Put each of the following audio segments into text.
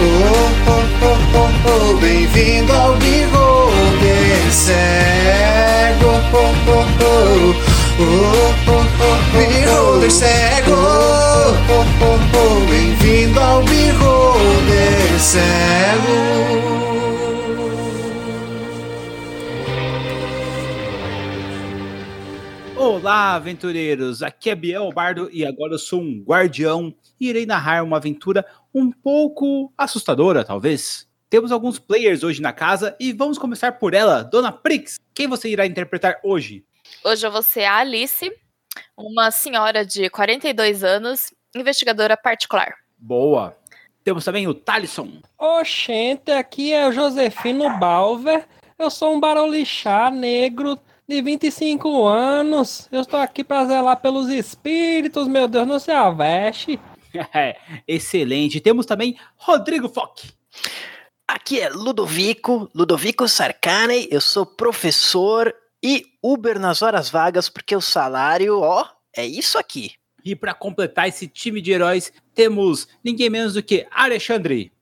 oh, oh, Bem-vindo ao Beholder cego. Beholder cego. Bem-vindo ao Beholder cego. Olá, aventureiros! Aqui é Biel Bardo e agora eu sou um guardião e irei narrar uma aventura um pouco assustadora, talvez. Temos alguns players hoje na casa e vamos começar por ela, Dona Prix. Quem você irá interpretar hoje? Hoje eu vou ser a Alice, uma senhora de 42 anos, investigadora particular. Boa! Temos também o Talisson. Oxente, aqui é o Josefino Balver. Eu sou um barolixá negro de 25 anos. Eu estou aqui para zelar pelos espíritos, meu Deus, não se aveste. Excelente. Temos também Rodrigo Fock. Aqui é Ludovico, Ludovico Sarcane, eu sou professor e Uber nas horas vagas, porque o salário, ó, é isso aqui. E para completar esse time de heróis, temos ninguém menos do que Alexandre.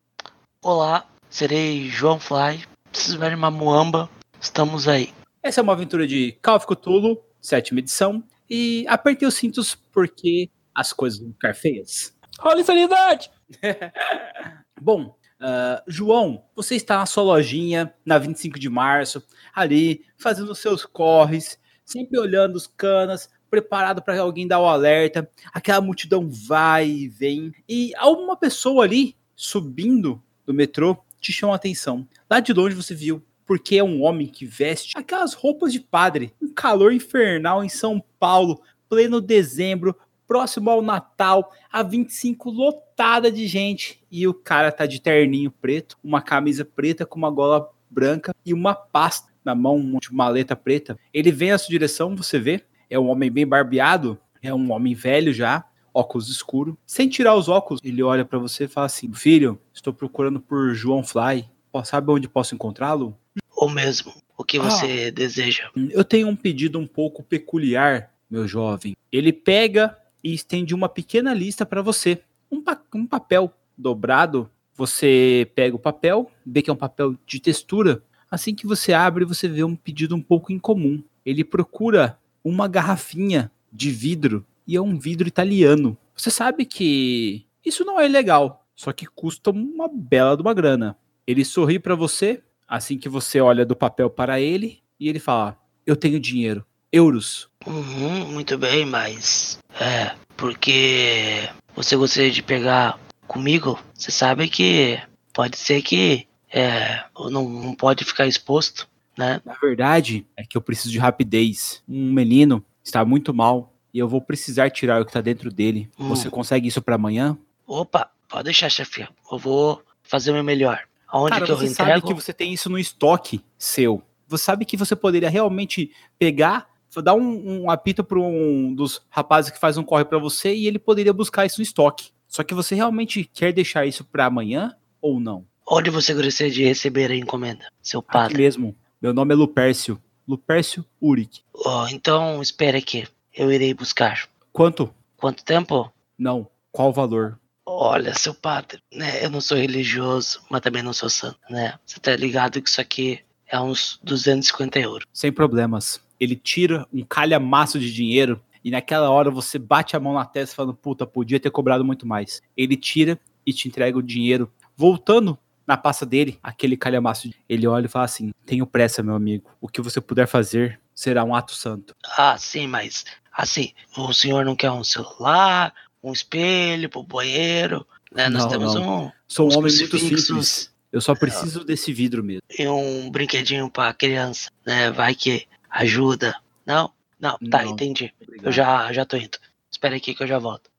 Olá, serei João Fly. Preciso ver uma muamba. Estamos aí. Essa é uma aventura de Call of Cthulhu, sétima edição. E apertei os cintos porque as coisas vão ficar feias. Olha insanidade! Bom, uh, João, você está na sua lojinha na 25 de março, ali, fazendo seus corres, sempre olhando os canas, preparado para alguém dar o alerta. Aquela multidão vai e vem. E alguma pessoa ali subindo do metrô te chama a atenção. Lá de longe você viu porque é um homem que veste aquelas roupas de padre. Um calor infernal em São Paulo, pleno dezembro, próximo ao Natal, a 25 lotada de gente. E o cara tá de terninho preto, uma camisa preta com uma gola branca e uma pasta na mão, de maleta preta. Ele vem na sua direção, você vê. É um homem bem barbeado, é um homem velho já, óculos escuro. Sem tirar os óculos, ele olha para você e fala assim: Filho, estou procurando por João Fly. Sabe onde posso encontrá-lo? Ou mesmo, o que você ah, deseja? Eu tenho um pedido um pouco peculiar, meu jovem. Ele pega e estende uma pequena lista para você. Um, pa um papel dobrado. Você pega o papel, vê que é um papel de textura. Assim que você abre, você vê um pedido um pouco incomum. Ele procura uma garrafinha de vidro e é um vidro italiano. Você sabe que isso não é legal. só que custa uma bela de uma grana. Ele sorri para você, assim que você olha do papel para ele, e ele fala: Eu tenho dinheiro, euros. Uhum, muito bem, mas. É, porque você gostaria de pegar comigo? Você sabe que pode ser que. É, não, não pode ficar exposto, né? Na verdade, é que eu preciso de rapidez. Um menino está muito mal e eu vou precisar tirar o que está dentro dele. Hum. Você consegue isso para amanhã? Opa, pode deixar, chefe. Eu vou fazer o meu melhor. Aonde Cara, que eu você entrego? sabe que você tem isso no estoque seu. Você sabe que você poderia realmente pegar, dar um, um apito para um dos rapazes que faz um corre para você e ele poderia buscar isso no estoque. Só que você realmente quer deixar isso para amanhã ou não? Onde você gostaria de receber a encomenda, seu Aqui padre? mesmo. Meu nome é Lupércio. Lupércio Uric. Oh, então espere aqui. Eu irei buscar. Quanto? Quanto tempo? Não. Qual o valor? Olha, seu padre, né? Eu não sou religioso, mas também não sou santo, né? Você tá ligado que isso aqui é uns 250 euros. Sem problemas. Ele tira um calhamaço de dinheiro e naquela hora você bate a mão na testa falando, puta, podia ter cobrado muito mais. Ele tira e te entrega o dinheiro. Voltando na pasta dele, aquele calhamaço, ele olha e fala assim, tenho pressa, meu amigo. O que você puder fazer será um ato santo. Ah, sim, mas assim, o senhor não quer um celular, um espelho pro banheiro, né? Nós Não, temos não. um Sou um homem muito simples. Eu só preciso desse vidro mesmo. e um brinquedinho pra criança, né? Vai que ajuda. Não? Não, tá, Não. entendi. Obrigado. Eu já, já tô indo. Espera aqui que eu já volto.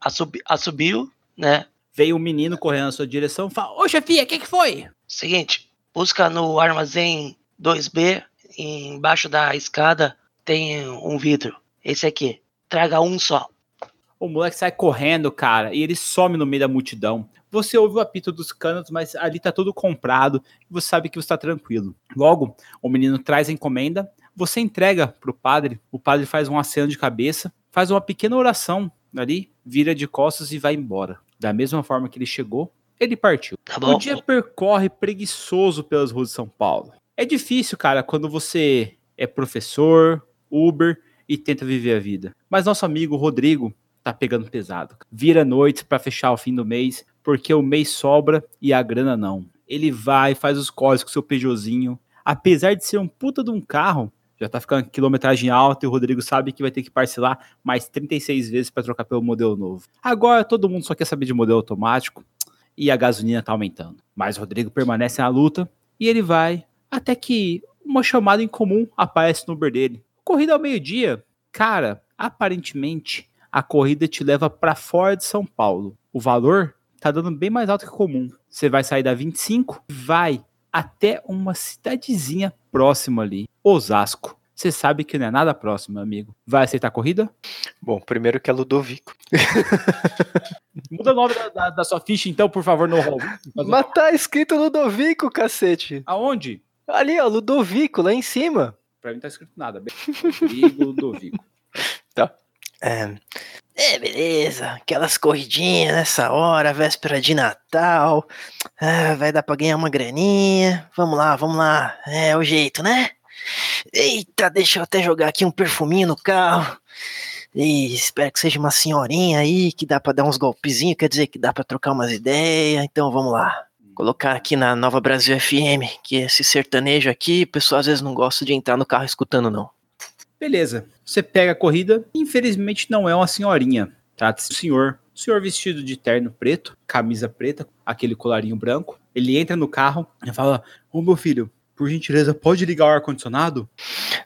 Assubi, assubiu, né? Veio um menino correndo na sua direção e fala, ô chefia, o que, que foi? Seguinte, busca no armazém 2B, embaixo da escada tem um vidro. Esse aqui. Traga um só. O moleque sai correndo, cara, e ele some no meio da multidão. Você ouve o apito dos canos, mas ali tá tudo comprado você sabe que você tá tranquilo. Logo, o menino traz a encomenda, você entrega pro padre, o padre faz um aceno de cabeça, faz uma pequena oração ali, vira de costas e vai embora. Da mesma forma que ele chegou, ele partiu. Tá? O dia percorre preguiçoso pelas ruas de São Paulo. É difícil, cara, quando você é professor, Uber e tenta viver a vida. Mas nosso amigo Rodrigo tá pegando pesado. Vira noites pra fechar o fim do mês, porque o mês sobra e a grana não. Ele vai, faz os corres com seu Peugeotzinho. Apesar de ser um puta de um carro, já tá ficando quilometragem alta e o Rodrigo sabe que vai ter que parcelar mais 36 vezes para trocar pelo modelo novo. Agora todo mundo só quer saber de modelo automático e a gasolina tá aumentando. Mas o Rodrigo permanece na luta e ele vai até que uma chamada em comum aparece no Uber dele. Corrida ao meio-dia. Cara, aparentemente a corrida te leva para fora de São Paulo. O valor tá dando bem mais alto que comum. Você vai sair da 25 e vai até uma cidadezinha próxima ali, Osasco. Você sabe que não é nada próximo, meu amigo. Vai aceitar a corrida? Bom, primeiro que é Ludovico. Muda o nome da, da- da sua ficha, então, por favor, no hall. Mas tá escrito Ludovico, cacete. Aonde? Ali, ó, Ludovico, lá em cima. Pra mim tá escrito nada. Bem, Ludovico. É, é, beleza. Aquelas corridinhas nessa hora, véspera de Natal. Ah, vai dar pra ganhar uma graninha. Vamos lá, vamos lá. É o jeito, né? Eita, deixa eu até jogar aqui um perfuminho no carro. E espero que seja uma senhorinha aí, que dá pra dar uns golpezinhos, quer dizer que dá pra trocar umas ideias. Então vamos lá. Colocar aqui na Nova Brasil FM, que esse sertanejo aqui, o pessoal às vezes não gosta de entrar no carro escutando, não. Beleza. Você pega a corrida. Infelizmente não é uma senhorinha. De um senhor. Um senhor vestido de terno preto, camisa preta, aquele colarinho branco. Ele entra no carro e fala: Ô meu filho, por gentileza, pode ligar o ar-condicionado?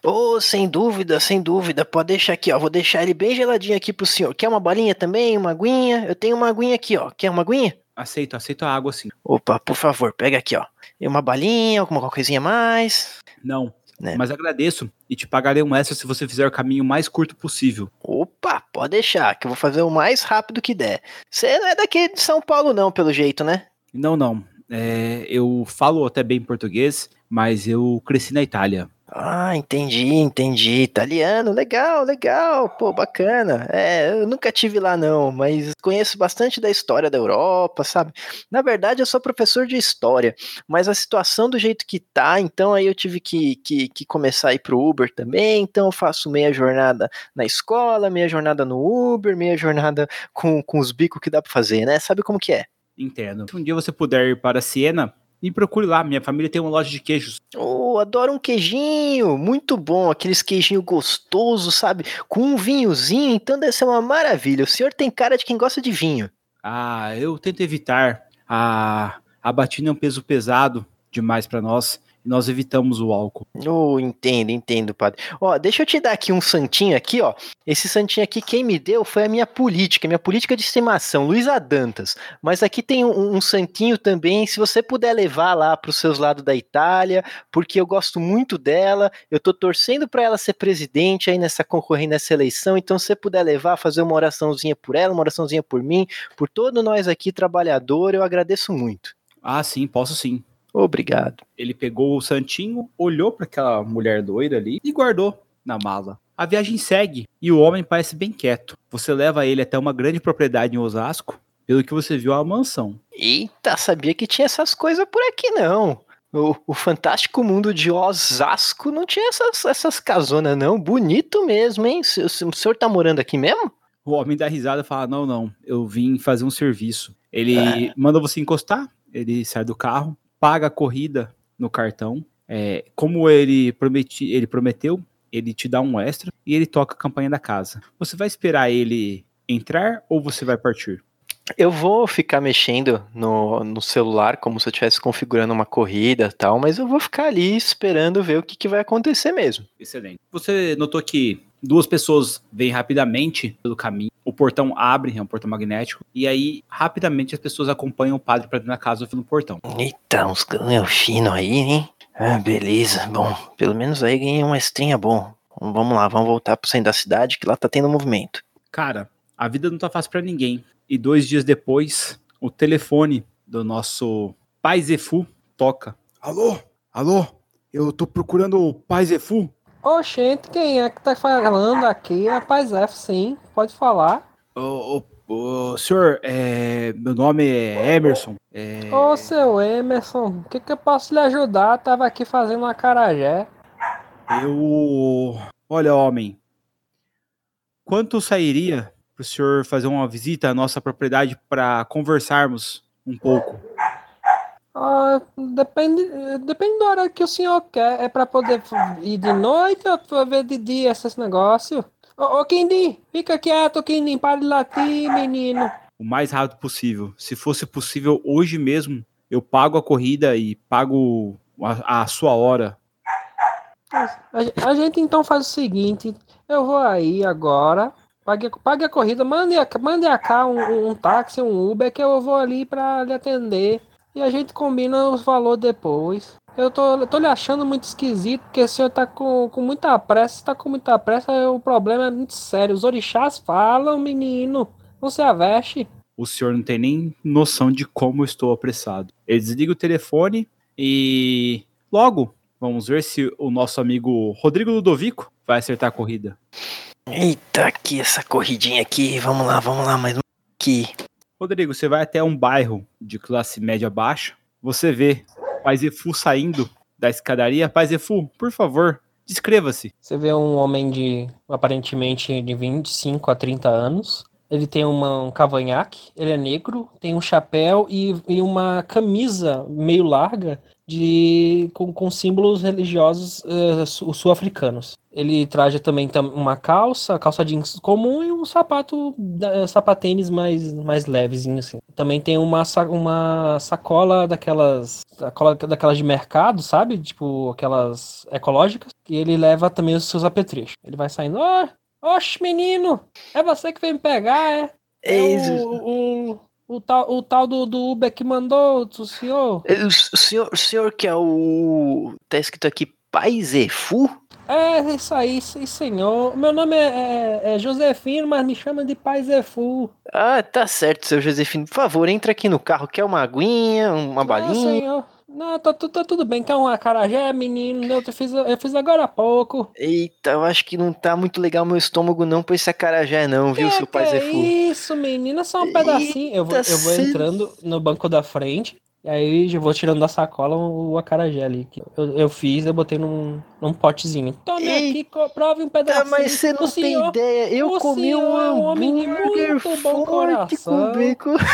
Ô, sem dúvida, sem dúvida. Pode deixar aqui, ó. Vou deixar ele bem geladinho aqui pro senhor. Quer uma bolinha também? Uma aguinha? Eu tenho uma aguinha aqui, ó. Quer uma aguinha? Aceito, aceito a água sim. Opa, por favor, pega aqui, ó. E uma balinha, alguma coisinha mais. Não. Né. Mas agradeço e te pagarei um extra se você fizer o caminho mais curto possível. Opa, pode deixar, que eu vou fazer o mais rápido que der. Você não é daqui de São Paulo, não, pelo jeito, né? Não, não. É, eu falo até bem português, mas eu cresci na Itália. Ah, entendi, entendi. Italiano, legal, legal. Pô, bacana. É, eu nunca tive lá não, mas conheço bastante da história da Europa, sabe? Na verdade, eu sou professor de história, mas a situação do jeito que tá, então aí eu tive que, que, que começar a ir pro Uber também, então eu faço meia jornada na escola, meia jornada no Uber, meia jornada com, com os bicos que dá pra fazer, né? Sabe como que é? Entendo. Se um dia você puder ir para Siena, me procure lá. Minha família tem uma loja de queijos. Oh, adoro um queijinho, muito bom, aqueles queijinho gostoso, sabe? Com um vinhozinho, então deve ser uma maravilha. O senhor tem cara de quem gosta de vinho. Ah, eu tento evitar. A, a batina é um peso pesado demais para nós e nós evitamos o álcool. Oh, entendo, entendo, padre. Ó, deixa eu te dar aqui um santinho aqui, ó. Esse santinho aqui, quem me deu foi a minha política, minha política de estimação, Luísa Dantas. Mas aqui tem um, um santinho também, se você puder levar lá para os seus lados da Itália, porque eu gosto muito dela, eu tô torcendo para ela ser presidente aí nessa concorrendo nessa eleição, então se você puder levar, fazer uma oraçãozinha por ela, uma oraçãozinha por mim, por todos nós aqui trabalhador, eu agradeço muito. Ah, sim, posso sim. Obrigado. Ele pegou o santinho, olhou para aquela mulher doida ali e guardou na mala. A viagem segue e o homem parece bem quieto. Você leva ele até uma grande propriedade em Osasco, pelo que você viu a mansão. Eita, sabia que tinha essas coisas por aqui não. O, o fantástico mundo de Osasco não tinha essas, essas casonas não. Bonito mesmo, hein? O, o senhor tá morando aqui mesmo? O homem dá risada e fala: Não, não, eu vim fazer um serviço. Ele manda você encostar, ele sai do carro, paga a corrida no cartão. É, como ele, prometi, ele prometeu, ele te dá um extra e ele toca a campanha da casa. Você vai esperar ele entrar ou você vai partir? Eu vou ficar mexendo no, no celular como se eu estivesse configurando uma corrida e tal, mas eu vou ficar ali esperando ver o que, que vai acontecer mesmo. Excelente. Você notou que duas pessoas vêm rapidamente pelo caminho, o portão abre, é um portão magnético, e aí rapidamente as pessoas acompanham o padre para dentro da casa no portão. Eita, uns caminhos finos aí, hein? Ah, beleza. Bom, pelo menos aí ganhei uma estrinha bom. Vamos lá, vamos voltar pro centro da cidade que lá tá tendo movimento. Cara, a vida não tá fácil para ninguém. E dois dias depois, o telefone do nosso pai Zefu toca. Alô? Alô? Eu tô procurando o pai Zefu. Ô, gente, quem é que tá falando aqui? É Paz F, sim. Pode falar. Ô, ô, ô, senhor, é, meu nome é Emerson. É, Ô, seu Emerson, o que, que eu posso lhe ajudar? Tava aqui fazendo uma carajé. eu. Olha, homem. Quanto sairia pro senhor fazer uma visita à nossa propriedade para conversarmos um pouco? Ah, depende, depende da hora que o senhor quer. É pra poder ir de noite ou pra ver de dia esses negócios? Ô, ô Quindim, fica quieto, Quindim, para de latir, menino. O mais rápido possível. Se fosse possível hoje mesmo, eu pago a corrida e pago a, a sua hora. A, a gente então faz o seguinte: eu vou aí agora, pague, pague a corrida, mande, a- mande a cá um, um táxi, um Uber, que eu vou ali pra lhe atender. E a gente combina os valores depois. Eu tô, eu tô lhe achando muito esquisito, porque o senhor tá com, com muita pressa. Se tá com muita pressa, o problema é muito sério. Os orixás falam, menino. Não se aveste. O senhor não tem nem noção de como eu estou apressado. Ele desliga o telefone e logo vamos ver se o nosso amigo Rodrigo Ludovico vai acertar a corrida. Eita, aqui essa corridinha aqui. Vamos lá, vamos lá, mais um aqui. Rodrigo, você vai até um bairro de classe média baixa, você vê Pai Zefu saindo da escadaria. Pai Zefu, por favor, descreva-se. Você vê um homem de aparentemente de 25 a 30 anos. Ele tem uma, um cavanhaque, ele é negro, tem um chapéu e, e uma camisa meio larga de com, com símbolos religiosos su- sul-africanos. Ele traja também tam- uma calça, calça jeans comum e um sapato, sapatênis mais, mais levezinho assim. Também tem uma, uma sacola daquelas sacola daquelas de mercado, sabe? Tipo aquelas ecológicas. E ele leva também os seus apetrechos. Ele vai saindo, ó, oxe menino, é você que veio me pegar, é? É Eis, o, o, tal, o tal do, do Uber que mandou o senhor? o, senhor, o senhor que é o. Tá escrito aqui Pai Zefu? É, isso aí, sim, senhor. Meu nome é, é- é Josefino, mas me chama de Pai Zefu. Ah, tá certo, seu Josefino. Por favor, entra aqui no carro. Quer uma aguinha, uma Ah, balinha? senhor. Não, tá, tu- tá tudo bem. Quer um acarajé, menino? Eu fiz, eu fiz agora há pouco. Eita, eu acho que não tá muito legal meu estômago não pra esse acarajé não, viu, que, seu Pai é Zefu? isso, menina? Só um pedacinho. Eu vou, eu vou entrando no banco da frente. E aí eu vou tirando da sacola o acarajé ali. que Eu, eu fiz, eu botei num, num potezinho. Tome aqui, prove um Tá, pedacinho. mas você não tem ideia. Eu comi um é um hambúrguer muito bom forte coração. com bacon.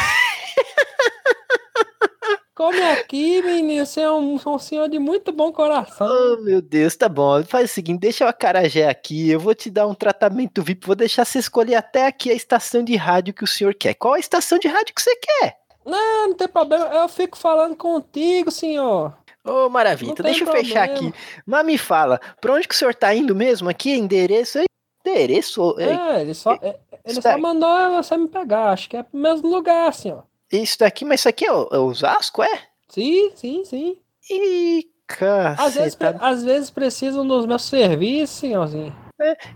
come aqui, menino. Você é um, um senhor de muito bom coração. Oh, meu Deus, tá bom. Faz o seguinte, deixa o acarajé aqui, eu vou te dar um tratamento VIP, vou deixar você escolher até aqui a estação de rádio que o senhor quer. Qual a estação de rádio que você quer? Não, não tem problema. Eu fico falando contigo, senhor. Ô, maravilha. Não Então deixa eu fechar problema. aqui. Mas me fala, pra onde que o senhor tá indo mesmo aqui? Endereço? Endereço? É, É, ele só, é, ele só mandou você me pegar. Acho que é pro mesmo lugar, senhor. Isso daqui, mas isso aqui é o, é Osasco, é? Sim, sim, sim. Ih, Às vezes, às vezes precisam dos meus serviços, senhorzinho.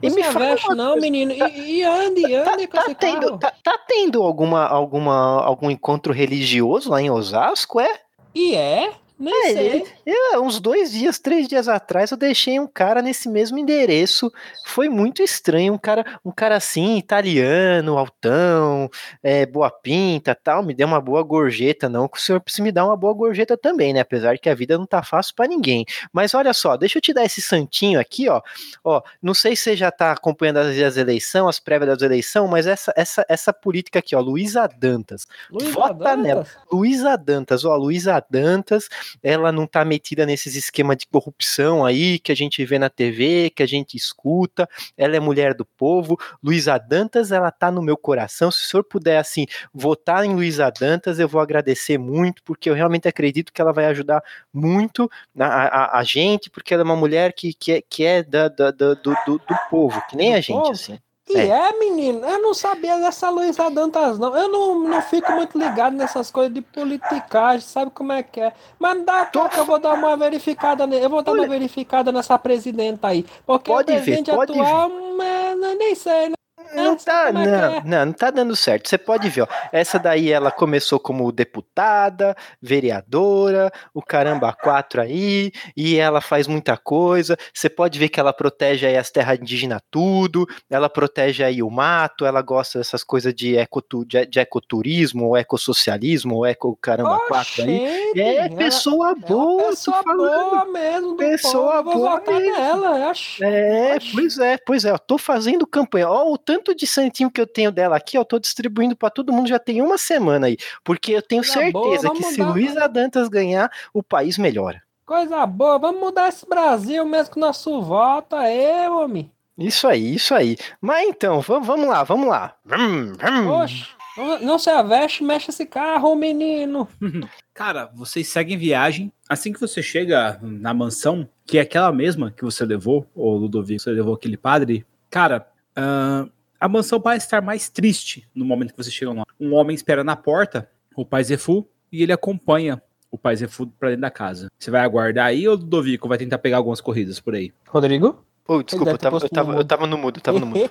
E Não me fala aveste, uma não, coisa. menino. E, e ande, ande com Tá esse tendo, carro. tá, tá tendo alguma, alguma, algum encontro religioso lá em Osasco, é? E é? Nem É, sei. Eu, uns dois dias, três dias atrás, eu deixei um cara nesse mesmo endereço. Foi muito estranho. Um cara, um cara assim, italiano, altão, é, boa pinta tal. Me deu uma boa gorjeta, não. Que o senhor precisa me dar uma boa gorjeta também, né? Apesar que a vida não tá fácil pra ninguém. Mas olha só, deixa eu te dar esse santinho aqui, ó. Ó, não sei se você já tá acompanhando as, as eleições, as prévias das eleições, mas essa, essa, essa política aqui, ó, Luísa Dantas. Luiz vota Dantas? nela. Luísa Dantas, ó, Luísa Dantas, ela não tá metida nesses esquemas de corrupção aí que a gente vê na TV, que a gente escuta. Ela é mulher do povo. Luísa Dantas, ela tá no meu coração. Se o senhor puder assim votar em Luísa Dantas, eu vou agradecer muito, porque eu realmente acredito que ela vai ajudar muito a, a, a gente, porque ela é uma mulher que, que é, que é da, da- da- do, do, do povo, que nem Do a gente, povo? assim. E É. é. menino, eu não sabia dessa Luísa Dantas, não. Eu não, não fico muito ligado nessas coisas de politicagem, sabe como é que é. Mas dá que eu vou dar uma verificada, ne- eu vou dar uma verificada nessa presidenta aí. Porque Pode o ver, presidente pode atual, mas, eu nem sei, né? Não É, tá, é não, é? não, não tá dando certo. Você pode ver, ó. Essa daí ela começou como deputada, vereadora, o caramba quatro aí, e ela faz muita coisa. Você pode ver que ela protege aí as terras indígenas tudo, ela protege aí o mato, ela gosta dessas coisas de, ecotu, de, de ecoturismo, ou ecossocialismo, ou eco caramba quatro aí. É pessoa é boa, tô pessoa falando. boa mesmo, Pessoa povo. Boa mesmo. nela. É, Oxe. pois é, pois é, eu tô fazendo campanha. Ó, o tanto de santinho que eu tenho dela aqui, eu tô distribuindo pra todo mundo já tem uma semana aí, porque eu tenho Coisa boa, certeza que vamos se Luísa Dantas ganhar, o país melhora. Coisa boa, vamos mudar esse Brasil mesmo com nosso voto aí, homem. Isso aí, isso aí. Mas então, vamos, vamos lá, vamos lá. Vrum, vrum. Oxe, não, não se aveste, mexe esse carro, menino. Cara, vocês seguem viagem. Assim que você chega na mansão, que é aquela mesma que você levou, ou Ludovico, você levou aquele padre, cara, ah, a mansão parece estar mais triste no momento que você chega lá. Um homem espera na porta, o pai Zefu, e ele acompanha o pai Zefu pra dentro da casa. Você vai aguardar aí ou o Ludovico vai tentar pegar algumas corridas por aí? Rodrigo? Ô, desculpa, eu tava, eu, tava, no eu mudo. tava no mudo, eu tava no mudo.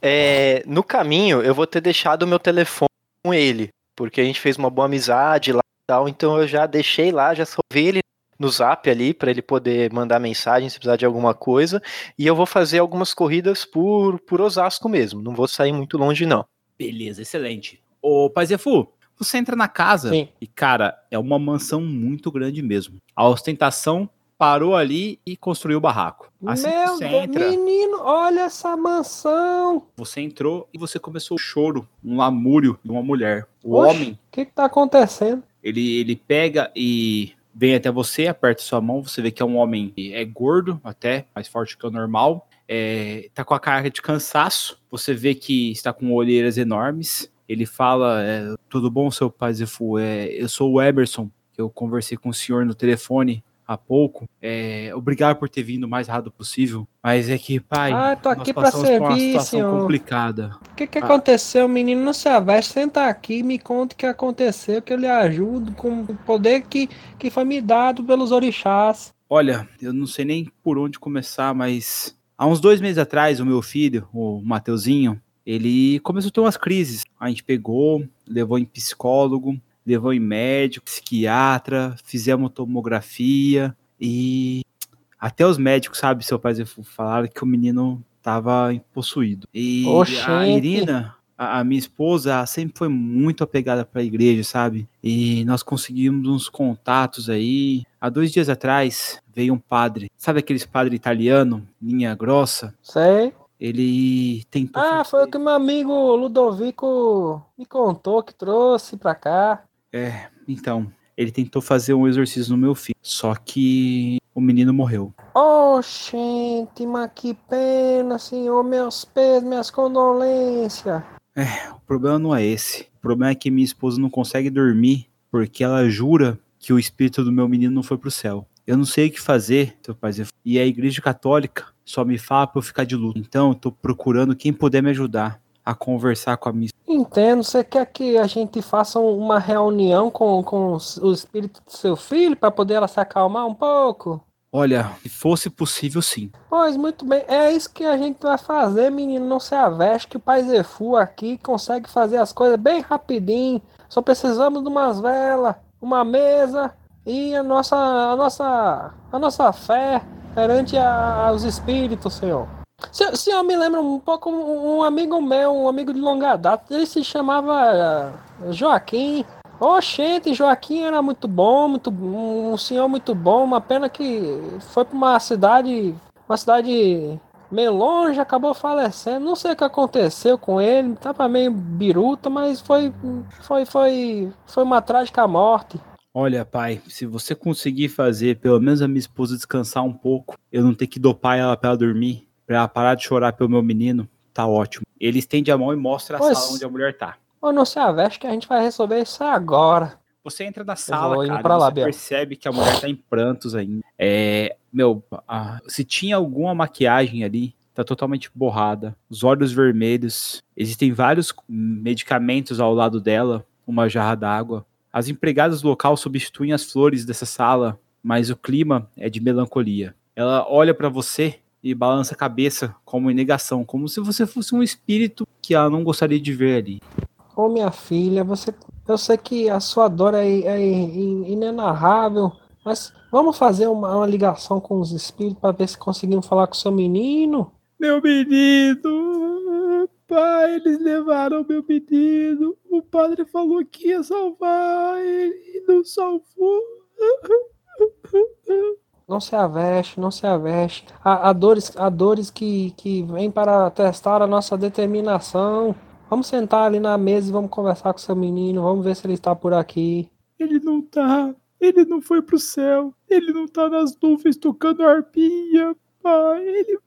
É, no caminho, eu vou ter deixado o meu telefone com ele, porque a gente fez uma boa amizade lá e tal, então eu já deixei lá, já salvei ele no zap ali para ele poder mandar mensagem se precisar de alguma coisa, e eu vou fazer algumas corridas por, por Osasco mesmo, não vou sair muito longe não. Beleza, excelente. Ô, pai Zefu, você entra na casa Sim. e, cara, é uma mansão muito grande mesmo. A ostentação parou ali e construiu o barraco. Assim que Meu você Deus, entra, menino, olha essa mansão. você entrou e você começou o choro, um lamúrio de uma mulher. O Oxe. homem, O que que tá acontecendo? ele, ele pega e vem até você, aperta sua mão, você vê que é um homem é gordo, até mais forte que o normal. É, tá com a cara de cansaço. Você vê que está com olheiras enormes. Ele fala: é, Tudo bom, seu pai Zefu? É, eu sou o Emerson, eu conversei com o senhor no telefone há pouco. É, obrigado por ter vindo o mais rápido possível. Mas é que, pai, Ah, tô nós aqui pra passamos por uma servir, situação senhor. complicada. O que que Ah. aconteceu, menino? Não se aveste, senta aqui e me conta o que aconteceu, que eu lhe ajudo com o poder que, que foi me dado pelos orixás. Olha, eu não sei nem por onde começar, mas há uns dois meses atrás, o meu filho, o Mateuzinho, ele começou a ter umas crises. A gente pegou, levou em psicólogo, levou em médico, psiquiatra, fizemos tomografia e até os médicos, sabe, seu pai falaram que o menino tava possuído. E a Oxente. Irina, a, a minha esposa, sempre foi muito apegada para a igreja, sabe? E nós conseguimos uns contatos aí. Há dois dias atrás veio um padre, sabe aqueles padre italiano, linha grossa? Sei. Ele tentou. Ah, foi o que meu amigo Ludovico me contou, que trouxe pra cá. É, então. ele tentou fazer um exorcismo no meu filho. Só que o menino morreu. Oh, gente, mas que pena, senhor. Meus pés, minhas condolências. O problema não é esse. O problema é que minha esposa não consegue dormir porque ela jura que o espírito do meu menino não foi pro céu. Eu não sei o que fazer, seu pai. E a igreja católica só me fala pra eu ficar de luto. Então, eu tô procurando quem puder me ajudar a conversar com a minha Entendo. Você quer que a gente faça um- uma reunião com, com o espírito do seu filho para poder ela se acalmar um pouco? Olha, se fosse possível, sim. Pois muito bem, é isso que a gente vai fazer, menino. Não se aveste que o pai Zefu aqui consegue fazer as coisas bem rapidinho. Só precisamos de umas velas, uma mesa e a nossa, a nossa, a nossa fé perante a- aos espíritos, senhor. Se- senhor me lembra um pouco um amigo meu, um amigo de longa data. Ele se chamava ah, Joaquim. Oxente, Joaquim era muito bom, muito um senhor muito bom, uma pena que foi para uma cidade, uma cidade meio longe, acabou falecendo. Não sei o que aconteceu com ele, tava meio biruta, mas foi foi foi foi uma trágica morte. Olha, pai, se você conseguir fazer pelo menos a minha esposa descansar um pouco, eu não ter que dopar ela pra ela dormir, pra ela parar de chorar pelo meu menino, tá ótimo. Ele estende a mão e mostra a Pois- sala onde a mulher tá. Ou não se aveste que a gente vai resolver isso agora. Você entra na sala, cara, e lá, você Biel. percebe que a mulher tá em prantos ainda. É, meu, a- se tinha alguma maquiagem ali, tá totalmente borrada. Os olhos vermelhos. Existem vários medicamentos ao lado dela, uma jarra d'água. As empregadas do local substituem as flores dessa sala, mas o clima é de melancolia. Ela olha pra você e balança a cabeça como em negação, como se você fosse um espírito que ela não gostaria de ver ali. Ô minha filha, você, eu sei que a sua dor é, é in- inenarrável, mas vamos fazer uma, uma ligação com os espíritos para ver se conseguimos falar com o seu menino. Meu menino, pai, eles levaram meu menino. O padre falou que ia salvar ele e não salvou. Não se aveste, não se aveste. Há, há dores, há dores que, que vêm para testar a nossa determinação. Vamos sentar ali na mesa e vamos conversar com seu menino. Vamos ver se ele está por aqui. Ele não tá, ele não foi pro céu. Ele não tá nas nuvens tocando arpinha, pai. Ele,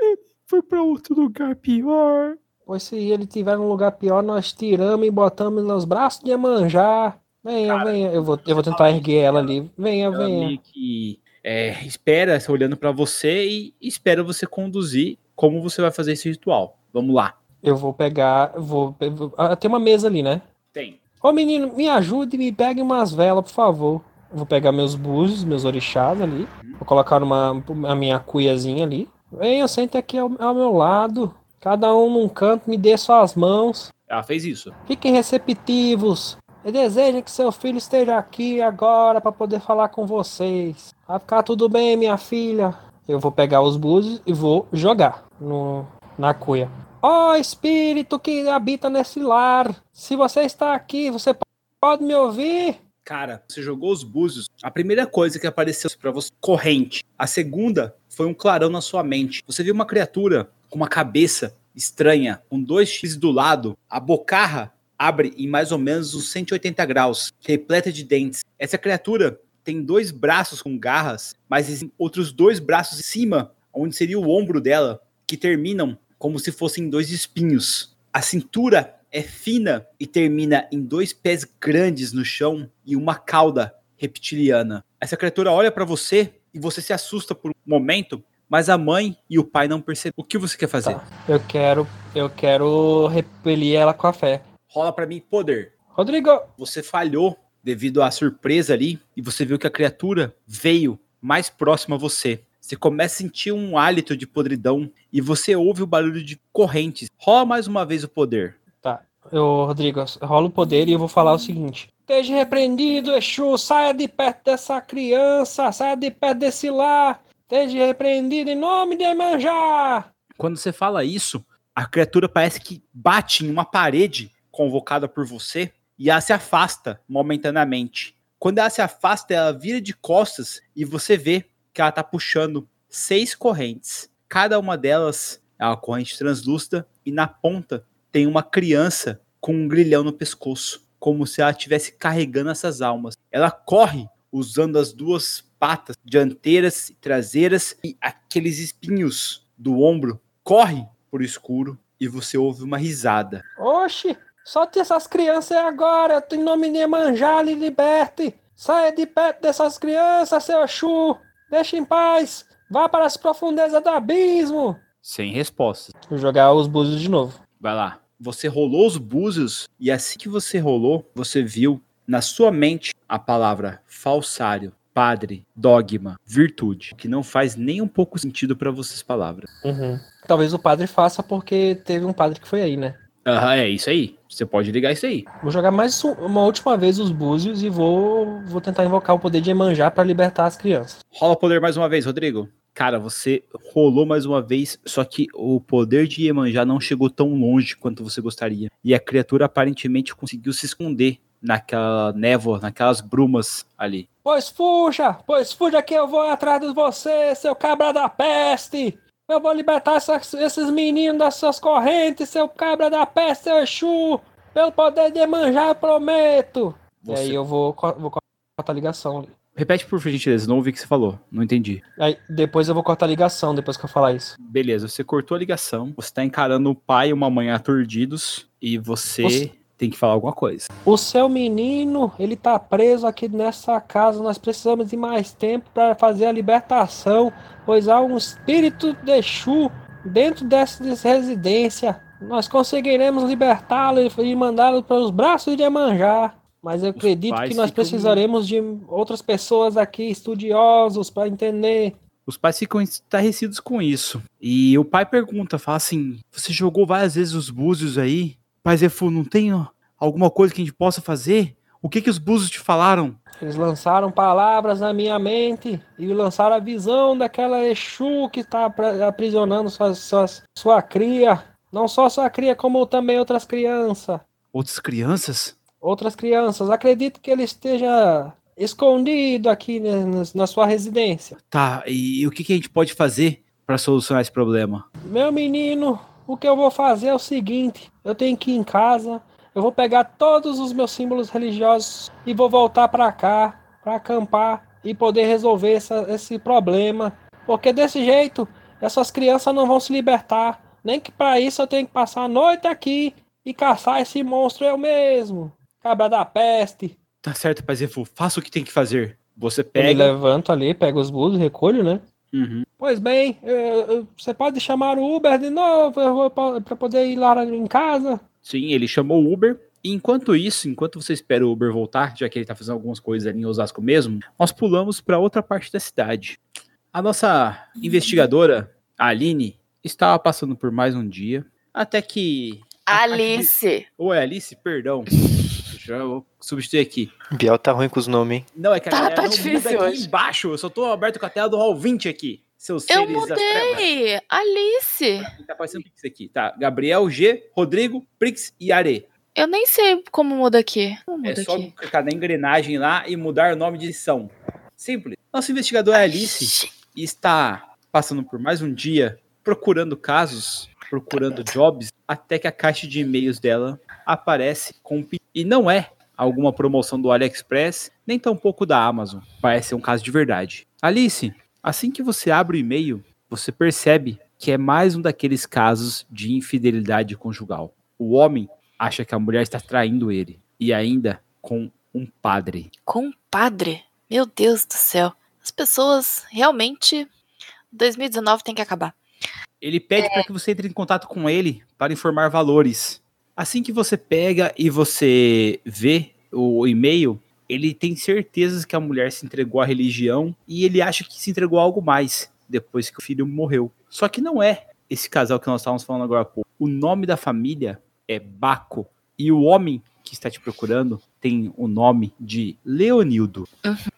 ele foi pra outro lugar pior. Pois se ele tiver num lugar pior, nós tiramos e botamos nos braços de Iemanjá. Venha, Cara, venha. Eu vou, eu vou tentar erguer ela ali. Venha, venha. que é, espera, olhando pra você e espera você conduzir como você vai fazer esse ritual. Vamos lá. Eu vou pegar. Vou, ah, tem uma mesa ali, né? Tem. Ô menino, me ajude e me pegue umas velas, por favor. Eu vou pegar meus búzios, meus orixás ali. Vou colocar uma, a minha cuiazinha ali. Venha, sente aqui ao, ao meu lado. Cada um num canto, me dê suas mãos. Ela fez isso. Fiquem receptivos. Eu desejo que seu filho esteja aqui agora para poder falar com vocês. Vai ficar tudo bem, minha filha. Eu vou pegar os búzios e vou jogar no, na cuia. Ó espírito que habita nesse lar, se você está aqui, você pode me ouvir? Cara, você jogou os búzios. A primeira coisa que apareceu pra você, corrente. A segunda foi um clarão na sua mente. Você viu uma criatura com uma cabeça estranha, com dois X do lado. A bocarra abre em mais ou menos uns 180 graus, repleta de dentes. Essa criatura tem dois braços com garras, mas outros dois braços em cima, onde seria o ombro dela, que terminam como se fossem dois espinhos. A cintura é fina e termina em dois pés grandes no chão e uma cauda reptiliana. Essa criatura olha pra você e você se assusta por um momento, mas a mãe e o pai não percebem. O que você quer fazer? Tá. Eu quero, eu quero repelir ela com a fé. Rola pra mim poder. Rodrigo, Você falhou devido à surpresa ali e você viu que a criatura veio mais próximo a você. Você começa a sentir um hálito de podridão e você ouve o barulho de correntes. Rola mais uma vez o poder. Tá. Eu, Rodrigo, rola o poder e eu vou falar o seguinte. Esteja repreendido, Exu, saia de perto dessa criança, saia de perto desse lar. Esteja repreendido em nome de Emanjá. Quando você fala isso, a criatura parece que bate em uma parede convocada por você e ela se afasta momentaneamente. Quando ela se afasta, ela vira de costas e você vê que ela tá puxando seis correntes. Cada uma delas é uma corrente translúcida e na ponta tem uma criança com um grilhão no pescoço, como se ela estivesse carregando essas almas. Ela corre usando as duas patas dianteiras e traseiras e aqueles espinhos do ombro. Corre por escuro e você ouve uma risada. Oxi, solte essas crianças agora, em nome de Manjá, lhe liberte. Saia de perto dessas crianças, seu Chu. Deixe em paz. Vá para as profundezas do abismo. Sem resposta. Vou jogar os búzios de novo. Vai lá. Você rolou os búzios e assim que você rolou, você viu na sua mente a palavra falsário, padre, dogma, virtude, que não faz nem um pouco sentido para vocês palavras. Uhum. Talvez o padre faça porque teve um padre que foi aí, né? Aham, é isso aí. Você pode ligar isso aí. Vou jogar mais um- uma última vez os búzios e vou, vou tentar invocar o poder de Emanjá para libertar as crianças. Rola poder mais uma vez, Rodrigo. Cara, você rolou mais uma vez, só que o poder de Iemanjá não chegou tão longe quanto você gostaria. E a criatura aparentemente conseguiu se esconder naquela névoa, naquelas brumas ali. Pois fuja, pois fuja que eu vou atrás de você, seu cabra da peste. Eu vou libertar essas- esses meninos das suas correntes, seu cabra da peste, seu Exu. Pelo poder de Emanjá, eu prometo. E Você- aí eu vou, vou cortar a ligação. Repete por gentileza, não ouvi o que você falou. Não entendi. Aí depois eu vou cortar a ligação, depois que eu falar isso. Beleza, você cortou a ligação, você tá encarando o pai e uma mãe aturdidos e você Você- tem que falar alguma coisa. O seu menino, ele tá preso aqui nessa casa. Nós precisamos de mais tempo para fazer a libertação, pois há um espírito de Exu dentro dessa residência. Nós conseguiremos libertá-lo e- mandá-lo para os braços de Emanjá. Mas eu acredito pais que nós precisaremos de outras pessoas aqui, estudiosos, para entender. Os pais ficam estarrecidos com isso. E o pai pergunta, fala assim: Você jogou várias vezes os búzios aí? Pai Zefu, não tem alguma coisa que a gente possa fazer? O que que os búzios te falaram? Eles lançaram palavras na minha mente e lançaram a visão daquela Exu que está aprisionando suas, suas- sua cria. Não só sua cria, como também outras crianças. Outras crianças? Outras crianças. Acredito que ele esteja escondido aqui na- na sua residência. Tá, e o que que a gente pode fazer para solucionar esse problema? Meu menino, o que eu vou fazer é o seguinte: eu tenho que ir em casa, eu vou pegar todos os meus símbolos religiosos e vou voltar para cá, para acampar e poder resolver essa- esse problema. Porque desse jeito, essas crianças não vão se libertar. Nem que para isso eu tenho que passar a noite aqui e caçar esse monstro eu mesmo. Cabra da peste. Tá certo, Pai Zefu, faça o que tem que fazer. Você Eu pega. levanto ali, pego os búzios, recolho, né? Uhum. Pois bem, eu- eu- você pode chamar o Uber de novo eu vou pa- pra poder ir lá em casa. Sim, ele chamou o Uber. E enquanto isso, enquanto você espera o Uber voltar, já que ele tá fazendo algumas coisas ali em Osasco mesmo, nós pulamos para outra parte da cidade. A nossa investigadora, a Aline, estava passando por mais um dia, até que. Alice. Ou é Alice, perdão. Já vou substituir aqui. Biel tá ruim com os nomes, hein? Não, é que a Tá- galera tá não muda difícil aqui hoje. embaixo. Eu só tô aberto com a tela do Hall 20 aqui. Seus Eu mudei. Alice. Tá aparecendo Prix aqui, tá? Gabriel, G, Rodrigo, Prix e Are. Eu nem sei como muda aqui. Como É muda só aqui? clicar na engrenagem lá e mudar o nome de edição. Simples. Nosso investigador é Alice está passando por mais um dia procurando casos, procurando jobs, até que a caixa de e-mails dela aparece com e não é alguma promoção do AliExpress, nem tampouco da Amazon. Parece ser um caso de verdade. Alice, assim que você abre o e-mail, você percebe que é mais um daqueles casos de infidelidade conjugal. O homem acha que a mulher está traindo ele e ainda com um padre. Compadre. Meu Deus do céu. As pessoas realmente. 2019 tem que acabar. Ele pede para que você entre em contato com ele para informar valores. Assim que você pega e você vê o e-mail, ele tem certezas que a mulher se entregou à religião e ele acha que se entregou a algo mais depois que o filho morreu. Só que não é esse casal que nós estávamos falando agora há pouco. O nome da família é Baco e o homem que está te procurando tem o nome de Leonildo.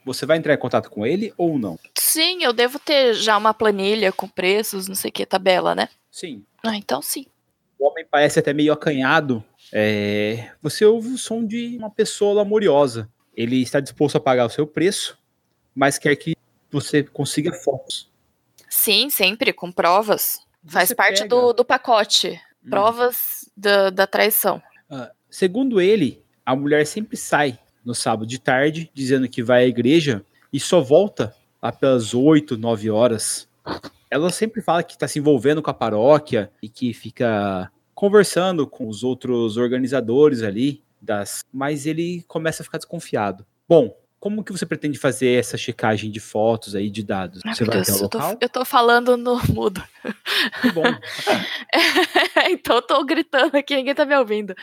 Você vai entrar em contato com ele ou não? Sim, eu devo ter já uma planilha com preços, não sei o que, tabela, né? Sim. Ah, então sim. O homem parece até meio acanhado. É, Você ouve o som de uma pessoa lamuriosa. Ele está disposto a pagar o seu preço, mas quer que você consiga fotos. Sim, sempre, com provas. Faz Você parte pega- do, do pacote. Hum. Provas da, da traição. Ah, segundo ele, a mulher sempre sai no sábado de tarde, dizendo que vai à igreja e só volta lá pelas 8, 9 horas. Ela sempre fala que está se envolvendo com a paróquia e que fica conversando com os outros organizadores ali, das, mas ele começa a ficar desconfiado. Bom, como que você pretende fazer essa checagem de fotos aí, de dados? Você vai Deus, até o eu, tô, local? eu tô falando no mudo. Que bom. então eu tô gritando aqui, ninguém tá me ouvindo.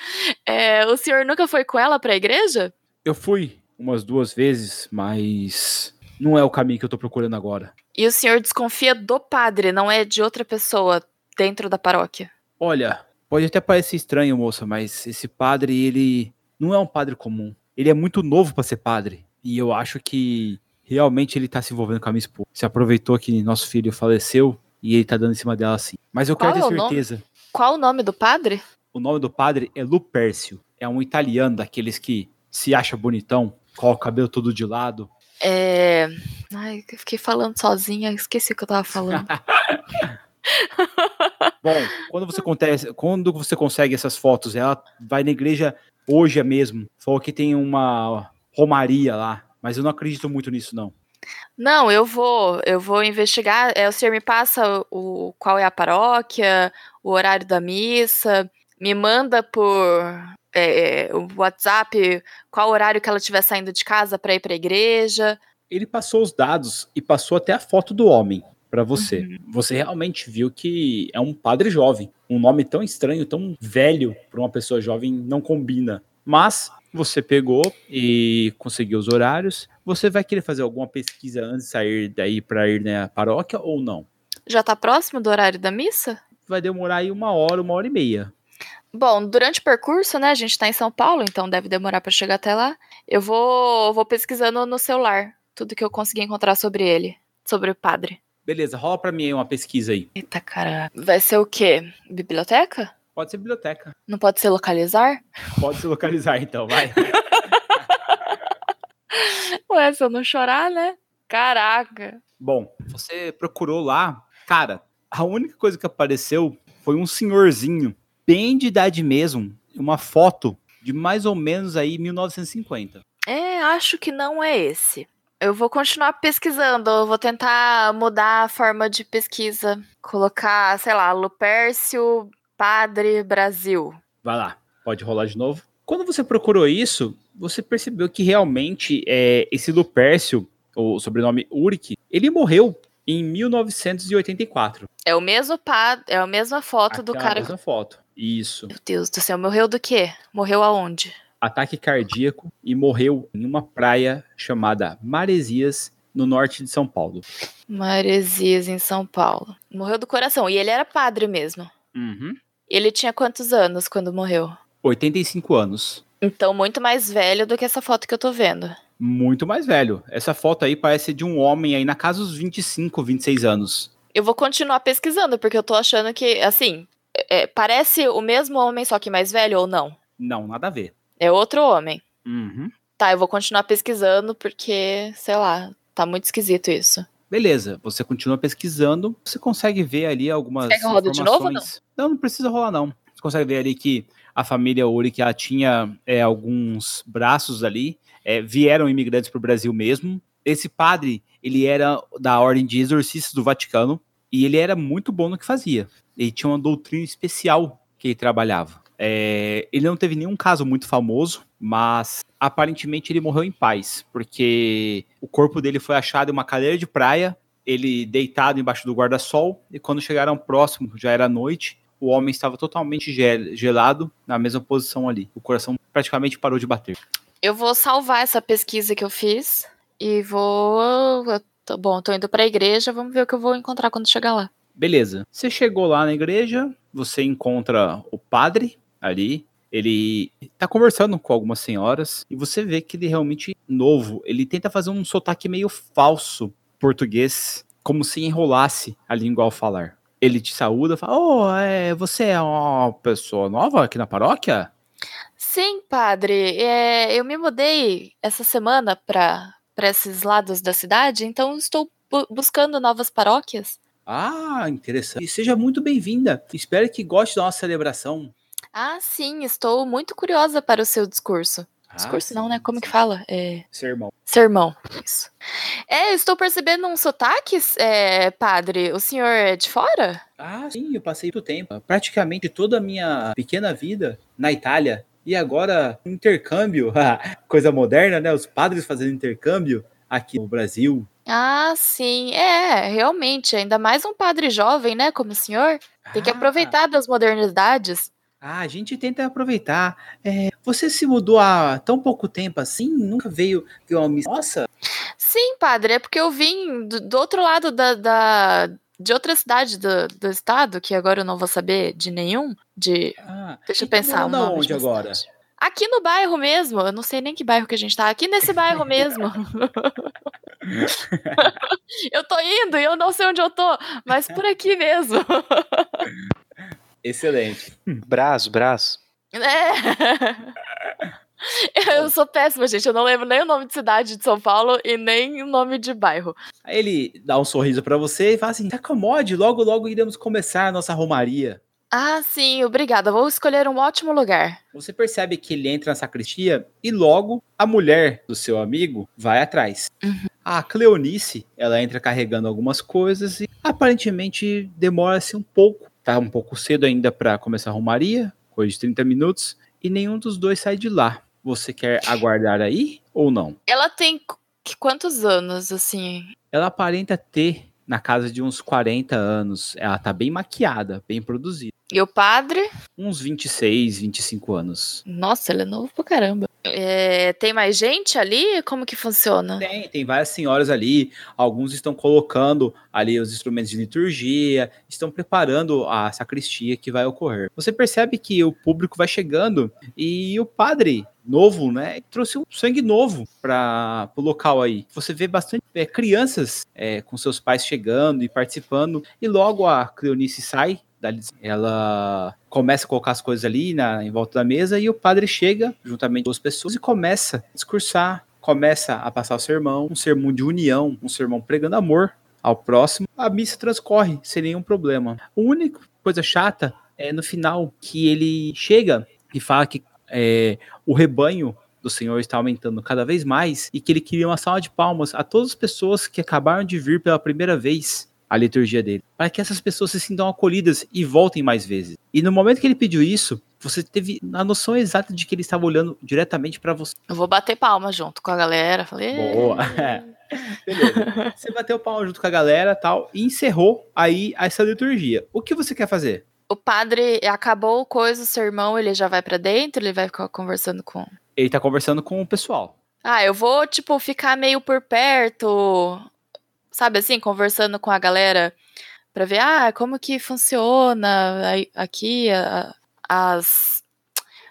É, o senhor nunca foi com ela pra igreja? Eu fui umas duas vezes, mas não é o caminho que eu tô procurando agora. E o senhor desconfia do padre, não é de outra pessoa dentro da paróquia? Olha, pode até parecer estranho, moça, mas esse padre, ele não é um padre comum. Ele é muito novo pra ser padre. E eu acho que realmente ele tá se envolvendo com a minha esposa. Se aproveitou que nosso filho faleceu e ele tá dando em cima dela assim. Mas eu Qual quero é ter o nome? certeza. Qual o nome do padre? O nome do padre é Lupércio. É um italiano daqueles que se acha bonitão, coloca o cabelo todo de lado. É. Ai, eu fiquei falando sozinha, esqueci o que eu tava falando. Bom, quando você acontece, quando você consegue essas fotos, ela vai na igreja hoje mesmo. Falou que tem uma romaria lá, mas eu não acredito muito nisso não. Não, eu vou, eu vou investigar. É, o senhor me passa o qual é a paróquia, o horário da missa, me manda por é, o WhatsApp qual horário que ela estiver saindo de casa para ir para a igreja. Ele passou os dados e passou até a foto do homem pra você. Você realmente viu que é um padre jovem. Um nome tão estranho, tão velho para uma pessoa jovem não combina. Mas você pegou e conseguiu os horários. Você vai querer fazer alguma pesquisa antes de sair daí para ir na paróquia ou não? Já tá próximo do horário da missa? Vai demorar aí uma hora, uma hora e meia. Bom, durante o percurso, né? A gente tá em São Paulo, então deve demorar para chegar até lá. Eu vou, vou pesquisando no celular tudo que eu conseguir encontrar sobre ele, sobre o padre. Beleza, rola pra mim aí uma pesquisa aí. Eita caraca. Vai ser o quê? Biblioteca? Pode ser biblioteca. Não pode ser localizar? Pode se localizar então, vai. Ué, se eu não chorar, né? Caraca. Bom, você procurou lá, cara, a única coisa que apareceu foi um senhorzinho, bem de idade mesmo, uma foto de mais ou menos aí 1950. É, acho que não é esse. Eu vou continuar pesquisando, eu vou tentar mudar a forma de pesquisa. Colocar, sei lá, Lupércio Padre Brasil. Vai lá, pode rolar de novo. Quando você procurou isso, você percebeu que realmente é, esse Lupércio, o sobrenome Uric, ele morreu em 1984. É o mesmo padre, é a mesma foto do Aquela cara. mesma foto. Isso. Meu Deus do céu, morreu do quê? Morreu aonde? Ataque cardíaco e morreu em uma praia chamada Maresias, no norte de São Paulo. Maresias, em São Paulo. Morreu do coração. E ele era padre mesmo. Uhum. Ele tinha quantos anos quando morreu? 85 anos. Então, muito mais velho do que essa foto que eu tô vendo. Muito mais velho. Essa foto aí parece de um homem aí na casa dos 25, 26 anos. Eu vou continuar pesquisando, porque eu tô achando que, assim, é, parece o mesmo homem, só que mais velho ou não? Não, nada a ver. É outro homem. Uhum. Tá, eu vou continuar pesquisando, porque, sei lá, tá muito esquisito isso. Beleza, você continua pesquisando, você consegue ver ali algumas Quer que eu rode de novo informações. não? não, precisa rolar não. Você consegue ver ali que a família Uric ela tinha é, alguns braços ali, é, vieram imigrantes para o Brasil mesmo. Esse padre, ele era da ordem de exorcistas do Vaticano e ele era muito bom no que fazia. Ele tinha uma doutrina especial que ele trabalhava. É, ele não teve nenhum caso muito famoso, mas aparentemente ele morreu em paz, porque o corpo dele foi achado em uma cadeira de praia, ele deitado embaixo do guarda-sol, e quando chegaram próximo, já era noite, o homem estava totalmente gel- gelado, na mesma posição ali. O coração praticamente parou de bater. Eu vou salvar essa pesquisa que eu fiz e vou. tô- bom, tô indo pra igreja, vamos ver o que eu vou encontrar quando chegar lá. Beleza. Você chegou lá na igreja, você encontra o padre ali. Ele tá conversando com algumas senhoras e você vê que ele é realmente novo. Ele tenta fazer um sotaque meio falso português, como se enrolasse a língua ao falar. Ele te saúda, fala: "Oh, é, você é uma pessoa nova aqui na paróquia?" Sim, padre, é, eu me mudei essa semana pra, pra esses lados da cidade, então estou bu- buscando novas paróquias. Ah, interessante. E seja muito bem-vinda. Espero que goste da nossa celebração. Ah, sim, estou muito curiosa para o seu discurso. Discurso Ah, não, sim, né? Como que fala? É. Sermão. Sermão. Isso. É, estou percebendo um sotaque, é, padre. O senhor é de fora? Ah, sim, eu passei muito tempo, praticamente toda a minha pequena vida na Itália. E agora, intercâmbio, coisa moderna, né? Os padres fazendo intercâmbio aqui no Brasil. Ah, sim. É, realmente. Ainda mais um padre jovem, né? Como o senhor. Tem que Ah, aproveitar das modernidades. Ah, a gente tenta aproveitar. É, você se mudou há tão pouco tempo assim? Nunca veio ver uma missão? Nossa, Sim, padre, é porque eu vim do, do outro lado da, da- de outra cidade do, do estado, que agora eu não vou saber de nenhum. De. ah, Deixa eu tá pensar. o morando nome aonde de uma agora? cidade. Aqui no bairro mesmo, eu não sei nem que bairro que a gente tá, aqui nesse bairro mesmo. eu tô indo e eu não sei onde eu tô, mas por aqui mesmo. Excelente. Braço, braço. É. Eu sou péssima, gente. Eu não lembro nem o nome de cidade de São Paulo e nem o nome de bairro. Aí ele dá um sorriso pra você e fala assim: se acomode, logo, logo iremos começar a nossa romaria. Ah, sim, obrigada. Vou escolher um ótimo lugar. Você percebe que ele entra na sacristia e logo a mulher do seu amigo vai atrás. A Cleonice, ela entra carregando algumas coisas e aparentemente demora-se um pouco. Tá um pouco cedo ainda pra começar a romaria, coisa de 30 minutos, e nenhum dos dois sai de lá. Você quer aguardar aí ou não? Ela tem qu- quantos anos, assim? Ela aparenta ter na casa de uns 40 anos. Ela tá bem maquiada, bem produzida. E o padre? Uns 26, 25 anos. Nossa, ele é novo pra caramba. É, tem mais gente ali? Como que funciona? Tem, tem várias senhoras ali. Alguns estão colocando ali os instrumentos de liturgia, estão preparando a sacristia que vai ocorrer. Você percebe que o público vai chegando e o padre novo, né, trouxe um sangue novo para o local aí. Você vê bastante é, crianças é, com seus pais chegando e participando e logo a Cleonice sai ela começa a colocar as coisas ali na, em volta da mesa e o padre chega juntamente com as pessoas e começa a discursar, começa a passar o sermão, um sermão de união, um sermão pregando amor ao próximo. A missa transcorre sem nenhum problema. A única coisa chata é no final que ele chega e fala que é, o rebanho do Senhor está aumentando cada vez mais e que ele queria uma salva de palmas a todas as pessoas que acabaram de vir pela primeira vez à liturgia dele, para que essas pessoas se sintam acolhidas e voltem mais vezes. E no momento que ele pediu isso, você teve a noção exata de que ele estava olhando diretamente para você. Eu vou bater palma junto com a galera. Falei, Boa. Beleza. Você bateu o pau junto com a galera tal e encerrou aí essa liturgia. O que você quer fazer? O padre acabou o coisa, o sermão, ele já vai pra dentro, ele vai ficar conversando com. Ele tá conversando com o pessoal. Ah, eu vou, tipo, ficar meio por perto, sabe assim, conversando com a galera pra ver, ah, como que funciona aqui a- as.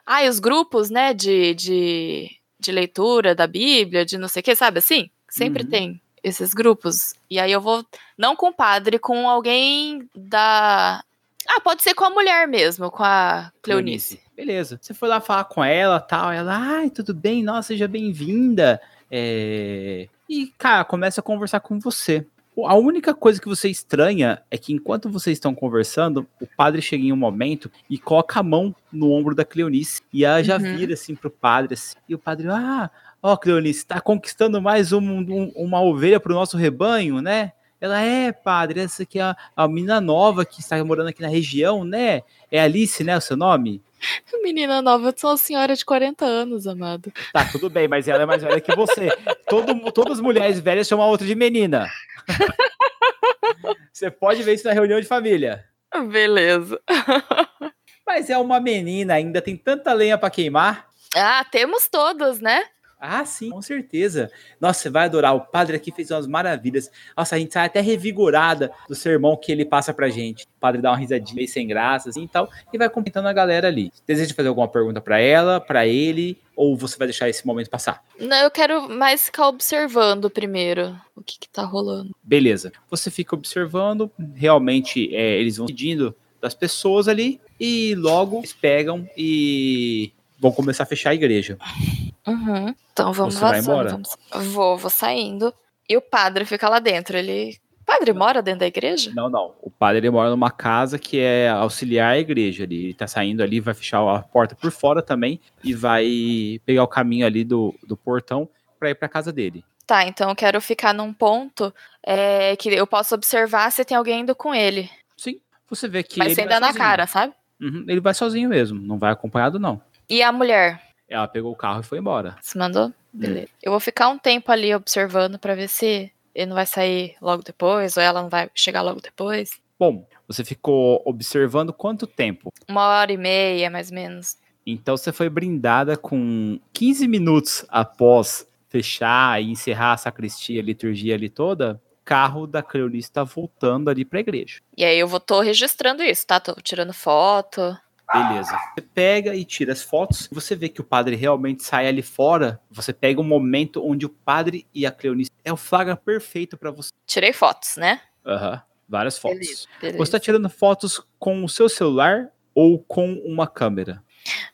Ah, os grupos, né, de, de, de leitura da Bíblia, de não sei o que, sabe assim? Sempre Uhum. tem esses grupos. E aí eu vou, não com o padre, com alguém da. Ah, pode ser com a mulher mesmo, com a Cleonice. Beleza. Você foi lá falar com ela tal. Ela, ai, tudo bem, nossa, seja bem-vinda. É, E, cara, começa a conversar com você. A única coisa que você estranha é que enquanto vocês estão conversando, o padre chega em um momento e coloca a mão no ombro da Cleonice. E ela já Uhum. vira assim pro padre. assim, e o padre, ah, ó, Cleonice, tá conquistando mais um- um- uma ovelha pro nosso rebanho, né? Ela é, padre, essa aqui é a, a menina nova que está morando aqui na região, né? É Alice, né, o seu nome? Menina nova, eu sou uma senhora de 40 anos, amado. Tá, tudo bem, mas ela é mais velha que você. Todo, todas as mulheres velhas chamam a outra de menina. Você pode ver isso na reunião de família. Beleza. Mas é uma menina, ainda tem tanta lenha pra queimar. Ah, temos todas, né? Ah, sim, com certeza. Nossa, você vai adorar. O padre aqui fez umas maravilhas. Nossa, a gente sai até revigorada do sermão que ele passa pra gente. O padre dá uma risadinha meio sem graça, assim e tal, e vai comentando a galera ali. Deseja fazer alguma pergunta pra ela, pra ele, ou você vai deixar esse momento passar? Não, eu quero mais ficar observando primeiro o que, que tá rolando. Beleza. Você fica observando, realmente é, eles vão pedindo das pessoas ali, e logo eles pegam e vão começar a fechar a igreja. Uhum. Então vamos Você vai vazando. embora? vamos- Vou, vou saindo. E o padre fica lá dentro. Ele O padre mora dentro da igreja? Não, não. O padre ele mora numa casa que é auxiliar a igreja ali. Ele tá saindo ali, vai fechar a porta por fora também e vai pegar o caminho ali do, do portão para ir pra casa dele. Tá, então eu quero ficar num ponto é, que eu posso observar se tem alguém indo com ele. Sim. Você vê que Mas ele sem vai dar na sozinho. cara, sabe? Uhum, ele vai sozinho mesmo, não vai acompanhado não. E a mulher? Ela pegou o carro e foi embora. Se mandou? Beleza. Eu vou ficar um tempo ali observando pra ver se ele não vai sair logo depois ou ela não vai chegar logo depois. Bom, você ficou observando quanto tempo? Uma hora e meia, mais ou menos. Então você foi brindada com 15 minutos após fechar e encerrar a sacristia, a liturgia ali toda. Carro da Cleonice está voltando ali pra igreja. E aí eu vou tô registrando isso, tá? Tô tirando foto. Beleza. Você pega e tira as fotos. Você vê que o padre realmente sai ali fora. Você pega um momento onde o padre e a Cleonice é o flagra perfeito pra você. Tirei fotos, né? Aham. Várias fotos. Beleza, beleza. Você tá tirando fotos com o seu celular ou com uma câmera?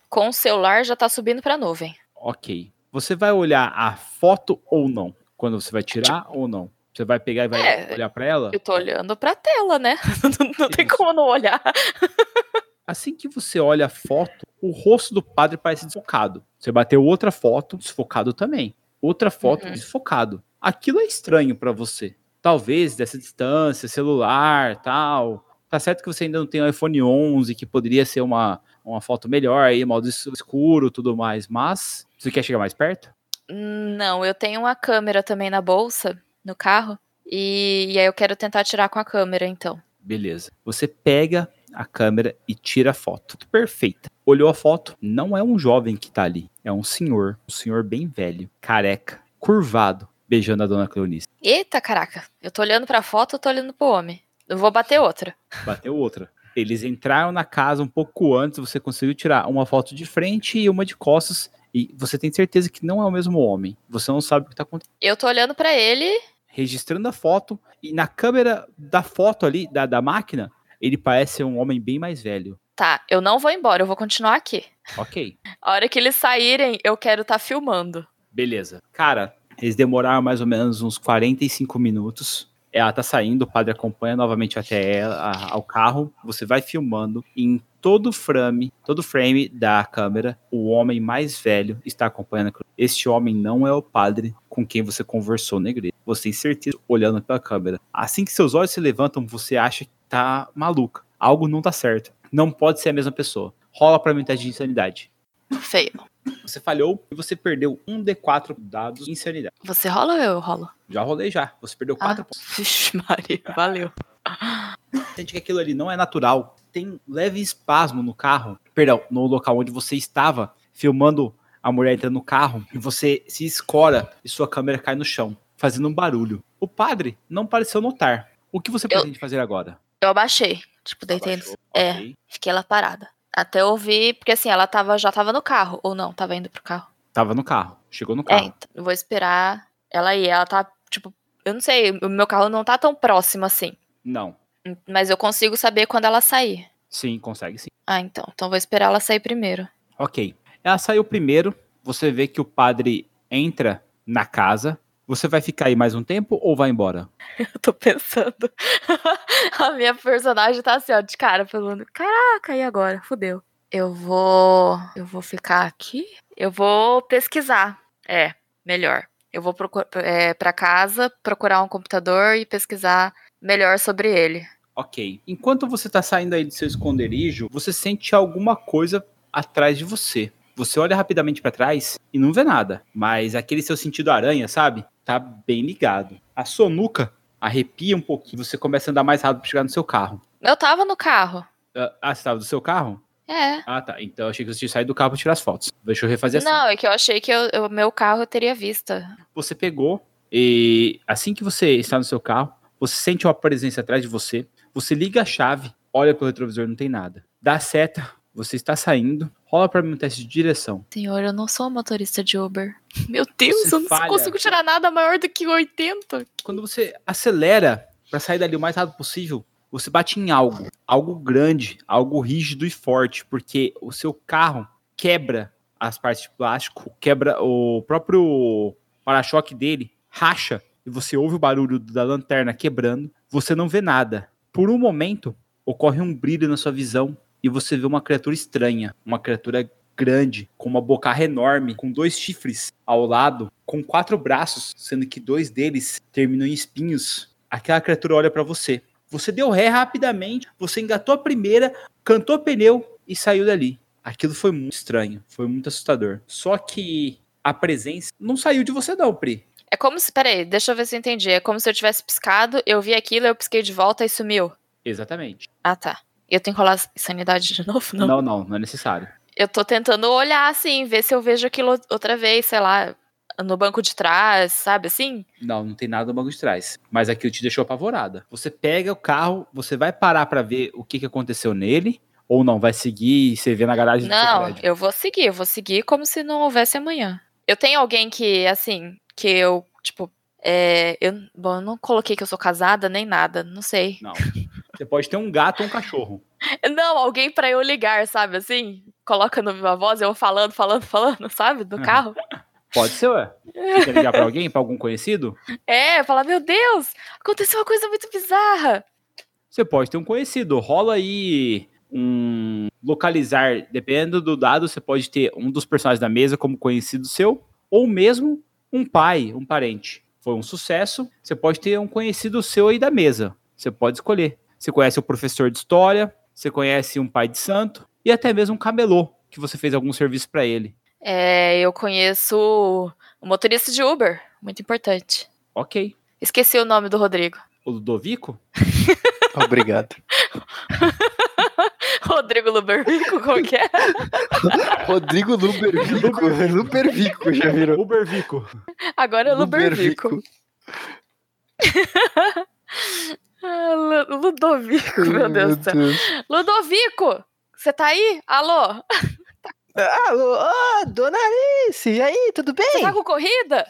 Com o celular já tá subindo pra nuvem. Ok. Você vai olhar a foto ou não? Quando você vai tirar ou não? Você vai pegar e vai É, olhar pra ela? Eu tô olhando pra tela, né? Não, não tem como não olhar. Assim que você olha a foto, o rosto do padre parece desfocado. Você bateu outra foto, desfocado também. Outra foto, Uhum. desfocado. Aquilo é estranho pra você. Talvez dessa distância, celular, tal. Tá certo que você ainda não tem o iPhone 11, que poderia ser uma, uma foto melhor aí, modo es- escuro, tudo mais. Mas você quer chegar mais perto? Não, eu tenho uma câmera também na bolsa, no carro. E, e aí eu quero tentar tirar com a câmera, então. Beleza. Você pega a câmera e tira a foto. Perfeita. Olhou a foto, não é um jovem que tá ali. É um senhor. Um senhor bem velho, careca, curvado, beijando a dona Cleonice. Eita, caraca. Eu tô olhando pra foto, eu tô olhando pro homem. Eu vou bater outra. Bateu outra. Eles entraram na casa um pouco antes, você conseguiu tirar uma foto de frente e uma de costas. E você tem certeza que não é o mesmo homem. Você não sabe o que tá acontecendo. Eu tô olhando pra ele. Registrando a foto. E na câmera da foto ali, da, da máquina, ele parece ser um homem bem mais velho. Tá, eu não vou embora, eu vou continuar aqui. Ok. A hora que eles saírem, eu quero estar filmando. Beleza. Cara, eles demoraram mais ou menos uns 45 minutos. Ela tá saindo, o padre acompanha novamente até ela, a- ao carro. Você vai filmando. Em todo frame, todo frame da câmera, o homem mais velho está acompanhando. Este homem não é o padre com quem você conversou na igreja. Você tem certeza olhando pela câmera. Assim que seus olhos se levantam, você acha tá maluca. Algo não tá certo. Não pode ser a mesma pessoa. Rola pra mim um teste de insanidade. Feio. Você falhou e você perdeu um D4 dados de insanidade. Você rola ou eu rolo? Já rolei já. Você perdeu Ah, 4 pontos. vixe, Maria, valeu. Sente que aquilo ali não é natural. Tem um leve espasmo no carro. Perdão, no local onde você estava filmando a mulher entrando no carro. E você se escora e sua câmera cai no chão, fazendo um barulho. O padre não pareceu notar. O que você pretende fazer agora? Eu abaixei. Tipo, deitei. Abaixou, É, ok. fiquei lá parada. Até eu ouvir, porque assim, ela tava, já tava no carro. Ou não, tava indo pro carro. Tava no carro. Chegou no É, carro. então, eu vou esperar ela ir. Ela tá, tipo, eu não sei, o meu carro não tá tão próximo assim. Não. Mas eu consigo saber quando ela sair. Sim, consegue sim. Ah, então. Então vou esperar ela sair primeiro. Ok. Ela saiu primeiro. Você vê que o padre entra na casa. Você vai ficar aí mais um tempo ou vai embora? Eu tô pensando. a minha personagem tá assim, ó, de cara, falando: Caraca, e agora? Fudeu. Eu vou. Eu vou ficar aqui? Eu vou pesquisar. É, melhor. Eu vou procurar é, pra casa, procurar um computador e pesquisar melhor sobre ele. Ok. Enquanto você tá saindo aí do seu esconderijo, você sente alguma coisa atrás de você. Você olha rapidamente pra trás e não vê nada. Mas aquele seu sentido aranha, sabe? Tá bem ligado. A sua nuca arrepia um pouquinho. Você começa a andar mais rápido pra chegar no seu carro. Eu tava no carro. Ah, Ah, você tava do seu carro? É. Ah, tá. Então eu achei que você tinha saído do carro pra tirar as fotos. Deixa eu refazer assim. Não, é que eu achei que o meu carro eu teria vista. Você pegou e assim que você está no seu carro, você sente uma presença atrás de você. Você liga a chave, olha pelo retrovisor, não tem nada. Dá seta, você está saindo. Rola pra mim um teste de direção. Senhor, eu não sou motorista de Uber. Meu Deus, Você eu não falha. consigo tirar nada maior do que 80. Quando você acelera pra sair dali o mais rápido possível, você bate em algo, algo grande, algo rígido e forte, porque o seu carro quebra as partes de plástico, quebra o próprio para-choque dele, racha e você ouve o barulho da lanterna quebrando, você não vê nada. Por um momento, ocorre um brilho na sua visão e você vê uma criatura estranha, uma criatura grande, com uma bocarra enorme, com dois chifres ao lado, com quatro braços, sendo que dois deles terminam em espinhos. Aquela criatura olha para você. Você deu ré rapidamente, você engatou a primeira, cantou pneu e saiu dali. Aquilo foi muito estranho, foi muito assustador. Só que a presença não saiu de você não, Pri. É como se. Peraí, deixa eu ver se eu entendi. É como se eu tivesse piscado, eu vi aquilo, eu pisquei de volta e sumiu. Exatamente. Ah, tá. E eu tenho que rolar sanidade de novo? Não. Não, não, não é necessário. Eu tô tentando olhar assim, ver se eu vejo aquilo outra vez, sei lá, no banco de trás, sabe assim? Não, não tem nada no banco de trás. Mas aquilo te deixou apavorada. Você pega o carro, você vai parar pra ver o que, que aconteceu nele, ou não, vai seguir e você vê na garagem do seu Não, eu vou seguir, eu vou seguir como se não houvesse amanhã. Eu tenho alguém que, assim, que eu, tipo, é, eu, bom, eu não coloquei que eu sou casada nem nada, não sei. Não. Você pode ter um gato ou um cachorro. Não, alguém pra eu ligar, sabe assim? Coloca no Viva Voz, eu falando, falando, falando, sabe? Do carro. Pode ser, ué. Você quer ligar pra alguém, pra algum conhecido? É, falar, meu Deus, aconteceu uma coisa muito bizarra. Você pode ter um conhecido. Rola aí um localizar, dependendo do dado, você pode ter um dos personagens da mesa como conhecido seu, ou mesmo um pai, um parente. Foi um sucesso, você pode ter um conhecido seu aí da mesa. Você pode escolher. Você conhece o professor de história, você conhece um pai de santo e até mesmo um camelô, que você fez algum serviço pra ele. É, eu conheço o motorista de Uber, muito importante. Ok. Esqueci o nome do Rodrigo. O Ludovico? Obrigado. Rodrigo Lubervico, como que é? Rodrigo Lubervico. Lubervico já virou. Ubervico. Agora é Lubervico. Ah, Lu- Ludovico, meu Deus do céu. Ludovico, você tá aí? Alô? Alô, ah, dona Alice, e aí, tudo bem? Você tá com corrida?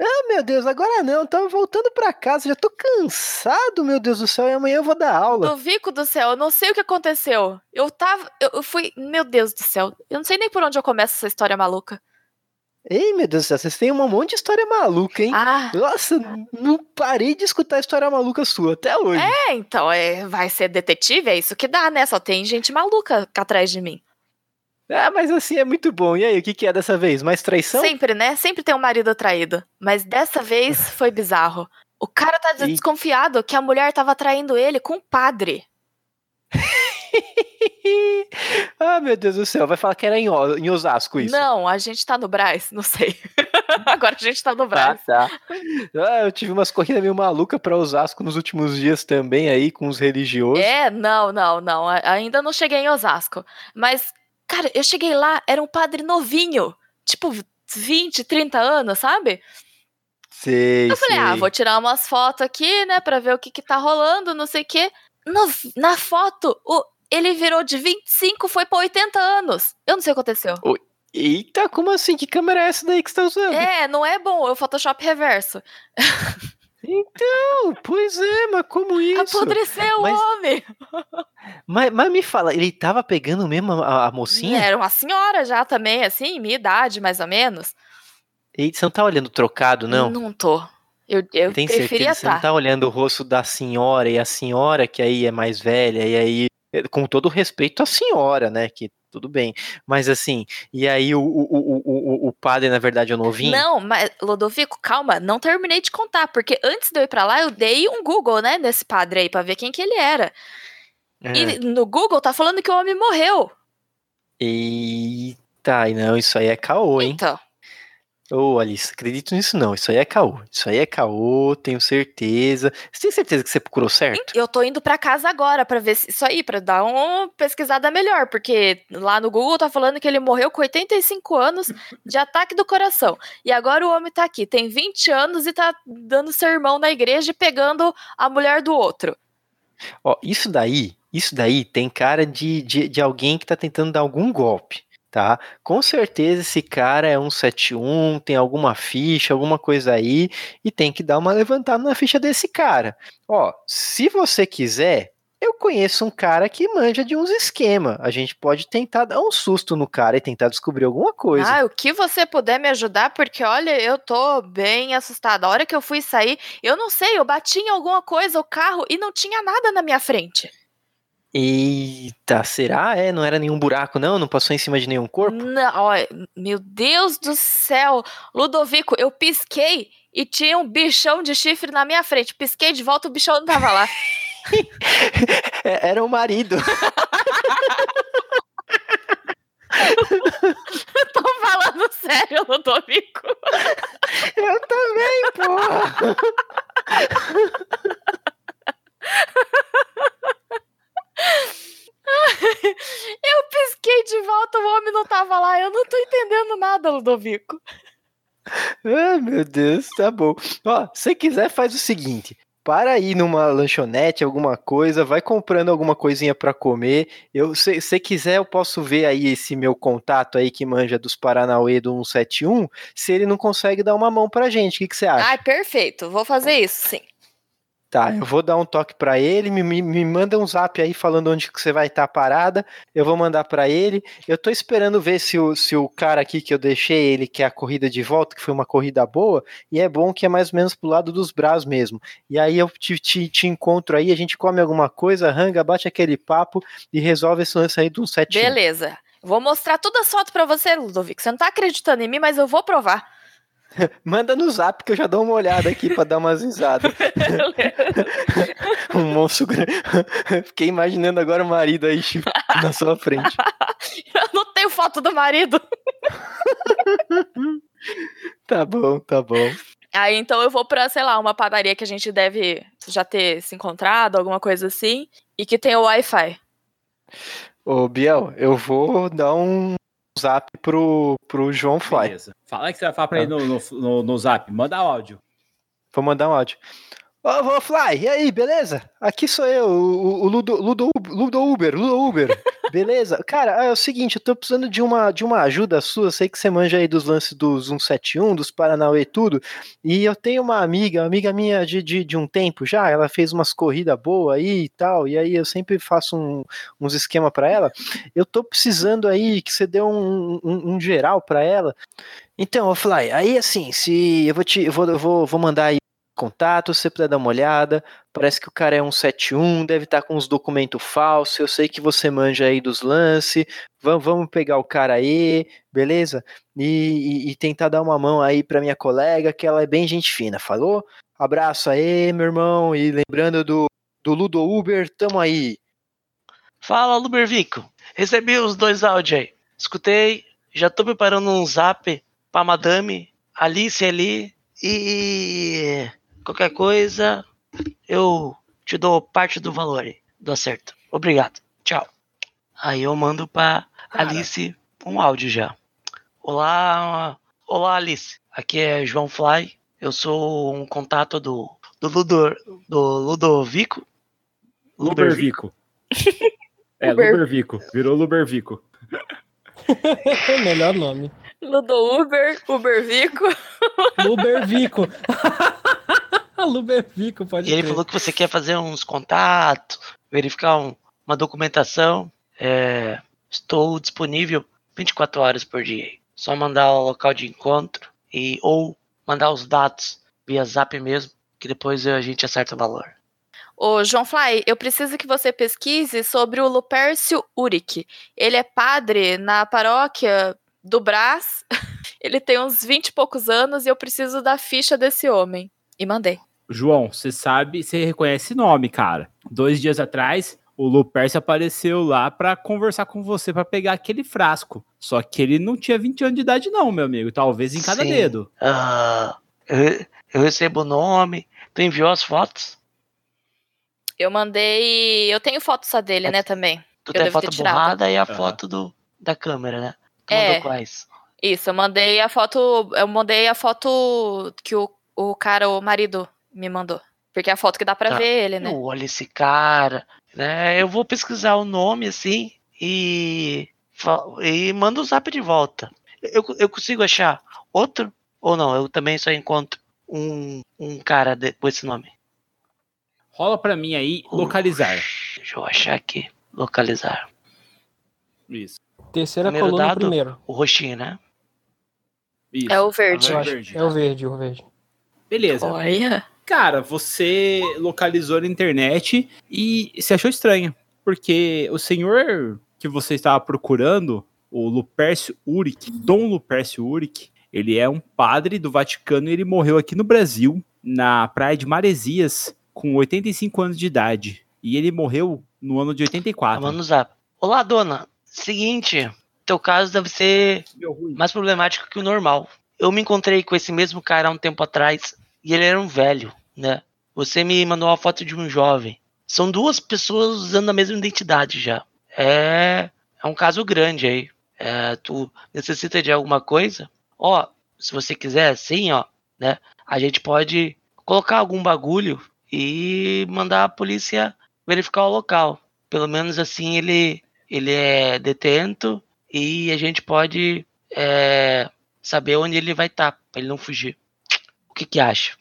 Ah, meu Deus, agora não, tava voltando pra casa, já tô cansado, meu Deus do céu, e amanhã eu vou dar aula. Ludovico do céu, eu não sei o que aconteceu. Eu tava. Eu, eu fui. Meu Deus do céu. Eu não sei nem por onde eu começo essa história maluca. Ei, meu Deus do céu, vocês têm um monte de história maluca, hein? Ah. Nossa, não parei de escutar história maluca sua até hoje. É, então, é, vai ser detetive, é isso que dá, né? Só tem gente maluca atrás de mim. Ah, mas assim é muito bom. E aí, o que, que é dessa vez? Mais traição? Sempre, né? Sempre tem um marido traído. Mas dessa vez foi bizarro. O cara tá E- desconfiado que a mulher tava traindo ele com um padre. ah, meu Deus do céu, vai falar que era em, em Osasco isso. Não, a gente tá no Brás, não sei. Agora a gente tá no Ah, Brás. tá. Ah, eu tive umas corridas meio malucas pra Osasco nos últimos dias também aí, com os religiosos. É, não, não, não. Ainda não cheguei em Osasco. Mas, cara, eu cheguei lá, era um padre novinho. Tipo, 20, 30 anos, sabe? Sei, Eu falei, sei. ah, vou tirar umas fotos aqui, né, pra ver o que que tá rolando, não sei o quê. No- na foto, o, ele virou de 25, foi pra 80 anos. Eu não sei o que aconteceu. Eita, como assim? Que câmera é essa daí que você tá usando? É, não é bom, é o Photoshop reverso. Então, pois é, mas como isso? Apodreceu Mas- o homem. Mas, mas me fala, ele tava pegando mesmo a, a mocinha? Era uma senhora já também, assim, minha idade, mais ou menos. Eita, você não tá olhando trocado, não? Não tô. Eu, eu Tem preferia certeza que você não estar. tá olhando o rosto da senhora e a senhora que aí é mais velha e aí com todo respeito à senhora, né, que tudo bem, mas assim, e aí o, o, o, o, padre na verdade é o novinho? Não, mas, Lodovico, calma, não terminei de contar, porque antes de eu ir pra lá, eu dei um Google, né, nesse padre aí, pra ver quem que ele era. É. E no Google tá falando que o homem morreu. Eita, e não, isso aí é caô, hein? Então, Ô, Alice, acredito nisso não, isso aí é caô, isso aí é caô, tenho certeza. Você tem certeza que você procurou certo? eu tô indo pra casa agora pra ver se, isso aí, pra dar uma pesquisada melhor, porque lá no Google tá falando que ele morreu com 85 anos de ataque do coração. E agora o homem tá aqui, tem 20 anos e tá dando sermão na igreja e pegando a mulher do outro. Ó, isso daí, isso daí tem cara de, de, de alguém que tá tentando dar algum golpe, tá? Com certeza esse cara é um 71, tem alguma ficha, alguma coisa aí, e tem que dar uma levantada na ficha desse cara. Ó, se você quiser, eu conheço um cara que manja de uns esquema. A gente pode tentar dar um susto no cara e tentar descobrir alguma coisa. Ah, o que você puder me ajudar, porque olha, eu tô bem assustada. A hora que eu fui sair, eu não sei, eu bati em alguma coisa, o carro, e não tinha nada na minha frente. Eita, será? É, não era nenhum buraco, não? Não passou em cima de nenhum corpo? Não, ó, meu Deus do céu, Ludovico, eu pisquei e tinha um bichão de chifre na minha frente. Pisquei de volta, o bichão não tava lá. É, Era o marido. Tô falando sério, Ludovico. Eu também, porra. Eu pisquei de volta, o homem não tava lá. Eu não tô entendendo nada, Ludovico. Ah, meu Deus, tá bom. Ó, se quiser, faz o seguinte. Para aí numa lanchonete, alguma coisa, vai comprando alguma coisinha pra comer. Eu, se se quiser, eu posso ver aí esse meu contato aí que manja dos Paranauê do 171, se ele não consegue dar uma mão pra gente. O que, que você acha? Ai, perfeito. Vou fazer isso, sim. Tá, eu vou dar um toque pra ele, me, me, manda um zap aí falando onde que você vai estar parada, eu vou mandar pra ele. Eu tô esperando ver se o, se o cara aqui que eu deixei ele quer a corrida de volta, que foi uma corrida boa, e é bom que é mais ou menos pro lado dos bras mesmo. E aí eu te, te, te encontro aí, a gente come alguma coisa, ranga, bate aquele papo e resolve esse lance aí do 7 Beleza. Vou mostrar todas as fotos pra você, Ludovico. Você não tá acreditando em mim, mas eu vou provar. Manda no zap que eu já dou uma olhada aqui pra dar umas risadas. um monstro grande. Fiquei imaginando agora o marido aí na sua frente. eu não tenho foto do marido. Tá bom, tá bom. Aí então eu vou pra, sei lá, uma padaria que a gente deve já ter se encontrado, alguma coisa assim, e que tem o Wi-Fi. Ô, Biel, eu vou dar um zap pro, pro João Fly. Beleza. Fala que você vai falar pra ele no, no, no, no zap. Manda áudio. Vou mandar um áudio. Ô, João Fly, e aí, beleza? Aqui sou eu, o, o Ludo, Ludo, Ludo Uber, Ludo Uber. Beleza? Cara, é o seguinte, eu tô precisando de uma, de uma ajuda sua. Sei que você manja aí dos lances dos 171, dos Paranauê e tudo. E eu tenho uma amiga, uma amiga minha de, de, de um tempo já. Ela fez umas corridas boas aí e tal. E aí eu sempre faço um- uns esquema pra ela. Eu tô precisando aí que você dê um, um, um geral pra ela. Então, Fly, aí assim, se eu vou te. Eu vou, eu vou, vou mandar aí contato, você puder dar uma olhada. Parece que o cara é um 71, deve estar com uns documentos falsos. Eu sei que você manja aí dos lances. Vamos, vamos pegar o cara aí, beleza? E, e- e tentar dar uma mão aí pra minha colega, que ela é bem gente fina, falou? Abraço aí, meu irmão. E lembrando do, do Ludo Uber, tamo aí. Fala, Lubervico. Recebi os dois áudios aí. Escutei, já tô preparando um zap pra madame Alice ali. E qualquer coisa, eu te dou parte do valor do acerto. Obrigado. Tchau. Aí eu mando pra Cara. Alice um áudio já. Olá, olá Alice. Aqui é João Fly. Eu sou um contato do do Ludo, do Ludovico. Lubervico. É, Luber- Lubervico. Virou Lubervico. Melhor nome. Ludo Uber, Ubervico. Lubervico. Lubervico, pode E ele crer. falou que você quer fazer uns contatos, verificar um- uma documentação. É, estou disponível 24 horas por dia. Só mandar o local de encontro e ou mandar os dados via zap mesmo, que depois a gente acerta o valor. Ô, João Fly, eu preciso que você pesquise sobre o Lupércio Uric. Ele é padre na paróquia do Brás. Ele tem uns 20 e poucos anos e eu preciso da ficha desse homem. E mandei. João, você sabe, você reconhece nome, cara. Dois dias atrás, o Lupercio apareceu lá pra conversar com você pra pegar aquele frasco. Só que ele não tinha 20 anos de idade, não, meu amigo. Talvez em cada Sim. dedo. Ah, eu, eu recebo o nome. Tu enviou as fotos? Eu mandei. Eu tenho foto só dele, né, também. Tu Eu tem a foto borrada e a foto do, da câmera, né? Tu É. mandou quais? Isso, eu mandei a foto. Eu mandei a foto que o, o cara, o marido, me mandou. Porque é a foto que dá pra Tá. ver ele, né? Eu olho esse cara, né? Eu vou pesquisar o nome assim e e mando o zap de volta. Eu, eu consigo achar outro ou não? Eu também só encontro um, um cara de- com esse nome. Rola pra mim aí, localizar. Deixa eu achar aqui. Localizar. Isso. Terceira Primeiro coluna dado. primeiro. O roxinho, né? Isso. É o verde. Eu acho- verde. É o verde, o verde. Beleza. Olha. Cara, você localizou na internet e se achou estranho. Porque o senhor que você estava procurando, o Lupercio Uric, Dom Lupercio Uric, ele é um padre do Vaticano e ele morreu aqui no Brasil, na praia de Maresias, com 85 anos de idade. E ele morreu no ano de 84. Tá no zap. Olá, dona. Seguinte, teu caso deve ser mais problemático que o normal. Eu me encontrei com esse mesmo cara há um tempo atrás e ele era um velho, né? Você me mandou uma foto de um jovem. São duas pessoas usando a mesma identidade já. É, é um caso grande aí. É, tu necessita de alguma coisa? Ó, se você quiser, sim, ó, né? A gente pode colocar algum bagulho e mandar a polícia verificar o local. Pelo menos assim ele ele é detento e a gente pode é, saber onde ele vai estar, pra ele não fugir. O que que acha?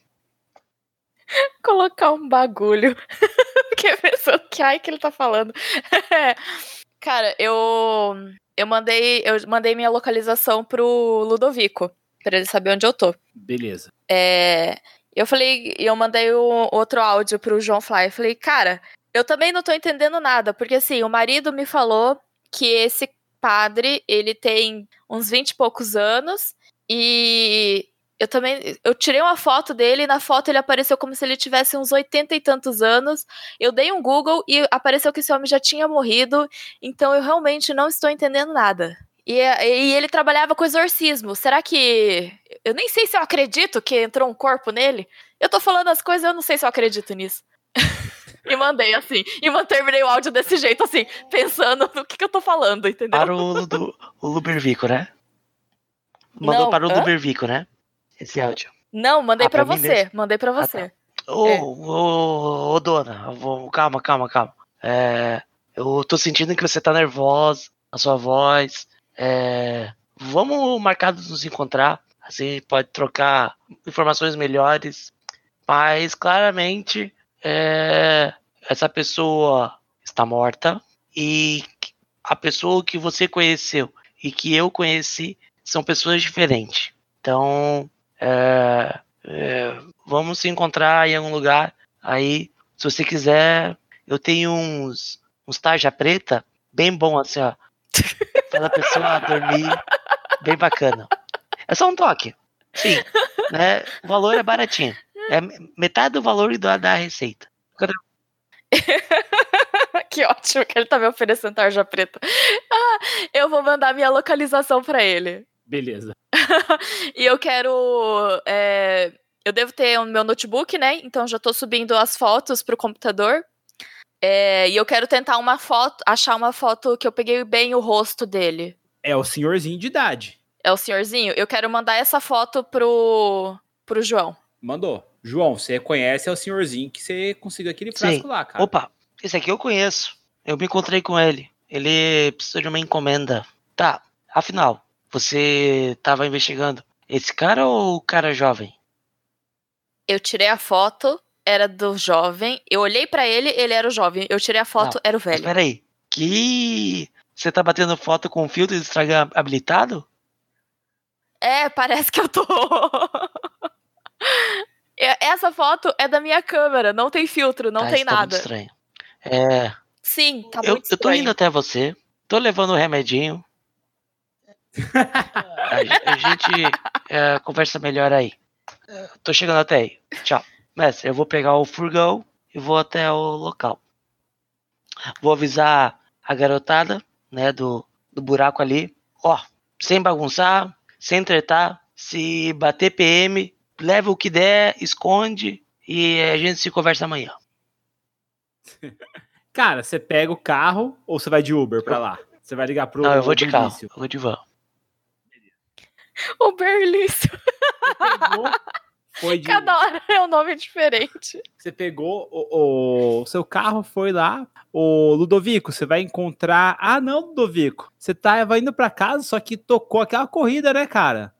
Colocar um bagulho. Porque a pessoa que ai que ele tá falando. Cara, eu eu mandei eu mandei minha localização pro Ludovico pra ele saber onde eu tô. Beleza. É, eu falei, eu mandei o outro áudio pro João Fly. Eu falei, cara, eu também não tô entendendo nada, porque assim, o marido me falou que esse padre, ele tem uns 20 e poucos anos e eu também, eu tirei uma foto dele e na foto ele apareceu como se ele tivesse uns 80 e tantos anos. Eu dei um Google e apareceu que esse homem já tinha morrido, então eu realmente não estou entendendo nada. E, e ele trabalhava com exorcismo. Será que. Eu nem sei se eu acredito que entrou um corpo nele. Eu tô falando as coisas, eu não sei se eu acredito nisso. e mandei assim. E terminei o áudio desse jeito, assim, pensando no que, que eu tô falando, entendeu? Para o, Ludo, o Lubervico, né? Mandou Não, para o? Lubervico, né? Esse áudio. Não, mandei Ah, mim você. Mandei pra Ah, você. Ô, É. ô, ô, dona, eu vou- calma, calma, calma. É, eu tô sentindo que você tá nervosa, a sua voz. É, vamos marcar nos encontrar, assim pode trocar informações melhores. Mas claramente é, essa pessoa está morta e a pessoa que você conheceu e que eu conheci são pessoas diferentes. Então, é, é, vamos se encontrar em algum lugar. Aí, se você quiser, eu tenho uns, uns tarja preta, bem bom assim, ó. Para a pessoa dormir, bem bacana. É só um toque. Sim, né? O valor é baratinho. É metade do valor da, da receita. que ótimo que ele tá me oferecendo tarja preta. Ah, eu vou mandar minha localização pra ele. Beleza. e eu quero. é, eu devo ter o meu notebook, né? Então já tô subindo as fotos pro computador. É, e eu quero tentar uma foto, achar uma foto que eu peguei bem o rosto dele. É o senhorzinho de idade. É o senhorzinho? Eu quero mandar essa foto pro, pro João. Mandou. João, você conhece é o senhorzinho que você conseguiu aquele frasco Sim. lá, cara. Opa, esse aqui eu conheço. Eu me encontrei com ele. Ele precisa de uma encomenda. Tá, afinal, você tava investigando esse cara ou o cara jovem? Eu tirei a foto, era do jovem. Eu olhei pra ele, ele era o jovem. Eu tirei a foto, Não, era o velho. peraí, que você tá batendo foto com filtro de Instagram habilitado? É, parece que eu tô. É, Essa foto é da minha câmera, não tem filtro, não Ah, tem isso tá muito nada. estranho. É, Sim, tá eu, muito eu tô estranho. indo até você, tô levando o remedinho. A, a gente é, conversa melhor aí. Tô chegando até aí. Tchau. Mestre, eu vou pegar o furgão e vou até o local. Vou avisar a garotada, né, do, do buraco ali. Ó, sem bagunçar, sem tretar. Se bater PM, leva o que der, esconde e a gente se conversa amanhã. Cara, você pega o carro ou você vai de Uber pra lá? Você vai ligar pro Não, eu vou de carro. Eu vou de van. O Berlício, Pegou, foi de, cada hora é um nome diferente. Você pegou o, o seu carro, foi lá. O Ludovico, você vai encontrar. Ah, não, Ludovico. Você tá, vai indo pra casa, só que tocou aquela corrida, né, cara?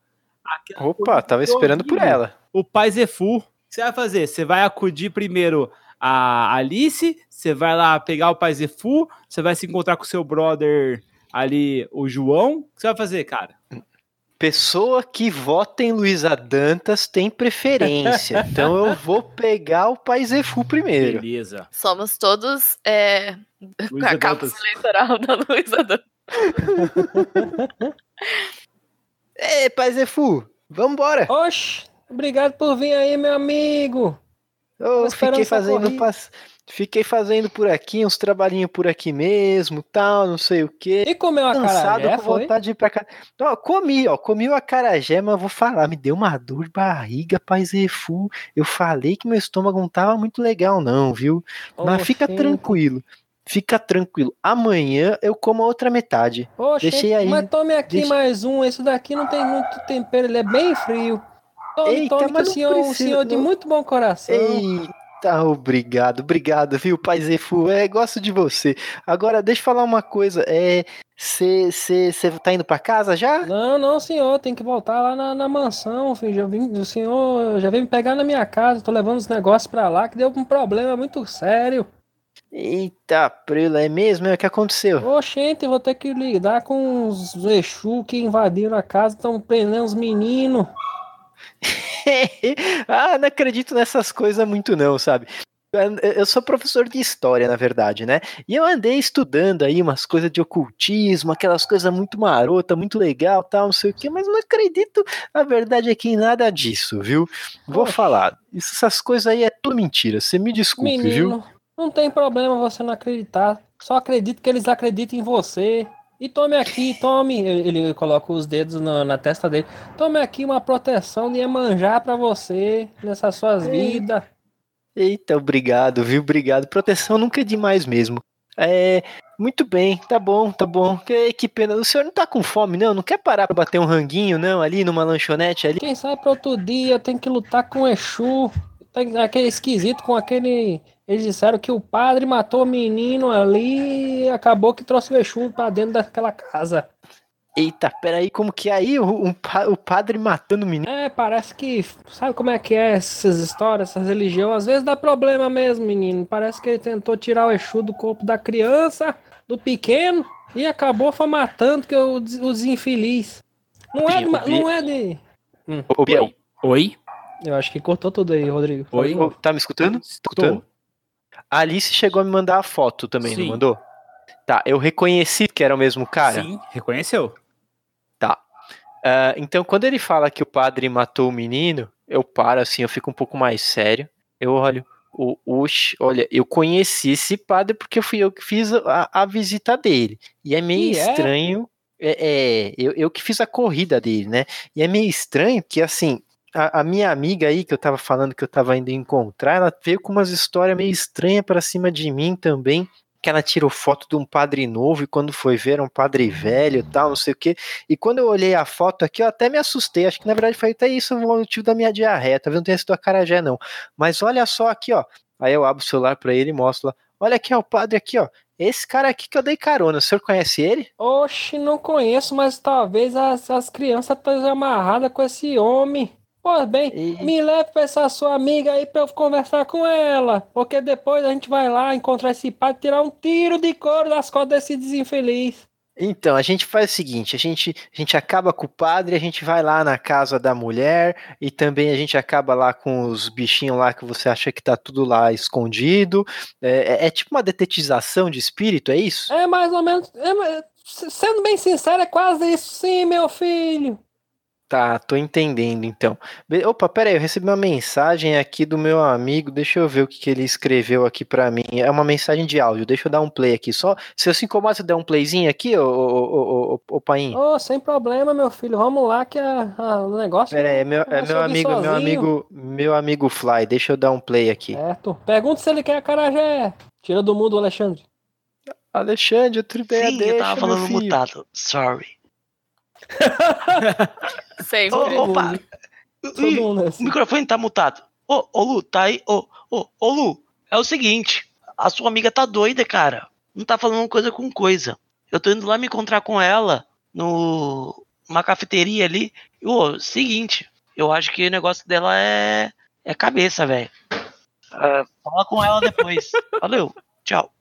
Aquela Opa, tava esperando por ela. O pai Zefu. O que você vai fazer? Você vai acudir primeiro a Alice, você vai lá pegar o pai Zefu, você vai se encontrar com o seu brother ali, o João. O que você vai fazer, cara? Pessoa que vota em Luísa Dantas tem preferência. então eu vou pegar o pai Zefu primeiro. Beleza. Somos todos é, a Dantas. eleitoral da Luísa Dantas. Ei, pai Zefu, vambora. Oxe, obrigado por vir aí, meu amigo. Eu fiquei fazendo, pass- fiquei fazendo por aqui, uns trabalhinhos por aqui mesmo, tal, não sei o quê. E comeu a Cansado, com foi? vontade de ir pra. Ó, comi, ó, comi o acarajé, mas vou falar, me deu uma dor de barriga, pai Zefu. Eu falei que meu estômago não tava muito legal não, viu? Mas fica tranquilo. Fica tranquilo. Amanhã eu como a outra metade. Oxe, Deixei aí. mas tome aqui Deixa- mais um. Esse daqui não tem muito tempero, ele é bem frio. Tome, Eita, tome, mas o senhor, o senhor de não. muito bom coração. Eita, obrigado, obrigado, viu, pai Zefu? É, gosto de você. Agora, deixa eu falar uma coisa. É, você tá indo pra casa já? Não, não, senhor, tem que voltar lá na, na mansão, filho. Já vim, o senhor já veio me pegar na minha casa, tô levando os negócios pra lá, que deu um problema muito sério. Eita, prela, é mesmo? É o que aconteceu? Oxente, vou ter que lidar com os Exu que invadiram a casa, estão prendendo os meninos. ah, não acredito nessas coisas muito não, sabe? Eu sou professor de história, na verdade, né? E eu andei estudando aí umas coisas de ocultismo, aquelas coisas muito marota, muito legal, tal, não sei o quê, mas não acredito, a verdade é que em nada disso, viu? Vou Oxe. falar, essas coisas aí é tudo mentira, você me desculpe, viu? Menino, não tem problema você não acreditar. Só acredito que eles acreditem em você. E tome aqui, tome. Ele, coloca os dedos na, na testa dele. Tome aqui uma proteção de Iemanjá pra você nessas suas vidas. Eita, obrigado, viu? Obrigado. Proteção nunca é demais mesmo. É, muito bem, tá bom, tá bom. Que, que pena. O senhor não tá com fome, não? Não quer parar pra bater um ranguinho, não? Ali numa lanchonete ali? Quem sabe para outro dia tem que lutar com o Exu. Aquele esquisito com aquele. Eles disseram que o padre matou o menino ali e acabou que trouxe o Exu pra dentro daquela casa. Eita, peraí, como que é aí? O, o padre matando o menino? É, parece que. Sabe como é que é essas histórias, essas religiões? Às vezes dá problema mesmo, menino. Parece que ele tentou tirar o Exu do corpo da criança, do pequeno, e acabou foi matando que o des- os infeliz. Não é, de não é de. Ô, Biel, Oi? Eu acho que cortou tudo aí, Rodrigo. Oi? tá me escutando? Escutando? A Alice chegou a me mandar a foto também, Sim. não mandou? Tá, eu reconheci que era o mesmo cara. Sim, reconheceu. Ah, então, quando ele fala que o padre matou o menino, eu paro assim, eu fico um pouco mais sério. Eu olho, o, oxe, olha, eu conheci esse padre porque fui eu que fiz a, a visita dele. E é meio E é? estranho. É, é, eu, eu que fiz a corrida dele, né? E é meio estranho que, assim, a, a minha amiga aí que eu tava falando que eu tava indo encontrar, ela veio com umas histórias meio estranhas pra cima de mim também. Que ela tirou foto de um padre novo e quando foi ver era um padre velho tal, não sei o quê. E quando eu olhei a foto aqui, eu até me assustei. Acho que na verdade foi até isso o motivo da minha diarreia. Talvez não tenha sido a carajé, não. Mas olha só aqui, ó. Aí eu abro o celular pra ele e mostro lá. Olha aqui, ó, o padre aqui, ó. Esse cara aqui que eu dei carona. O senhor conhece ele? Oxe, não conheço, mas talvez as, as crianças estejam amarradas com esse homem. Pois bem, E- me leve pra essa sua amiga aí pra eu conversar com ela. Porque depois a gente vai lá encontrar esse padre e tirar um tiro de couro das costas desse desinfeliz. Então, a gente faz o seguinte: a gente, a gente acaba com o padre, a gente vai lá na casa da mulher e também a gente acaba lá com os bichinhos lá que você acha que tá tudo lá escondido. É, é- é tipo uma detetização de espírito, é isso? É mais ou menos. é, sendo bem sincero, é quase isso sim, meu filho. Tá, tô entendendo então. Opa, pera aí, eu recebi uma mensagem aqui do meu amigo. Deixa eu ver o que, que ele escreveu aqui pra mim. É uma mensagem de áudio. Deixa eu dar um play aqui. Só se eu se incomoda, você der um playzinho aqui, ô, ô, ô, ô, ô, ô sem problema, meu filho. Vamos lá que a, a- o negócio. Pera aí, é meu, é eu meu amigo, meu amigo, meu amigo Fly. Deixa eu dar um play aqui. Certo. Pergunta se ele quer acarajé. Tira do mundo, Alexandre. Alexandre, outra ideia Sim, deixa, eu tava falando mutado. Sorry. Sempre. Ô, opa! Ih, mundo O assim. microfone tá mutado. Ô, ô Lu, tá aí? Ô, ô, ô Lu, é o seguinte. A sua amiga tá doida, cara. Não tá falando coisa com coisa. Eu tô indo lá me encontrar com ela no uma cafeteria ali. Ô, seguinte. Eu acho que o negócio dela é é cabeça, velho. Ah, fala com ela depois. Valeu. Tchau.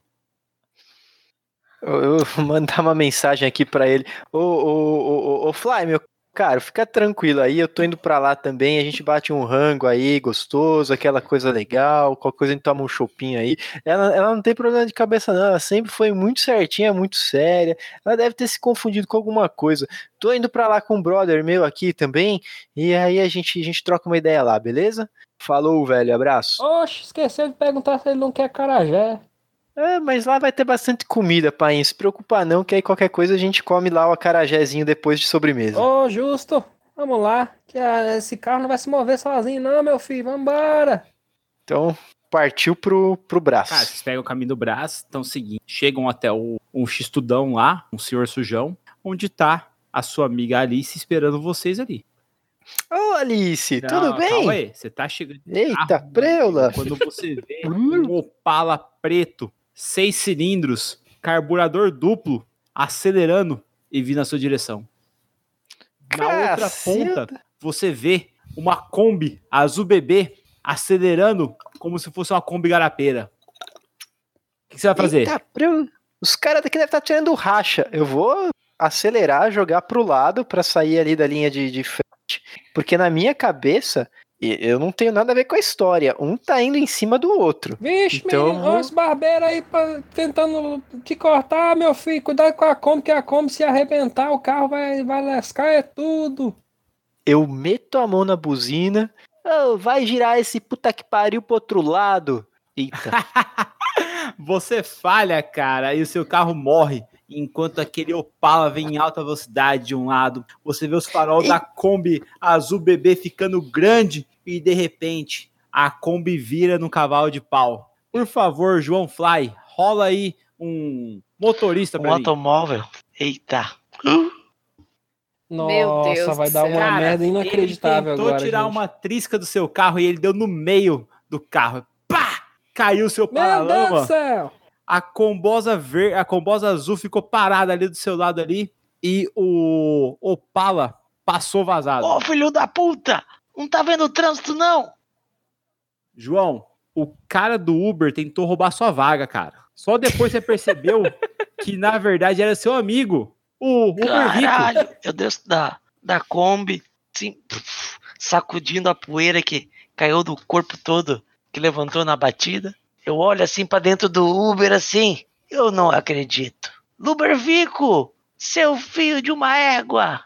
Eu, vou mandar uma mensagem aqui pra ele. Ô, ô, ô, ô, Fly, meu caro, fica tranquilo aí. Eu tô indo pra lá também. A gente bate um rango aí, gostoso, aquela coisa legal. Qualquer coisa a gente toma um chopinho aí. Ela, ela não tem problema de cabeça, não. Ela sempre foi muito certinha, muito séria. Ela deve ter se confundido com alguma coisa. Tô indo pra lá com um brother meu aqui também. E aí a gente, a gente troca uma ideia lá, beleza? Falou, velho. Abraço. Oxe, esqueceu de perguntar se ele não quer carajé. É, mas lá vai ter bastante comida, pai. Não se preocupa não, que aí qualquer coisa a gente come lá o acarajézinho depois de sobremesa. Ô, justo. Vamos lá. Que ah, esse carro não vai se mover sozinho, não, meu filho. Vambora. Então, partiu pro, pro braço. Cara, vocês pegam o caminho do braço, então é seguinte, chegam até o, um xistudão lá, um senhor sujão, onde tá a sua amiga Alice esperando vocês ali. Ô, Alice, Não, tudo bem? Calma aí, você tá chegando. de Eita, carro, preula. Quando você vê um Opala preto, seis cilindros, carburador duplo, acelerando e vindo na sua direção. Na outra ponta, você vê uma Kombi azul bebê acelerando como se fosse uma Kombi garapeira. O que você vai fazer? Eita. Os caras daqui devem estar tirando racha. Eu vou acelerar, jogar pro lado pra sair ali da linha de, de frente. Porque na minha cabeça, eu não tenho nada a ver com a história. Um tá indo em cima do outro. Vixe, Então, menino, olha os barbeiros aí pra- tentando te cortar, meu filho. Cuidado com a Kombi, que a Kombi se arrebentar, o carro vai, vai lascar, é tudo. Eu meto a mão na buzina. "Ô, vai girar esse puta que pariu pro outro lado. Eita. Você falha, cara, e o seu carro morre. Enquanto aquele Opala vem em alta velocidade de um lado, você vê os farol da Kombi azul bebê ficando grande e de repente a Kombi vira no cavalo de pau. Por favor, João Fly, rola aí um motorista Um pra mim. automóvel. Eita. Meu Nossa, Deus vai dar uma Cara, merda inacreditável ele tentou agora. tirar gente. uma trisca do seu carro e ele deu no meio do carro. Pá! Caiu o seu Meu Deus paralama. do céu! A combosa ver, a combosa azul ficou parada ali do seu lado ali e o Opala passou vazado. Ô, filho da puta! Não tá vendo o trânsito, não? João, o cara do Uber tentou roubar sua vaga, cara. Só depois você percebeu que na verdade era seu amigo, o Uber. Caralho, eu desço da, da Kombi, assim, sacudindo a poeira que caiu do corpo todo, que levantou na batida. Eu olho assim pra dentro do Uber, assim, eu não acredito. Lubervico, seu filho de uma égua.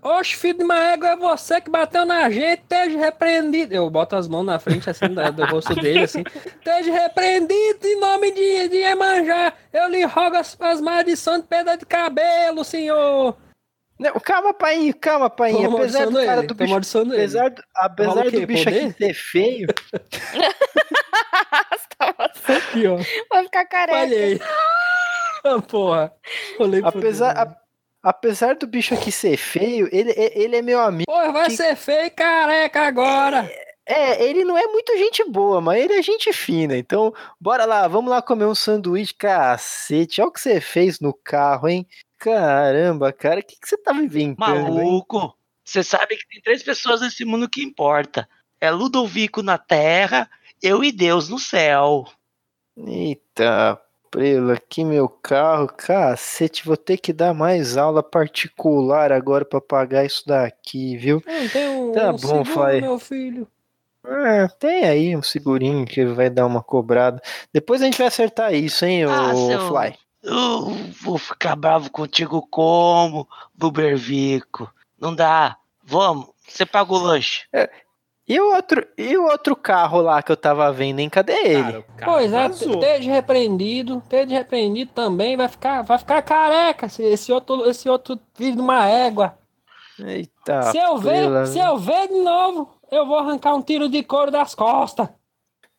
Oxe, filho de uma égua, é você que bateu na gente, esteja repreendido. Eu boto as mãos na frente, assim, da- do rosto dele, assim. Esteja repreendido em nome de, de Iemanjá. Eu lhe rogo as, as maldições de pedra de cabelo, senhor. Não, calma, pai, calma, pai. Tô Apesar do cara ele, do bicho, apesar, do- apesar do bicho aqui Poder? ser feio, Aqui, ó. Vai ficar careca. Falhei. Ah, porra. Pro apesar, a- apesar do bicho aqui ser feio, ele, ele é meu amigo. Porra, vai que- ser feio e careca agora. É, ele não é muito gente boa, mas ele é gente fina. Então, bora lá, vamos lá comer um sanduíche. Cacete, olha o que você fez no carro, hein? Caramba, cara, o que, que você inventando, hein? Maluco, você sabe que tem três pessoas nesse mundo que importa. É Ludovico na terra, eu e Deus no céu. Eita, prelo, aqui meu carro. Cacete, vou ter que dar mais aula particular agora pra pagar isso daqui, viu? Não tem um, Tá um bom, Fly. meu filho. Ah, tem aí um segurinho que vai dar uma cobrada. Depois a gente vai acertar isso, hein, Ah, ô seu- Fly. Eu vou ficar bravo contigo como, Lubervico? Não dá. Vamos, você paga o lanche. E o outro, e o outro carro lá que eu tava vendo, hein? Cadê ele? Cara, Pois é, esteja repreendido, esteja repreendido também, vai ficar, vai ficar careca esse, esse outro, esse outro filho de uma égua. Eita, se eu ver, se eu ver de novo, eu vou arrancar um tiro de couro das costas.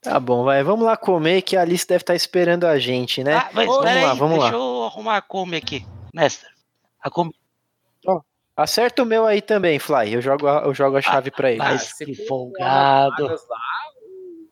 Tá bom, vai, vamos lá comer que a Alice deve estar esperando a gente, né? Ah, mas Vamos lá, vamos deixa lá. eu arrumar a Kombi aqui. Mestre, a Kombi. Acerta o meu aí também, Fly. Eu jogo a, eu jogo a chave pra ele. vai. Cara, Mas que folgado. Lá,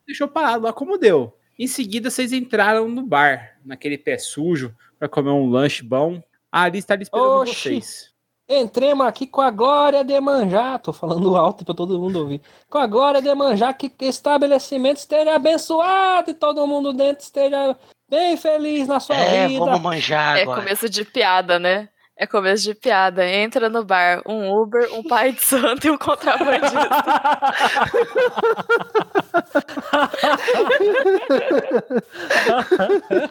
deixou parado lá como deu. Em seguida, vocês entraram no bar, naquele pé sujo, pra comer um lanche bom. A Alice tá ali esperando Oxi. vocês. Entremos aqui com a glória de manjar. Tô falando alto para todo mundo ouvir. Com a glória de manjar que, estabelecimento esteja abençoado e todo mundo dentro esteja bem feliz na sua É, vida. vamos manjar É agora. começo de piada, né? É começo de piada. Entra no bar um Uber, um pai de santo e um contrabandista.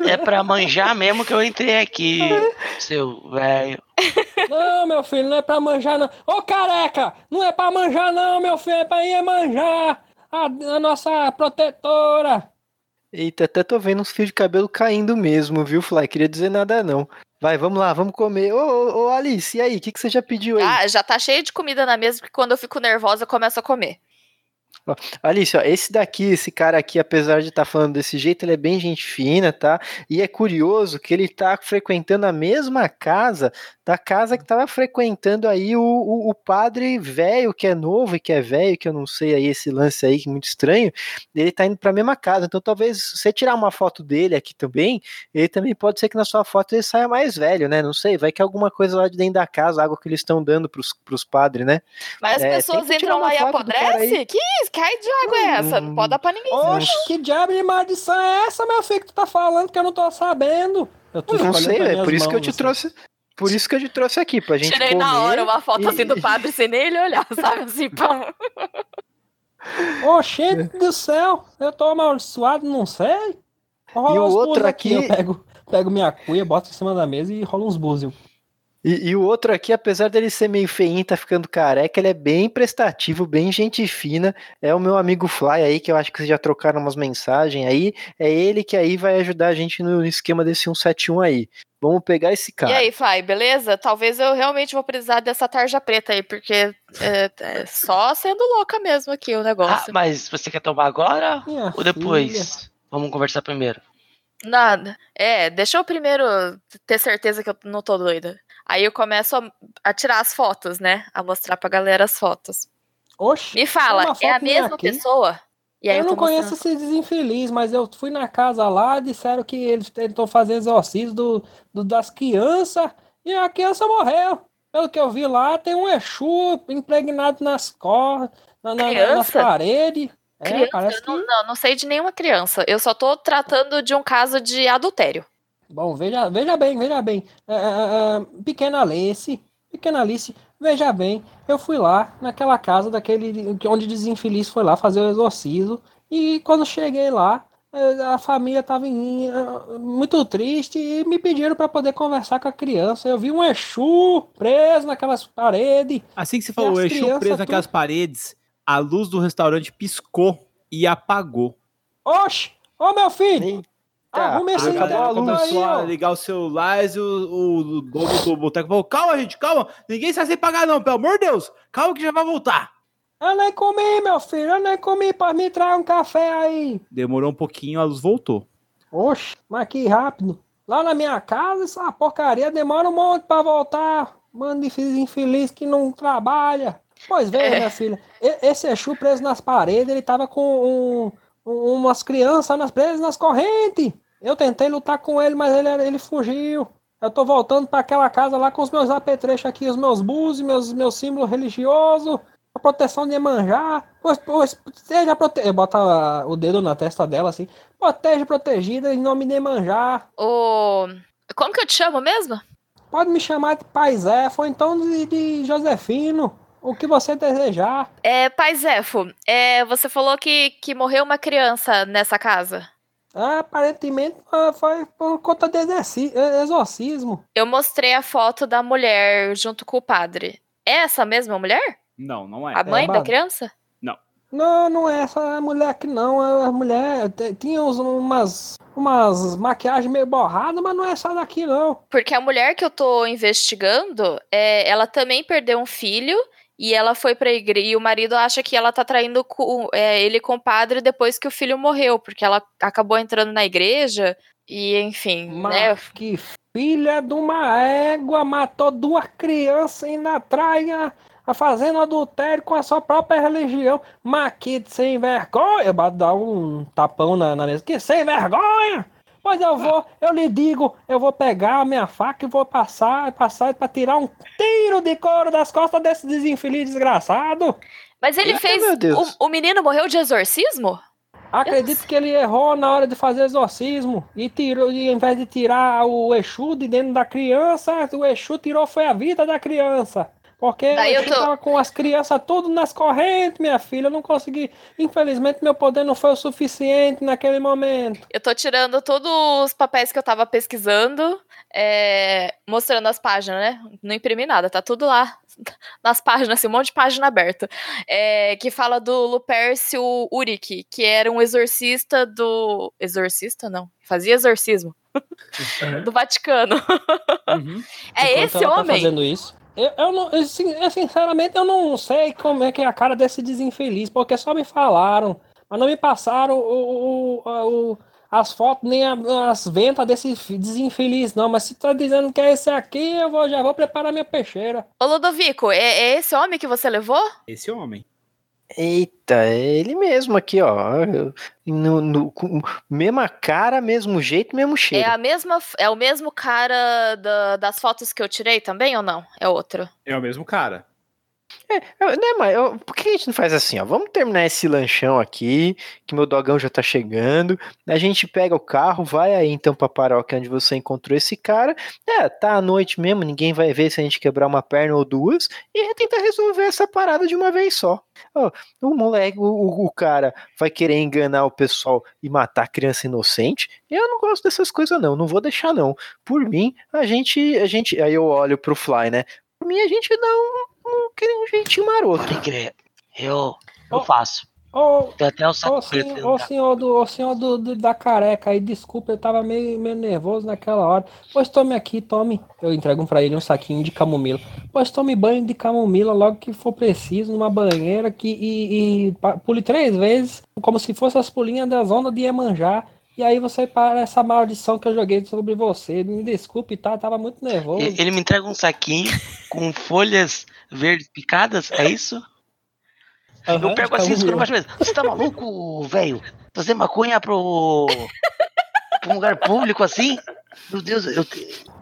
É pra manjar mesmo que eu entrei aqui, seu velho. Não, meu filho, não é pra manjar, não. Ô, careca! Não é pra manjar, não, meu filho. É pra ir manjar. A, a nossa protetora. Eita, até tô vendo uns fios de cabelo caindo mesmo, viu, Fly? Queria dizer nada não. Vai, vamos lá, vamos comer. Ô, ô, ô Alice, e aí? O que, que você já pediu aí? ah, já tá cheio de comida na mesa, porque quando eu fico nervosa eu começo a comer. Alice, ó, esse daqui, esse cara aqui, apesar de estar falando desse jeito, ele é bem gente fina, tá? E é curioso que ele tá frequentando a mesma casa da casa que tava frequentando aí o, o, o padre velho, que é novo e que é velho, que eu não sei aí esse lance aí, que é muito estranho. Ele tá indo pra mesma casa. Então talvez se você tirar uma foto dele aqui também, ele também pode ser que na sua foto ele saia mais velho, né? Não sei, vai que alguma coisa lá de dentro da casa, água que eles estão dando pros, pros padres, né? Mas as É, pessoas entram lá e apodrecem? Que isso? Que raio de água é essa? Não pode dar pra ninguém. Oxe, que diabo de maldição é essa, meu filho, que tu tá falando que eu não tô sabendo? Eu tô Eu não sei, é por isso que eu te assim. trouxe. Por isso que eu te trouxe aqui, pra gente Tirei comer. na hora uma foto assim do e- padre sem nem ele olhar, sabe? Assim, pá. Oxente do céu, eu tô amaldiçoado, não sei. Rola E o outro búzios aqui- Eu pego, pego minha cuia, boto em cima da mesa e rola uns búzios. E, e o outro aqui, apesar dele ser meio feinho, tá ficando careca, ele é bem prestativo, bem gente fina. É o meu amigo Fly aí, que eu acho que vocês já trocaram umas mensagens aí. É ele que aí vai ajudar a gente no esquema desse 171 aí. Vamos pegar esse cara. E aí, Fly, beleza? Talvez eu realmente vou precisar dessa tarja preta aí, porque é, é só sendo louca mesmo aqui o Ah, negócio. mas você quer tomar agora Minha ou depois? Vamos conversar primeiro. Nada. É, deixa eu primeiro ter certeza que eu não tô doida. Aí eu começo a, a tirar as fotos, né? A mostrar pra galera as fotos. Oxe, Me fala, é a mesma aqui. pessoa? Eu eu, não conheço mostrando. esses infeliz, mas eu fui na casa lá, disseram que eles estão fazendo exorcismo do, do- das crianças e a criança morreu. Pelo que eu vi lá, tem um Exu impregnado nas cordas, na, na- na- nas Criança? paredes. É, Criança, parece eu que. não, não, não sei de nenhuma criança. Eu só tô tratando de um caso de adultério. Bom, veja, veja bem, veja bem. É, pequena Alice, pequena Alice, veja bem. Eu fui lá naquela casa daquele onde o infeliz foi lá fazer o exorcismo. E quando cheguei lá, a família estava muito triste e me pediram para poder conversar com a criança. Eu vi um Exu preso naquelas paredes. Assim que você falou, o Exu crianças preso tudo- naquelas paredes, a luz do restaurante piscou e apagou. Oxe! Ô meu filho! Eita, Arrume esse A acabou a luz. começou a ó. ligar os celulares e o, o, dono do boteco falou: calma, gente, calma, ninguém sai sem pagar, não, pelo amor de Deus, calma que já vai voltar. Eu nem comi, meu filho, eu nem comi para me trazer um café aí. Demorou um pouquinho, a luz voltou. Oxe, mas que rápido. Lá na minha casa, essa porcaria demora um monte pra voltar. Mano de infeliz que não trabalha. Pois veja, É. minha filha. Esse Exu preso nas paredes, ele tava com um- um- umas crianças nas presas nas correntes. Eu tentei lutar com ele, mas ele, ele fugiu. Eu tô voltando pra aquela casa lá com os meus apetrechos aqui, os meus búzios, meus, meus símbolos religiosos. A proteção de manjar. Pois, pois, seja protegido. Bota o dedo na testa dela assim. Proteja protegida em nome de manjar. O... Como que eu te chamo mesmo? Pode me chamar de Paisé, ou então de, de Josefino. O que você desejar. É, Pai Zefo, é, você falou que, que morreu uma criança nessa casa. Aparentemente foi por conta de exorcismo. Eu mostrei a foto da mulher junto com o padre. É essa mesma mulher? Não, não é. A mãe da Bárbara. criança? Não, não é essa mulher aqui não. A mulher tinha umas, umas maquiagens meio borradas, mas não é essa daqui não. Porque a mulher que eu tô investigando, é, ela também perdeu um filho e ela foi pra igreja. E o marido acha que ela tá traindo com- é, ele com o padre depois que o filho morreu, porque ela acabou entrando na igreja e, enfim, né? Mas que filha de uma égua matou duas crianças e ainda trai a, a fazendo adultério com a sua própria religião. Mas que sem vergonha! Dar um tapão na, na mesa. Que sem vergonha! Pois eu vou, eu lhe digo, eu vou pegar a minha faca e vou passar, passar para tirar um tiro de couro das costas desse desinfeliz desgraçado. Mas ele Eita, fez. meu Deus. O, o menino morreu de exorcismo? Acredito que ele errou na hora de fazer exorcismo e tirou, e, ao invés de tirar o Exu de dentro da criança, o Exu tirou foi a vida da criança. Porque Daí eu Exu tô- tava com as crianças tudo nas correntes, minha filha. Eu não consegui. Infelizmente, meu poder não foi o suficiente naquele momento. Eu tô tirando todos os papéis que eu tava pesquisando, é, mostrando as páginas, né? Não imprimi nada, tá tudo lá nas páginas, assim, um monte de página aberta. É, que fala do Lupércio Uric, que era um exorcista do. Exorcista, não. Fazia exorcismo. do Vaticano. Uhum. É Enquanto esse ela tá homem? fazendo isso. Eu, eu não, eu, sin- eu, sinceramente, eu não sei como é que é a cara desse desinfeliz, porque só me falaram, mas não me passaram o, o- o- as fotos nem a- as ventas desse desinfeliz, não. Mas se tá dizendo que é esse aqui, eu vou, já vou preparar minha peixeira. Ô, Ludovico, é, é esse homem que você levou? Esse homem. Eita, é ele mesmo aqui, ó. No, no- com mesma cara, mesmo jeito, mesmo É, cheiro. a mesma, é o mesmo cara da- das fotos que eu tirei também ou não? É outro? É o mesmo cara. Eu- né, mas eu- por que a gente não faz assim, ó? Vamos terminar esse lanchão aqui, que meu dogão já tá chegando. A gente pega o carro, vai aí então pra paróquia onde você encontrou esse cara. É, tá à noite mesmo, ninguém vai ver se a gente quebrar uma perna ou duas. E tentar resolver essa parada de uma vez só. O moleque, o, o- cara vai querer enganar o pessoal e matar criança inocente. Eu não gosto dessas coisas, não. Não vou deixar, não. Por mim, a gente. A gente. Aí eu olho pro Fly, né? Por mim, a gente dá um, um, um jeitinho maroto. Pode crer. Eu, eu faço. Ô, Tem até o ô, saco senhor, preto. ô, senhor, do, ô, senhor do, do- da careca aí, desculpa, eu tava meio, meio nervoso naquela hora. Pois tome aqui, tome. Eu entrego pra ele um saquinho de camomila. Pois tome banho de camomila logo que for preciso, numa banheira que, e, e pule três vezes, como se fosse as pulinhas das ondas de Iemanjá. E aí você para essa maldição que eu joguei sobre você. Me desculpe, tá? Tava muito nervoso. Ele me entrega um saquinho com folhas verdes picadas, é isso? Aham, eu pego assim e seguro camomila. baixo mesmo. Você tá maluco, velho? Trazer maconha pro. pra um lugar público assim? Meu Deus, eu.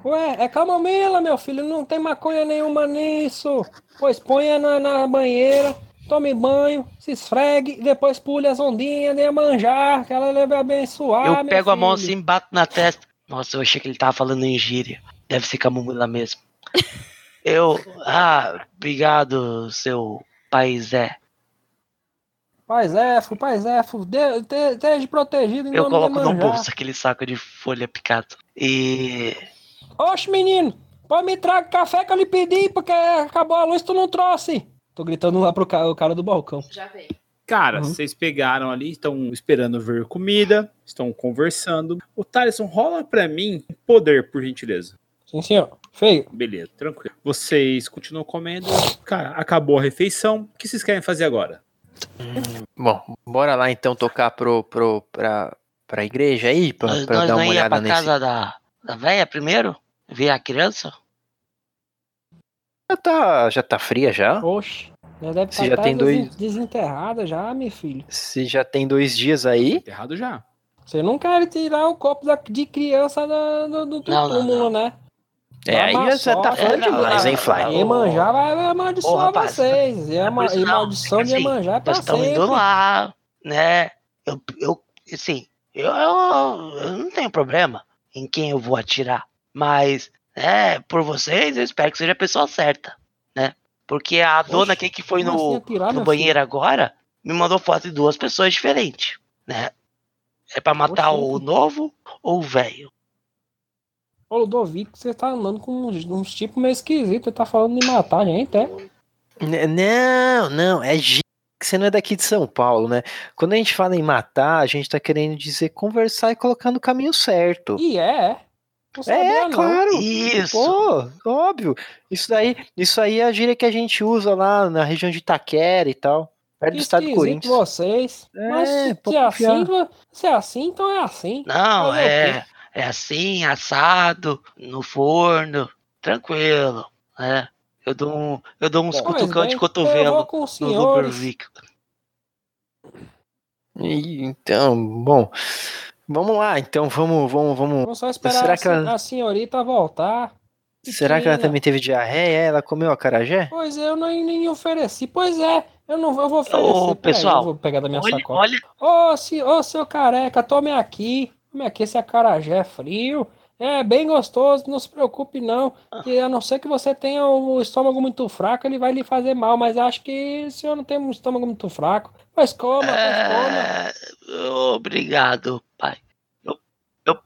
Ué, é camomila, meu filho, não tem maconha nenhuma nisso. Pois ponha na, na banheira, tome banho, se esfregue, e depois pule as ondinhas de manjar, que ela deve abençoar. eu pego a mão filho. assim, bato na testa. Nossa, eu achei que ele tava falando em gíria. Deve ser camomila mesmo. Eu. Ah, obrigado, seu pai Zé. Pai Zéfo, pai Zéfo, de- te- esteja protegido em Eu nome coloco de no bolso aquele saco de folha picada. E. Oxe, menino, pode me traga café que eu lhe pedi, porque acabou a luz tu não trouxe. Tô gritando lá pro cara, o cara do balcão. Já veio. Cara, Uhum. vocês pegaram ali, estão esperando ver comida, estão conversando. O Thaleson, rola pra mim poder, por gentileza. Sim, senhor. Feio. Beleza, tranquilo. Vocês continuam comendo. Cara, acabou a refeição. O que vocês querem fazer agora? Bom, bora lá então tocar pro, pro, pra, pra igreja aí, pra, Nós, pra nós dar uma olhada pra nesse. casa da, da véia primeiro? Ver a criança? Já tá, já tá fria já? Oxe. Já deve Você estar já tem dois- desenterrada já, meu filho. Se já tem dois dias aí. Errado já. Você não quer tirar o copo da- de criança da- do, do, do Não, não, túmulo, não. né? É, aí já tá falando é, demais, hein, Fly? Iemanjá vai amaldiçoar rapaz, vocês. E a, maldição é de assim, Iemanjá é pra Nós estamos sempre. indo lá, né? Eu, eu assim, eu, eu, eu não tenho problema em quem eu vou atirar. Mas, né, por vocês, eu espero que seja a pessoa certa, né? Porque a dona aqui que foi como assim no, atirar, no banheiro agora me mandou foto de duas pessoas diferentes, né? É pra matar Oxente. o novo ou o velho? Ô, Ludovico, você tá andando com uns, uns tipos meio esquisitos. Você tá falando de matar a gente, é? N- Não, não, é G. que Você não é daqui de São Paulo, né? Quando a gente fala em matar, a gente tá querendo dizer conversar e colocar no caminho certo. E é, é. Não É, claro. Isso! Pô, óbvio. Isso daí, isso aí é a gíria que a gente usa lá na região de Itaquera e tal. Perto do estado do Corinthians. vocês. É, Mas se, é assim, se é assim, então é assim. Não, o é, é assim, assado, no forno, tranquilo, né? Eu dou, um, eu dou uns cutucão de Eu vou cotovelo no. Lubervic. Então, bom, Vamos lá, então vamos, vamos, vamos. Vamos só esperar Será a, que ela- a senhorita voltar. Será que ela também teve diarreia? Ela comeu acarajé? Pois é, eu nem, nem ofereci. Pois é, eu não eu vou oferecer. Ô, pessoal, eu vou pegar da minha Olha, sacola. olha, Ô, se, ô, seu careca, tome aqui. Tome aqui esse acarajé frio. É bem gostoso, não se preocupe não. Que a não ser que você tenha o estômago muito fraco, ele vai lhe fazer mal. Mas acho que o senhor não tem um estômago muito fraco. Mas coma, mas coma. é, obrigado, pai.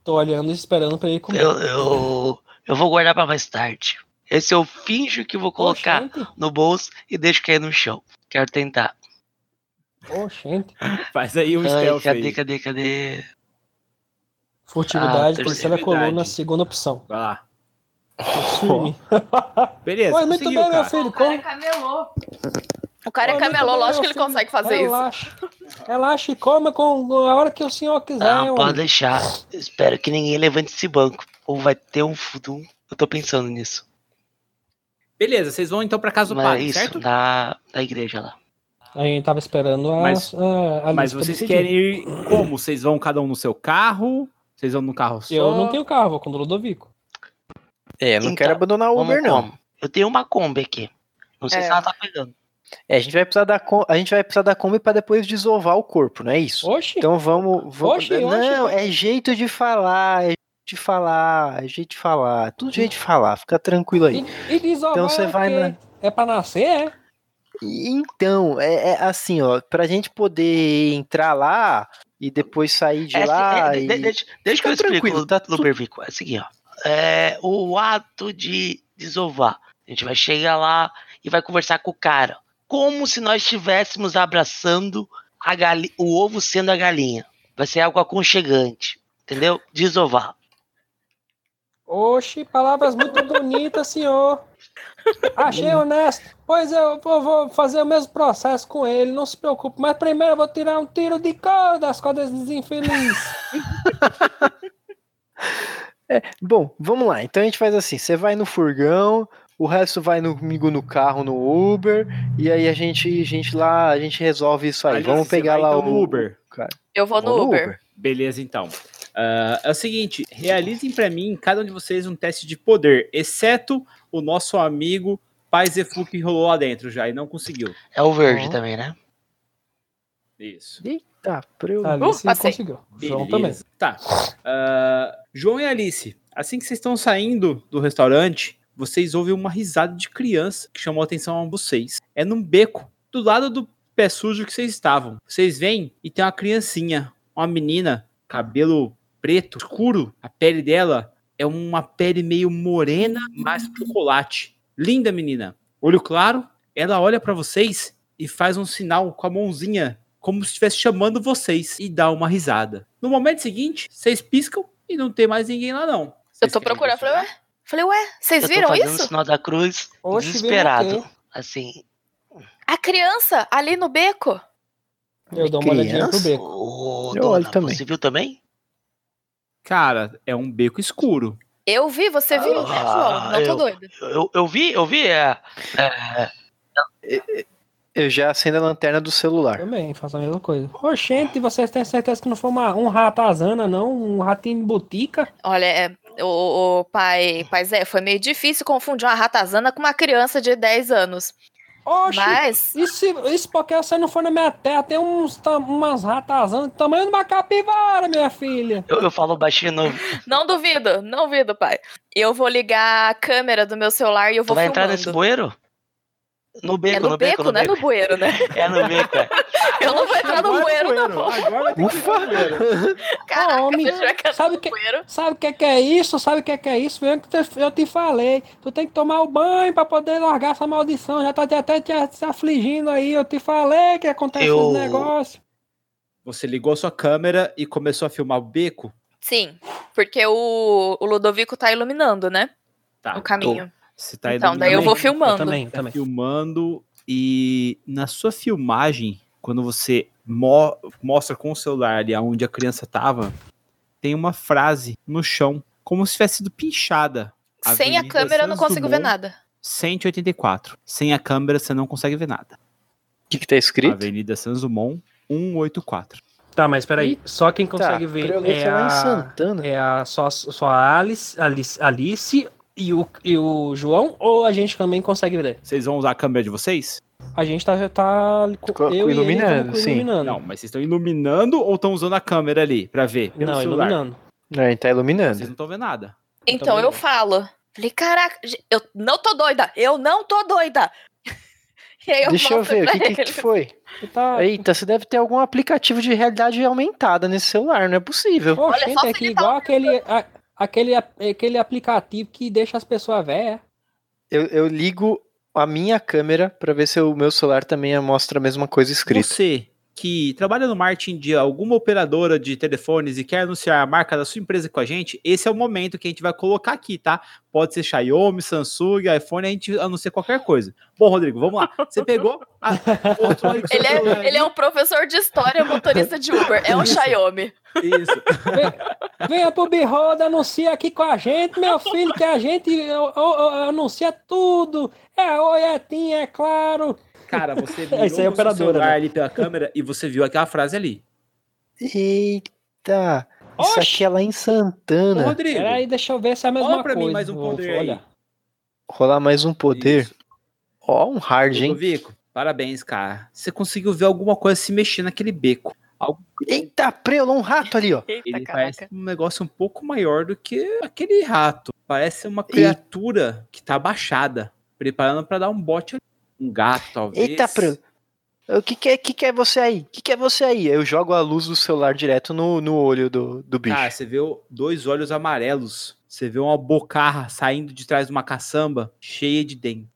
Tô olhando e esperando pra ele comer. Eu, eu, eu vou guardar pra mais tarde. Esse eu finjo que vou colocar Oxente, no bolso e deixo cair no chão. Quero tentar. oxente. Faz aí um Ai, stealth cadê, aí. cadê, cadê? Furtividade, Ah, terceira coluna, segunda opção. Vai lá. Firme. Beleza, Oi, muito bem, meu cara. filho. O cara como- camelou. O cara é Oi, muito camelô, bem, lógico que meu ele filho. consegue fazer isso. Relaxa. Relaxa e coma com a hora que o senhor quiser. Não, homem. pode deixar. Espero que ninguém levante esse banco. Ou vai ter um fudum. Eu tô pensando nisso. Beleza, vocês vão então pra casa do Mas padre, isso, certo? da, da igreja lá. A gente tava esperando a, Mas- a, a Mas vocês decidir. querem ir como? Vocês vão cada um no seu carro? Vocês vão no carro só? Eu não tenho carro, vou com o Ludovico. É, eu não Então, quero abandonar o Vamos Uber, não. como? Eu tenho uma Kombi aqui. Não sei É. se ela tá pegando. É, a gente vai precisar da com- a gente vai precisar da Kombi pra depois desovar o corpo, não é isso? Oxi, Então vamos, vamos Oxi, não, oxi. é jeito de falar, é jeito de falar, é jeito de falar, tudo jeito de falar, fica tranquilo aí. e, e desovar Então você é o vai quê? na- É pra nascer, é? E Então, é, é assim, ó, pra gente poder entrar lá e depois sair de É, lá é, e... de- deixa, deixa que eu explico, tá tudo- Lubervico. É o seguinte, ó. É, o ato de desovar. A gente vai chegar lá e vai conversar com o cara. Como se nós estivéssemos abraçando a gali- o ovo sendo a galinha. Vai ser algo aconchegante. Entendeu? Desovar. Oxi, palavras muito bonitas, senhor. Achei honesto. Pois eu vou, vou fazer o mesmo processo com ele, não se preocupe. Mas primeiro eu vou tirar um tiro de couro das cordas dos infelizes. Bom, vamos lá, então a gente faz assim, você vai no furgão, o resto vai no- comigo no carro, no Uber, e aí a gente, a gente lá, a gente resolve isso aí, Alice, vamos pegar lá então, o... no Uber. Cara, Eu vou no vamos Uber. Beleza, então. Ah, é o seguinte, realizem pra mim, cada um de vocês, um teste de poder, exceto o nosso amigo Pai Zefu que rolou lá dentro já e não conseguiu. É o verde também, né? Isso. Eita, pra eu... Alice conseguiu. João também. Tá. Ah, João e Alice, assim que vocês estão saindo do restaurante, vocês ouvem uma risada de criança que chamou a atenção a vocês. É num beco, do lado do pé sujo que vocês estavam. Vocês veem e tem uma criancinha, uma menina, cabelo preto, escuro. A pele dela é uma pele meio morena, mais chocolate. Linda menina. Olho claro, ela olha pra vocês e faz um sinal com a mãozinha, como se estivesse chamando vocês, e dá uma risada. No momento seguinte, vocês piscam e não tem mais ninguém lá, não. Eu Vocês tô querem procurando. Falei, ué? Falei, ué, vocês Eu tô viram fazendo o isso? sinal da cruz Oxe, o desesperado. Assim, A criança ali no beco. Eu dou uma olhadinha pro beco. ô, Eu dona, olho também. você viu também? Cara, é um beco escuro. Eu vi, você viu, né, Ah, João? Não tô eu- doida. Eu, eu vi, eu vi. É, é, Eu já acendo a lanterna do celular. Também, faço a mesma coisa. Oxente, vocês têm certeza que não foi uma, um ratazana, não? Um ratinho de botica? Olha, é, o, o pai, pai Zé, foi meio difícil confundir uma ratazana com uma criança de 10 anos. Oxi, Mas, isso, isso porque você não foi na minha terra. Tem uns, umas ratazanas do tamanho de uma capivara, minha filha. eu, eu falo baixinho no. não duvido, não duvido, pai. Eu vou ligar a câmera do meu celular e eu Tu vou vai entrar filmando. nesse bueiro? No beco, é no, beco, não é no bueiro, né? É no beco, é. Eu não vou entrar no Agora bueiro, é não. Agora tem que ir no bueiro. Caraca, homem, eu que sabe no que- bueiro. Sabe o que, que é isso? Sabe o que, que é isso? Que te- eu te falei. Tu tem que tomar o banho pra poder largar essa maldição. Já tá te- até te, se afligindo aí. Eu te falei que acontece Eu- esse negócio. Você ligou sua câmera e começou a filmar o beco? Sim, porque o, o Ludovico tá iluminando, né? Tá. o caminho. Você tá Então, daí eu vou filmando. também, tá filmando e na sua filmagem, quando você mo- mostra com o celular ali onde a criança tava, tem uma frase no chão, como se tivesse sido pinchada. Sem a câmera eu não consigo ver nada. 184. Sem a câmera você não consegue ver nada. O que, que tá escrito? Avenida Santos Dumont 184. Tá, mas peraí. Só quem consegue tá, ver eu ler é em a, Santana. é a só, só a Alice, Alice, Alice e, o, e o João, ou a gente também consegue ver? Vocês vão usar a câmera de vocês? A gente tá, tá com, Co- eu iluminando, e ele sim. iluminando. Não, mas vocês estão iluminando ou estão usando a câmera ali pra ver? Pelo não, celular? iluminando. Não, ele tá Vocês iluminando. não estão vendo nada. Então também eu falo. Falei, caraca, eu não tô doida, eu não tô doida. E aí eu Deixa eu ver, o que, que, que foi? Tá... Eita, você deve ter algum aplicativo de realidade aumentada nesse celular, não é possível. Olha Oxente, só é que tá igual aquele, a- aquele, aquele aplicativo que deixa as pessoas velhas. Eu, eu ligo a minha câmera pra ver se o meu celular também mostra a mesma coisa escrita. Você que trabalha no marketing de alguma operadora de telefones e quer anunciar a marca da sua empresa com a gente, esse é o momento que a gente vai colocar aqui, tá? Pode ser Xiaomi, Samsung, iPhone, a gente anuncia qualquer coisa. Bom, Rodrigo, vamos lá. Você pegou? a- Ele é, ele é um professor de história, motorista de Uber. É um Xiaomi. Isso. Venha pro Birroda, anuncia aqui com a gente, meu filho, que a gente ó, ó, ó, anuncia tudo. É oi, é tim, é claro. Cara, você aí é seu operadora, celular né? ali pela câmera e você viu aquela frase ali. Eita! Isso Oxi! aqui é lá em Ô, Santana. Rodrigo, Peraí, deixa eu ver se é a mesma Rola pra coisa. mim mais um poder olhar. Rolar mais um poder. Isso. Ó, um hard, hein? Ludovico, parabéns, cara. Você conseguiu ver alguma coisa se mexer naquele beco. Algo Eita, prelo, um rato ali, ó. Eita, Ele caraca. parece um negócio um pouco maior do que aquele rato. Parece uma criatura que tá abaixada, preparando pra dar um bote ali. Um gato, talvez. Eita, prelo. O que que é, que que é você aí? O que que é você aí? Eu jogo a luz do celular direto no, no olho do, do bicho. Cara, você vê dois olhos amarelos. Você vê uma bocarra saindo de trás de uma caçamba cheia de dente.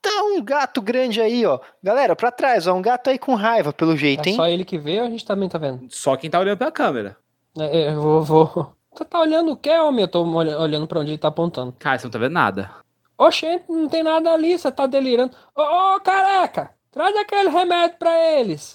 Tá um gato grande aí, ó. Galera, pra trás, ó. Um gato aí com raiva, pelo jeito, É hein? só ele que vê ou a gente também tá vendo? Só quem tá olhando pela câmera. É, é, eu vou, vou. Você tá olhando o quê, homem? Eu tô olha- olhando pra onde ele tá apontando. Cara, você não tá vendo nada. Oxente, não tem nada ali, você tá delirando. Ô, ô, careca, traz aquele remédio pra eles.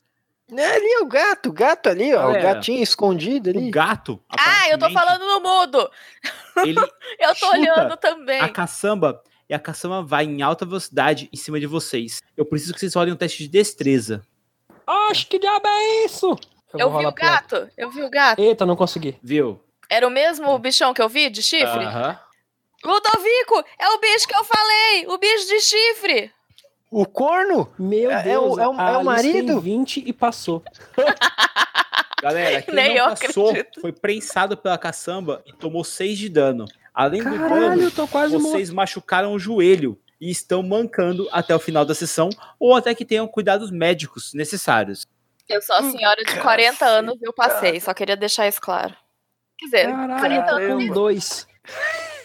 É ali o gato, o gato ali, ó. Galera, o gatinho escondido ali. O gato. Ah, eu tô falando no mudo. Ele Eu tô olhando também. a caçamba e a caçamba vai em alta velocidade em cima de vocês. Eu preciso que vocês rolem um teste de destreza. Oxe, que diabo é isso? Eu vou vi o gato. Eu vi o gato. Eita, não consegui. Viu? Era o mesmo bichão que eu vi de chifre? Aham. Ludovico, é o bicho que eu falei. O bicho de chifre. O corno? Meu É- é Deus, o- é o- é o Alice tem marido? 20 e passou. Galera, quem Nem não passou acredito. foi prensado pela caçamba e tomou 6 de dano. Além do Caralho, dano, quase morto. vocês machucaram o joelho e estão mancando até o final da sessão ou até que tenham cuidados médicos necessários. Eu sou a senhora de 40 anos e eu passei. Só queria deixar isso claro. Quer dizer, 40 Caralho, anos. com dois.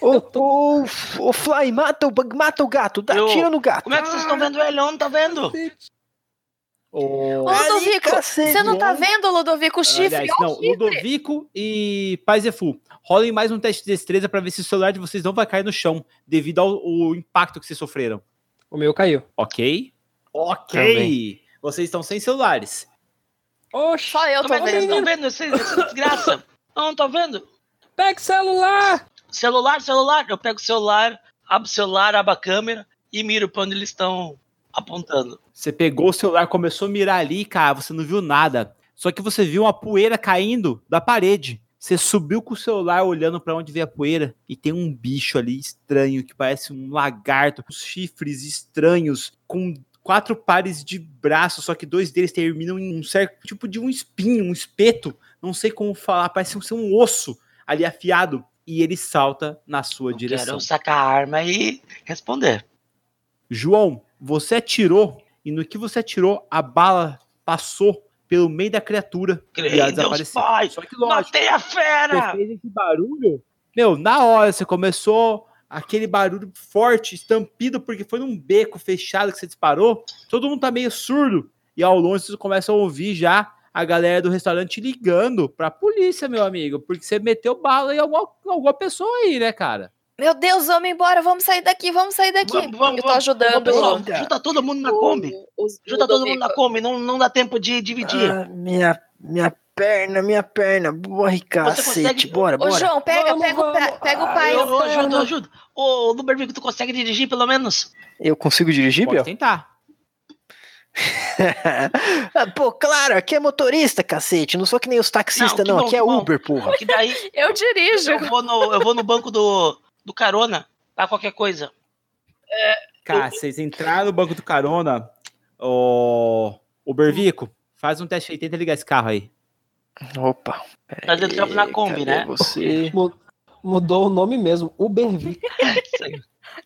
Ô, ô, ô, Fly, mata o, mata o gato. Dá Eu- tiro no gato. Como é que vocês estão vendo ele? Eu não tô vendo. Ô, Ô, Ludovico, você não tá é. vendo, Ludovico, o chifre? Aliás, Ó, não, o chifre. Ludovico e Paizefu. Rolem mais um teste de destreza pra ver se o celular de vocês não vai cair no chão devido ao, ao impacto que vocês sofreram. O meu caiu. Ok? Ok. Também. Vocês estão sem celulares. Oxe, Só eu tô é que vocês vendo. estão vendo essa desgraça? Eu não tô vendo. pega o celular. Celular, celular. Eu pego o celular, abro o celular, abro a câmera e miro pra onde eles estão apontando. Você pegou o celular, começou a mirar ali, cara, você não viu nada. Só que você viu uma poeira caindo da parede. Você subiu com o celular olhando pra onde veio a poeira e tem um bicho ali estranho que parece um lagarto, com chifres estranhos, com quatro pares de braços, só que dois deles terminam em um certo tipo de um espinho, um espeto, não sei como falar, parece ser um osso ali afiado e ele salta na sua Eu direção. quero sacar a arma e responder. João, você atirou e no que você atirou, a bala passou pelo meio da criatura e ela Creio em Deus desapareceu. Pai. Só que lógico, Matei a você fera! fez esse barulho, meu, na hora você começou aquele barulho forte, estampido, porque foi num beco fechado que você disparou, todo mundo tá meio surdo e ao longe você começa a ouvir já a galera do restaurante ligando pra polícia, meu amigo, porque você meteu bala em alguma, alguma pessoa aí, né, cara? Meu Deus, vamos embora, vamos sair daqui, vamos sair daqui. Vamos, vamos, eu tô vamos. ajudando Ô, pessoal, junta todo mundo na o- Kombi. Junta todo mundo na. Kombi, não, não dá tempo de dividir. Ah, minha, minha perna, minha perna. Morre, cacete. consegue- Bora, Ô, bora. João, pega, Vamos, pega, o vamos. pa- pega o Ai, pai. eu, eu ajudo, eu ajudo. Ô, Lubervico, tu consegue dirigir pelo menos? Eu consigo dirigir, Pode Biel? tentar. Ah, Pô, claro, aqui é motorista, cacete. Não sou que nem os taxistas, Não, não. bom, aqui é bom. Uber, porra. Que daí Eu dirijo. eu vou no, eu vou no banco do, do carona pra qualquer coisa. Cara, vocês entraram no banco do carona, o, o Bervico, faz um teste aí, tenta ligar esse carro aí. Opa. Nós entramos na Kombi, né? Você. Mu- Mudou o nome mesmo, Ubervic. Isso aí.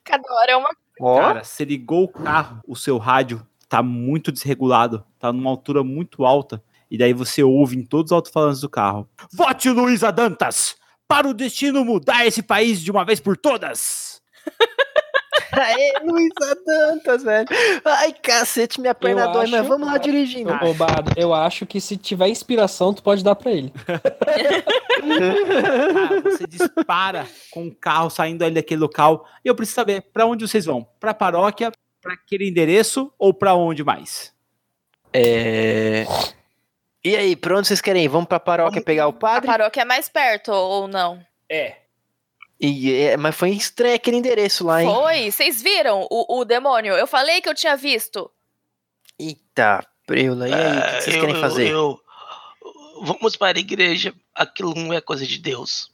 Cada hora é uma. Cara, você ligou o carro, o seu rádio tá muito desregulado, tá numa altura muito alta, e daí você ouve em todos os alto-falantes do carro. Vote Luísa Dantas! Para o destino mudar esse país de uma vez por todas! Aê, Luísa Dantas, velho. Ai, cacete, minha perna Eu dói, acho- mas vamos lá dirigindo. Ô, Bado, eu acho que se tiver inspiração, tu pode dar pra ele. Cara, você dispara com o carro saindo ali daquele local, e eu preciso saber, pra onde vocês vão? Pra paróquia, pra aquele endereço, ou pra onde mais? É. E aí, pra onde vocês querem ir? Vamos pra paróquia pegar o A padre? paróquia é mais perto ou não? É. E, é, mas foi estranho aquele endereço lá, hein? Foi. Vocês viram o, o demônio? Eu falei que eu tinha visto. Eita, preula. E aí, o que que vocês É, eu- querem eu- fazer? eu- vamos para a igreja. Aquilo não é coisa de Deus.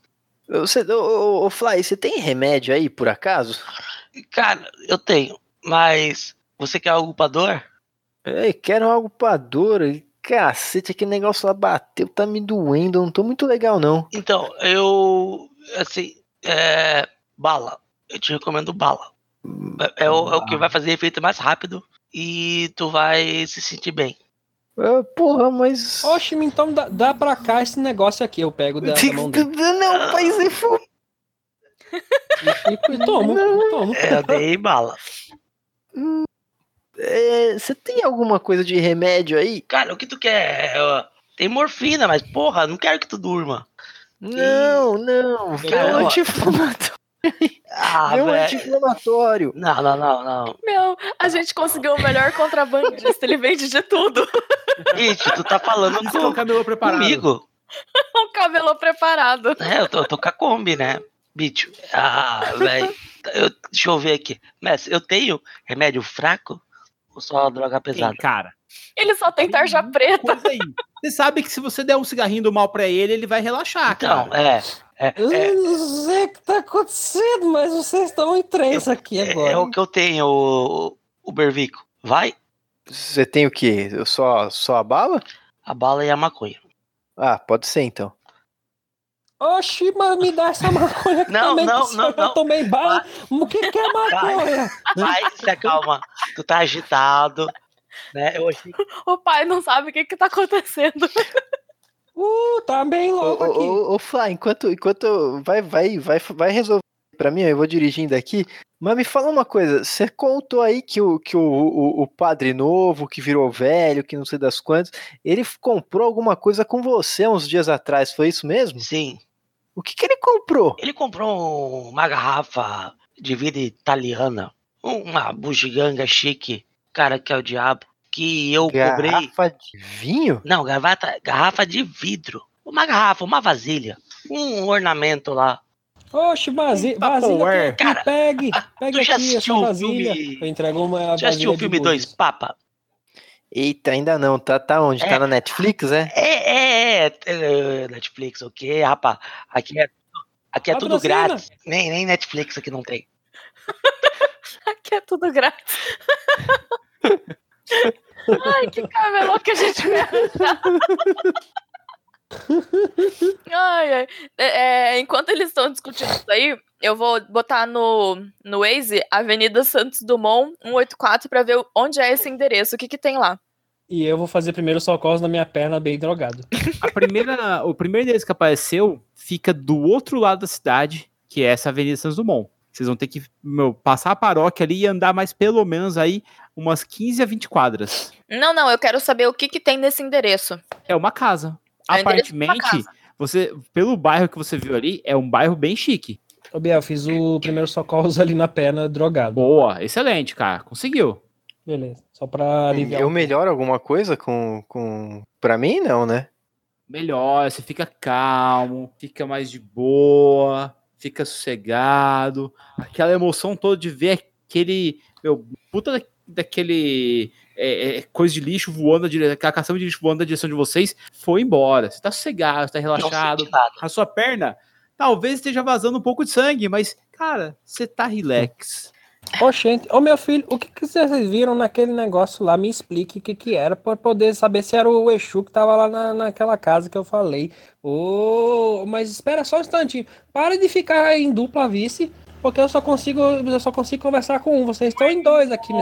Você, ô, ô, ô, Fly, você tem remédio aí, por acaso? Cara, eu tenho. Mas você quer algo pra dor? Ei, quero algo pra dor. Cacete, aquele negócio lá bateu, tá me doendo. Eu não tô muito legal, não. Então, eu. Assim. É. Bala. Eu te recomendo bala. É, é o, é o que vai fazer efeito mais rápido. E tu vai se sentir bem. Ah, porra, mas. Oxe, então dá, dá pra cá esse negócio aqui, eu pego da, da mão dele. Não, pai. E, e tomo, tomo. É, eu dei bala. É, Você tem alguma coisa de remédio aí? Cara, o que tu quer? É, Tem morfina, mas porra, não quero que tu durma. Não, não. Cara, um ó. anti-inflamatório. Ah, um anti-inflamatório. Não, não, não, não. Meu, a gente conseguiu o melhor contrabandista. Ele vende de tudo. Gente, tu tá falando é o com, cabelo preparado. comigo. Um cabelo preparado. É, eu tô, eu tô com a Kombi, né? Bicho. Ah, velho. Eu- Deixa eu ver aqui. Mestre, eu tenho remédio fraco ou só droga pesada? Tem, cara. Ele só tem tarja preta. Você sabe que se você der um cigarrinho do mal pra ele, ele vai relaxar, Então, cara. é. É, Eu é, não sei o que tá acontecendo, mas vocês estão em três aqui é, agora. é o que eu tenho, o, o Bervico. Vai? Você tem o quê? Só, só a bala? A bala e a maconha. Ah, pode ser então. Oxi, mas me dá essa maconha aqui Não, também. não, que não, Eu não. tomei bala. O que, que é maconha? Vai, se acalma. Tu tá agitado. Né? Eu achei O pai não sabe o que que tá acontecendo. Uh, tá bem louco ô, aqui. ô, ô, Fly, enquanto, enquanto vai, vai, vai, vai resolver pra mim, eu vou dirigindo aqui. Mas me fala uma coisa, você contou aí que o, que o, o, o padre novo, que virou velho, que não sei das quantas, ele comprou alguma coisa com você uns dias atrás, foi isso mesmo? Sim. O que, que ele comprou? Ele comprou uma garrafa de vida italiana. Uma bugiganga chique. Cara, que é o diabo. Que eu cobrei. Garrafa de vinho? Não, garrafa, garrafa de vidro. Uma garrafa, uma vasilha. Um ornamento lá. Oxe, vasilha, Tupperware. vasilha aqui, Cara, pegue, pegue já aqui assistiu essa o vasilha. filme- Eu entrego uma Já assistiu vasilha o de filme Dois búzios. Papa? Eita, ainda não, tá, tá onde? Tá É. na Netflix, é? É, é, é, é, Netflix, o quê, rapaz? Aqui é, aqui é tudo grátis. Nem, nem Netflix aqui não tem. Aqui é tudo grátis. Ai, que cabelo que a gente vai arranjar. Ai, ai. É, é, enquanto eles estão discutindo isso aí, eu vou botar no, no Waze Avenida Santos Dumont 184 pra ver onde é esse endereço, o que que tem lá. E eu vou fazer primeiro socorros na minha perna bem drogado. A primeira, o primeiro endereço que apareceu fica do outro lado da cidade, que é essa Avenida Santos Dumont. Vocês vão ter que meu, passar a paróquia ali e andar mais pelo menos aí umas 15 a 20 quadras. Não, não, eu quero saber o que que tem nesse endereço. É uma casa. É Aparentemente, você, pelo bairro que você viu ali, é um bairro bem chique. Ô, Biel, fiz o primeiro socorros ali na perna drogado. Boa, excelente, cara. Conseguiu. Beleza. Só pra aliviar. Eu um melhoro alguma coisa com, com... Pra mim, não, né? Melhor, você fica calmo, fica mais de boa, fica sossegado. Aquela emoção toda de ver aquele, meu, puta da- daquele é, é, coisa de lixo voando, dire... a caçamba de lixo voando na direção de vocês, foi embora. Você tá sossegado, você tá relaxado. Senti nada. A sua perna talvez esteja vazando um pouco de sangue, mas, cara, você tá relax. Ô, gente, ô meu filho, o que, que vocês viram naquele negócio lá? Me explique o que, que era, pra poder saber se era o Exu que tava lá na, naquela casa que eu falei. Ô, mas espera só um instantinho. Para de ficar em dupla vice, porque eu só consigo, eu só consigo conversar com um. Vocês estão em dois aqui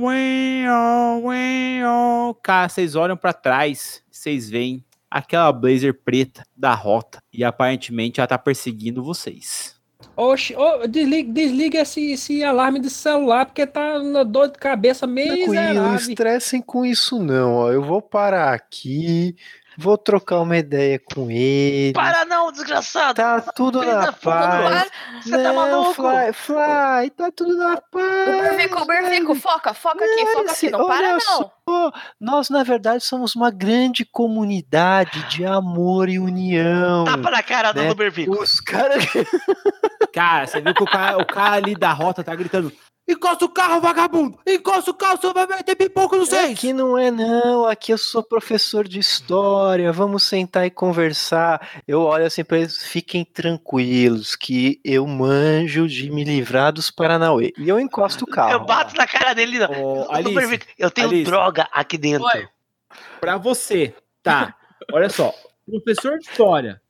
uinho, uinho. Cara, vocês olham pra trás, vocês veem aquela blazer preta da rota e aparentemente ela tá perseguindo vocês. Oxe, ô, desliga, desliga esse, esse alarme do celular, porque tá na dor de cabeça Tranquilo, não miserável. estressem com isso não, ó. Eu vou parar aqui, vou trocar uma ideia com ele. Para não, desgraçado! Tá tudo Filho na não paz. Você tá Não, maluco? Fly, Fly, tá tudo na paz. O Bervico, o Bervico, foca, foca aqui, foca aqui, não para não. só, nós na verdade somos uma grande comunidade de amor e união. Tapa na cara né? do Bervico. Os caras Cara, você viu que o cara, o cara ali da rota tá gritando: encosta o carro, vagabundo! Encosta o carro, você vai meter pipoco no seis! Aqui não é não, aqui eu sou professor de história, vamos sentar e conversar. Eu olho assim pra eles, fiquem tranquilos, que eu manjo de me livrar dos Paranauê. E eu encosto o carro. Eu bato na cara dele. Não. Ô, Do Alice, eu tenho Alice. droga aqui dentro. Oi. Pra você, tá? Olha só, professor de história,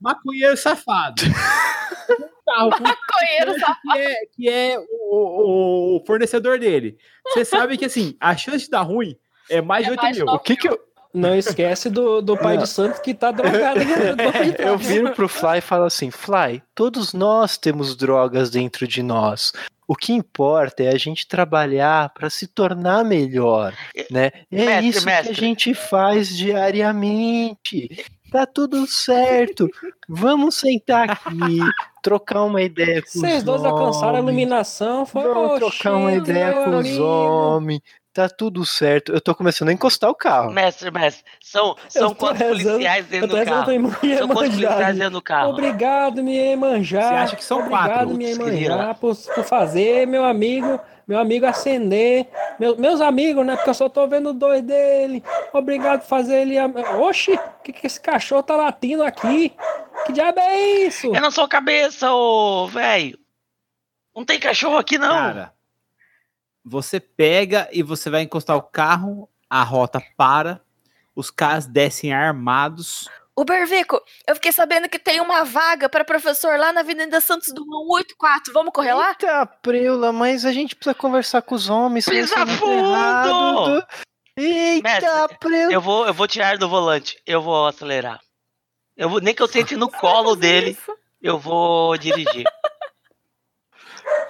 maconheiro safado. um carro Maconheiro que é, que é o, o- o fornecedor dele. Você sabe que assim, a chance de dar ruim é mais de É 8 mais mil. nove O que que eu, Não esquece do, do pai de Santos que tá drogado. eu viro pro Fly e falo assim, Fly, todos nós temos drogas dentro de nós. O que importa é a gente trabalhar para se tornar melhor, né? É Mestre, isso que mestre. a gente faz diariamente. Tá tudo certo. Vamos sentar aqui, trocar uma ideia com Vocês os dois alcançaram a homens. iluminação. Foi Vamos trocar uma ideia com os homens. Tá tudo certo. Eu tô começando a encostar o carro. Mestre, mestre, são, Eu são quantos rezando- policiais Eu dentro tô do carro? São quantos policiais dentro do carro? Obrigado, me manjar. Você acha que são Obrigado, quatro? me Queria. manjar, por, por fazer meu amigo, meu amigo acender. Meu- meus amigos, né? Porque eu só tô vendo dois dele. Obrigado por fazer ele. Oxi, o que, que esse cachorro tá latindo aqui? Que diabo é isso? Eu não sou cabeça, ô velho. Não tem cachorro aqui, não. Cara, você pega e você vai encostar o carro, a rota para, os caras descem armados. O Bervico, eu fiquei sabendo que tem uma vaga para professor lá na Avenida Santos Dumont 184. Vamos correr lá? Eita, preula, mas a gente precisa conversar com os homens. Pisa muito fundo! Eita, Mestre, preula. Eu vou, eu vou tirar do volante. Eu vou acelerar. Eu vou, nem que eu sente no colo dele, eu vou dirigir.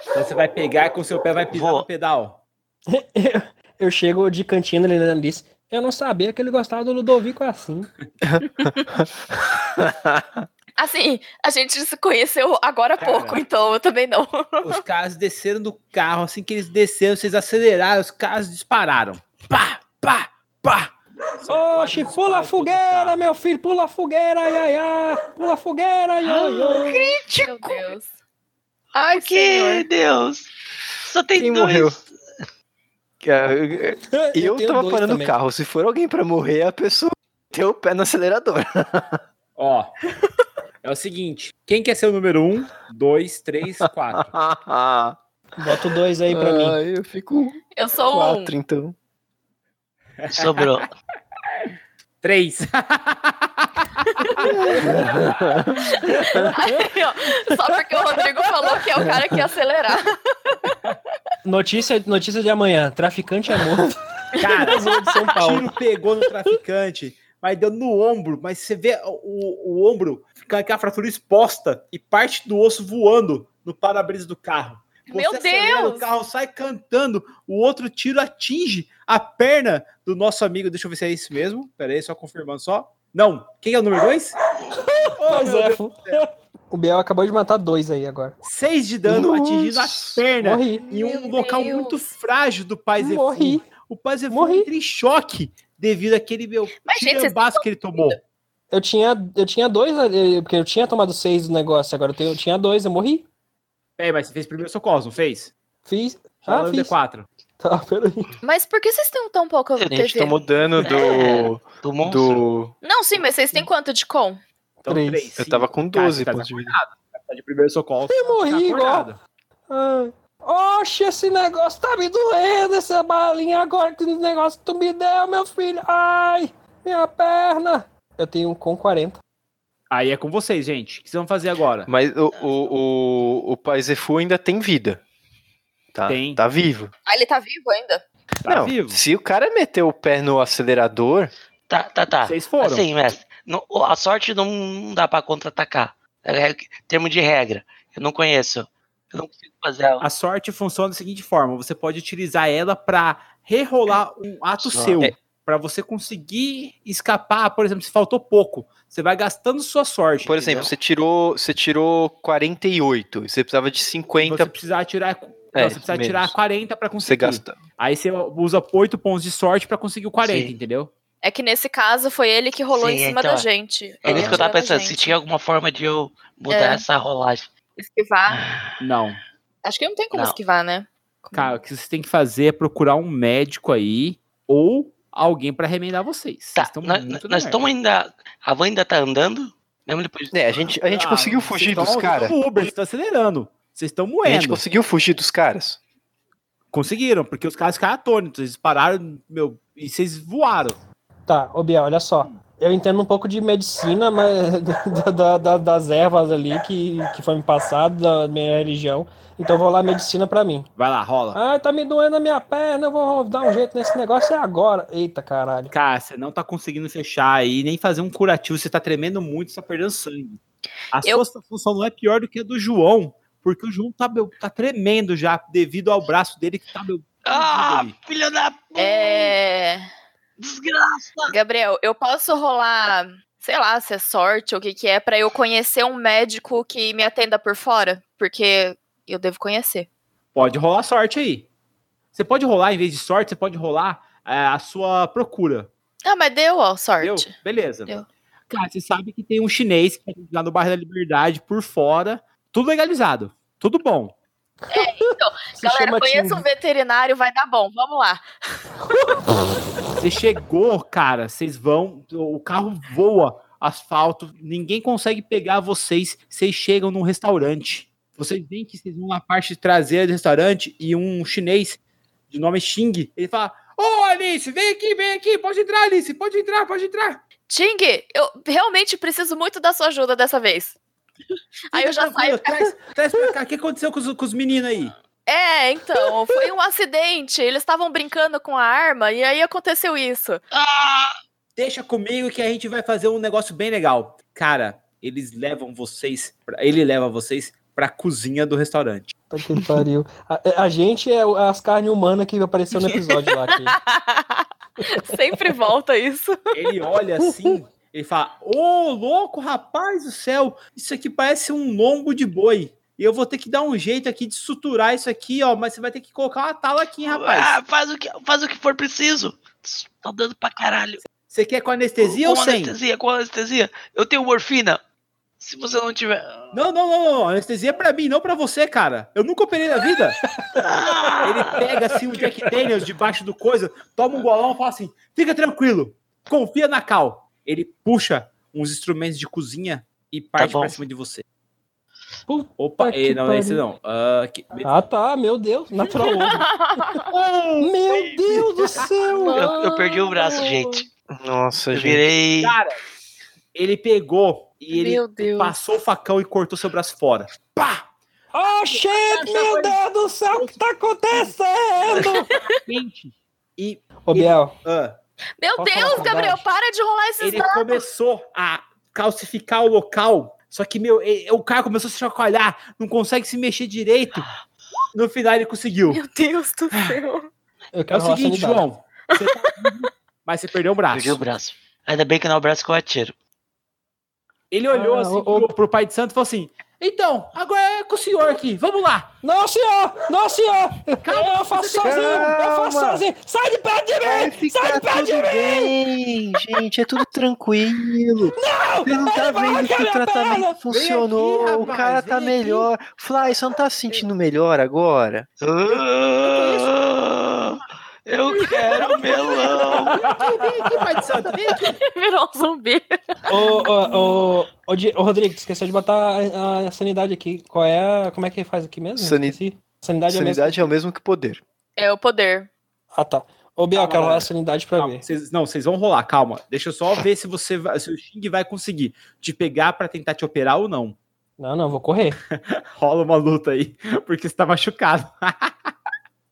Então você vai pegar com o seu pé, vai pisar Vou. no pedal. Eu chego de cantina, ele disse. Eu não sabia que ele gostava do Ludovico assim. Assim, a gente se conheceu agora há Cara. pouco, então eu também não. Os caras desceram do carro, assim que eles desceram, vocês aceleraram, os caras dispararam. Pá, pá, pá. Oxe, pula a fogueira, meu filho, pula a fogueira, ai, ai, ai. Pula a fogueira, ai, ai, ai. Meu Deus. Ai, Que senhor. Deus! Só tem Quem dois. morreu? Eu, tenho tava parando também. o carro. Se for alguém pra morrer, a pessoa tem o pé no acelerador. Ó, é o seguinte, quem quer ser o número um, dois, três, quatro? Bota o dois aí pra mim. Ah, eu fico Eu sou um. quatro, então. Sobrou. Três. Aí, ó, Só porque o Rodrigo falou que é o cara que ia acelerar. Notícia, notícia de amanhã. Traficante é morto. Cara, de São o Paulo. tiro pegou no traficante, mas deu no ombro, mas você vê o, o ombro ficar com a fratura exposta e parte do osso voando no para-brisa do carro. Você Meu acelera, Deus! O carro sai cantando, o outro tiro atinge a perna do nosso amigo. Deixa eu ver se é isso mesmo. Pera aí, só confirmando só. Não. Quem é o número dois? Oh, Pois meu é, Deus. fu- O Biel acabou de matar dois aí agora. Seis de dano Nossa. atingindo a perna Morri. em um Meu local Deus. muito frágil do pai Zefu. Morri. O pai Zefu Morri. entra em choque devido àquele meu tirambaço que ele tomou. Eu tinha, eu tinha dois, ali, porque eu tinha tomado seis do negócio, agora eu, tenho, eu tinha dois, eu morri. É, mas você fez primeiro socorro, não fez? Fiz. Ah, Rola no fiz. D4. Tá, peraí. Mas por que vocês têm tão pouco A gente TV? tomou dano do. É, do monstro. do... Não, sim, mas vocês têm quanto de com? Então, Três. três, Eu tava com Cara, 12 você tá pontos de vida. Tá de primeiro socorro. Eu morri tá igual. acordado. Ai. Oxe, esse negócio tá me doendo, essa balinha agora, que negócio que tu me deu, meu filho. Ai, minha perna. Eu tenho um com 40. Aí é com vocês, gente. O que vocês vão fazer agora? Mas o, o, o, o Paizefu ainda tem vida. Tá, Tem. tá vivo. Ah, ele tá vivo ainda? Tá não, vivo? se o cara meter o pé no acelerador, Tá, tá, tá. Vocês foram. Assim, mestre, não- a sorte não, dá pra contra-atacar. É termo de regra. Eu não conheço. Eu não consigo fazer ela. A sorte funciona da seguinte forma: você pode utilizar ela pra rerolar um ato Só. seu. É. Pra você conseguir escapar, por exemplo, se faltou pouco, você vai gastando sua sorte. por exemplo, entendeu? você tirou, você tirou 48, e você precisava de 50 você precisar tirar. É, não, você precisa menos. tirar 40 pra você conseguir. gasta. Aí você usa 8 pontos de sorte pra conseguir o 40, Sim. entendeu? É que nesse caso foi ele que rolou em Sim, cima então, da gente. É Ele isso que eu tava pensando. Se tinha alguma forma de eu mudar É. essa rolagem. Esquivar. Não. Acho que não tem como Não. esquivar, né? Cara, o que vocês têm que fazer é procurar um médico aí ou alguém pra remendar vocês. Vocês Tá, estão nós, nós estamos ainda. A van ainda tá andando? Mesmo depois. É, a gente, a gente Ah, conseguiu vocês fugir dos caras. O Uber, vocês estão acelerando. Vocês estão A moendo. gente conseguiu fugir dos caras. Conseguiram, porque os caras ficaram atônitos. Eles pararam, meu, e vocês voaram. Tá, ô Biel, olha só. Eu entendo um pouco de medicina, mas da- da- da- das ervas ali que, que foi me passado da minha religião. Então eu vou lá medicina pra mim. Vai lá, rola. Ai, tá me doendo a minha perna, eu vou dar um jeito nesse negócio é agora. Eita caralho. Cara, você não tá conseguindo fechar aí, nem fazer um curativo. Você tá tremendo muito, você tá perdendo sangue. A Eu- sua função não é pior do que a do João, porque o João tá, meu, tá tremendo já, devido ao braço dele que tá, meu. Ah, ali. filha da puta! É. Desgraça! Gabriel, eu posso rolar, sei lá, se é sorte ou o que que é, pra eu conhecer um médico que me atenda por fora? Porque eu devo conhecer. Pode rolar sorte aí. Você pode rolar, em vez de sorte, você pode rolar é, a sua procura. Ah, mas deu, ó, Deu? sorte. Beleza. Deu. Cara, você sabe que tem um chinês que tá lá no bairro da Liberdade por fora. Tudo legalizado. Tudo bom. Se Galera, chama conheça um veterinário, vai dar bom. Vamos lá. Você chegou, cara, vocês vão, o carro voa, asfalto, ninguém consegue pegar vocês, vocês chegam num restaurante. Vocês veem que vocês vão na parte traseira do restaurante e um chinês de nome Xing, ele fala: Ô Alice, vem aqui, vem aqui, pode entrar, Alice, pode entrar, pode entrar. Ting, eu realmente preciso muito da sua ajuda dessa vez. Aí eu já saio. Traz, traz pra cá, o que aconteceu com os, com os meninos aí? É, então, foi um acidente. Eles estavam brincando com a arma e aí aconteceu isso. Ah! Deixa comigo que a gente vai fazer um negócio bem legal. Cara, eles levam vocês, pra- ele leva vocês pra cozinha do restaurante. Puta que pariu. A, a gente é as carnes humanas que apareceu no episódio lá. Que... Sempre volta isso. Ele olha assim, ele fala: Ô, louco, rapaz do céu, isso aqui parece um lombo de boi. E eu vou ter que dar um jeito aqui de suturar isso aqui, ó. Mas você vai ter que colocar uma tala aqui, hein, rapaz. Ah, faz, o que, faz o que for preciso. Tá dando pra caralho. Você quer com anestesia com ou sem? anestesia, com anestesia. Eu tenho morfina. Se você não tiver. Não, não, não, não. Anestesia é pra mim, não pra você, cara. Eu nunca operei na vida. Ele pega assim um Jack Daniels debaixo do coisa, toma um golão e fala assim: fica tranquilo, confia na Cal. Ele puxa uns instrumentos de cozinha e parte bom. pra cima de você. Puta Opa, que eh, não, esse pariu. não. Ah, aqui. Ah, tá, meu Deus, natural. meu Deus do céu. Eu, eu perdi o braço, gente. Nossa, Eu gente. virei. Cara, ele pegou e ele passou o facão e cortou seu braço fora. Pá! Oh, shit, meu Deus do céu, o que tá acontecendo? E. Ô, Biel, ah, Meu Posso Deus, Gabriel, para de rolar esses ele dados. começou a calcificar o local. Só que, meu, e- o cara começou a se chacoalhar, não consegue se mexer direito. No final ele conseguiu. Meu Deus do céu. eu É o seguinte. João. Você tá vivo, mas você perdeu o braço. Perdi o braço. Ainda bem que não é o braço que eu atiro. Ele olhou Ah, assim ô. pro, pro pai de santo e falou assim: Então, agora é com o senhor aqui, vamos lá. Não, senhor! Não, senhor! eu faço sozinho! Eu faço Calma. sozinho! Sai de perto de mim! Sai de perto de mim! bem, gente, é tudo tranquilo. Não! Você não tá vendo que o tratamento perna! funcionou, aqui, o rapaz, cara tá aqui. melhor. Fly, você não tá se sentindo melhor agora? Ah! Eu quero melão. Vem aqui, pai de santo, vem aqui. Virou um zumbi. Ô, ô, ô, ô, Di- ô, Rodrigo, tu esqueceu de botar a, a sanidade aqui. Qual é a. Como é que faz aqui mesmo? Sani-. Sanidade, é mesmo. Sanidade é o mesmo que poder. É o poder. Ah, tá. Ô, Biel, Calma, quero rolar a sanidade pra Calma, ver. vocês- não, vocês vão rolar, calma. Deixa eu só ver se você vai, se o Xing vai conseguir te pegar pra tentar te operar ou não. Não, não, vou correr. Rola uma luta aí, porque você tá machucado.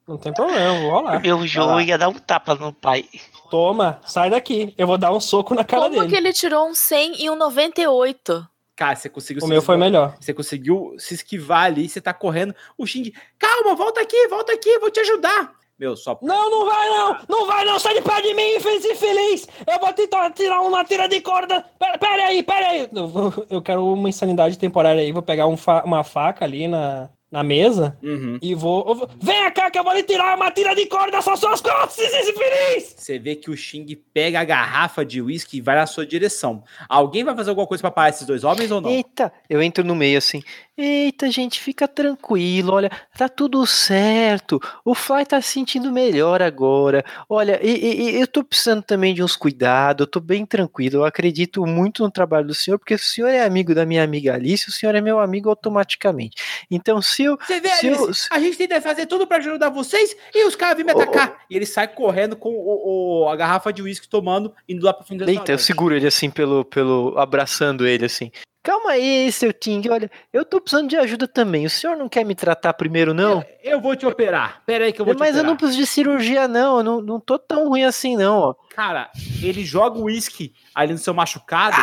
Não tem problema, vou rolar. Meu João ia dar um tapa no pai. Toma, sai daqui. Eu vou dar um soco na cara Como dele. que ele tirou um 100 e um 98? Cara, você conseguiu O se meu foi esquivar- melhor. Você conseguiu se esquivar ali, você tá correndo. O Xing, calma, volta aqui, volta aqui, vou te ajudar. Meu, só. Não, não vai não! Não vai não! Sai de perto de mim, infeliz infeliz! Eu vou tentar tirar uma tira de corda! Pera, pera aí, pera aí! Eu, eu quero uma insanidade temporária aí. Vou pegar um fa- uma faca ali na, na mesa Uhum. e vou, vou- Vem cá que eu vou lhe tirar uma tira de corda das suas costas, infeliz! Você vê que o Xing pega a garrafa de uísque e vai na sua direção. Alguém vai fazer alguma coisa pra parar esses dois homens ou não? Eita, eu entro no meio assim. Eita, gente, fica tranquilo. Olha, tá tudo certo. O Fly tá se sentindo melhor agora. Olha, e, e- eu tô precisando também de uns cuidados. Eu tô bem tranquilo. Eu acredito muito no trabalho do senhor, porque se o senhor é amigo da minha amiga Alice, o senhor é meu amigo automaticamente. Então, se eu. Você vê, se eu- Alice, a gente tenta fazer tudo pra ajudar vocês e os caras vêm me atacar. E ele sai correndo com o, o- a garrafa de uísque tomando, indo lá pro fim do Eita, eu seguro ele assim pelo, pelo. abraçando ele assim. Calma aí, seu Ting. Olha, eu tô precisando de ajuda também. O senhor não quer me tratar primeiro, não? Eu vou te operar. Pera aí que eu vou te Mas eu operar. não preciso de cirurgia, não. Eu não, não tô tão ruim assim, não, ó. Cara, ele joga o uísque ali no seu machucado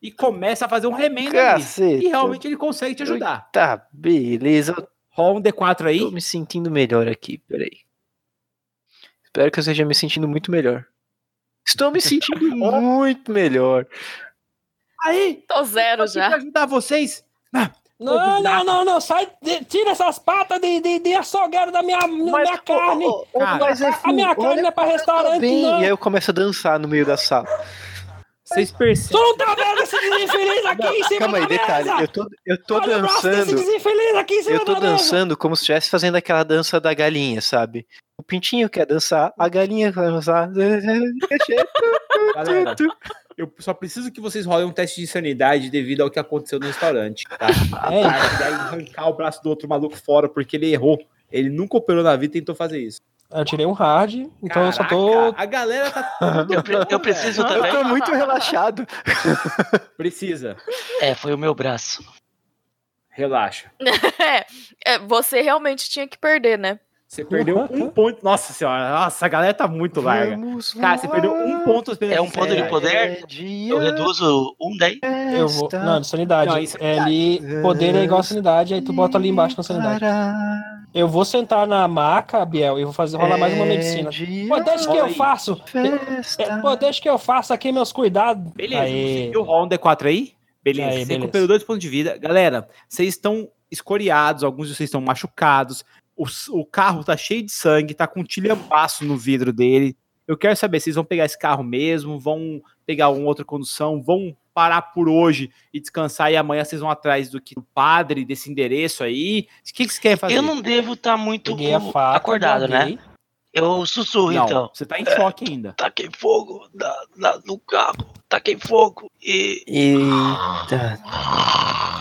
e começa a fazer um remendo ali. Caceta. E realmente ele consegue te ajudar. Tá, beleza. Eu Rola um D4 aí. tô me sentindo melhor aqui, peraí. Espero que eu esteja me sentindo muito melhor. Estou me sentindo muito melhor. Aí, Tô zero já. pra ajudar vocês. Ah, Não, não, não, não, sai, de- tira essas patas de, de, de açougueiro da minha, da minha carne. ô, ô, Cara, mas é a minha carne é pra tô restaurante, bem. não. E aí eu começo a dançar no meio da sala. Vocês Tu percebem. não tá vendo esse desinfeliz aqui em cima Calma aí, detalhe. mesa? Eu tô, eu tô Olha dançando. desinfeliz aqui em cima Eu tô da mesa. dançando como se estivesse fazendo aquela dança da galinha, sabe? O pintinho quer dançar, a galinha quer dançar. Galera, eu só preciso que vocês rolem um teste de insanidade devido ao que aconteceu no restaurante, tá? É. Daí arrancar o braço do outro maluco fora porque ele errou. Ele nunca operou na vida e tentou fazer isso. Eu tirei um hard, então eu só tô. Caraca, A galera tá. tudo Eu, pre- eu bom, preciso velho. Eu também. tô muito relaxado. Precisa. É, foi o meu braço. Relaxa. É, é, você realmente tinha que perder, né? Você perdeu um ponto. Nossa senhora, nossa, a galera tá muito larga. Vamos Cara, você perdeu um ponto. É um ponto de poder? É dia Eu reduzo um daí. Eu vou. Não, de sanidade. Não, isso é ali, poder é igual a sanidade, aí tu bota ali embaixo na sanidade. Eu vou sentar na maca, Biel, e vou fazer rolar mais uma é medicina. Pô, deixa que eu faço. festa. É, Pô, deixa que eu faço aqui meus cuidados. Beleza, Aí. conseguiu rolar um D4 aí? Beleza, Aí, você beleza. recuperou dois pontos de vida. Galera, vocês estão escoriados, alguns de vocês estão machucados. O, o carro tá cheio de sangue, tá com um tilhambaço no vidro dele. Eu quero saber, vocês vão pegar esse carro mesmo? Vão pegar uma outra condução? Vão parar por hoje e descansar e amanhã vocês vão atrás do que do padre desse endereço aí? O que, que vocês querem fazer? Eu não devo estar muito com- faca. acordado, né? Eu sussurro Não, então. você tá em choque ainda. Taquei fogo na, na- no carro. Taquei fogo e. Eita.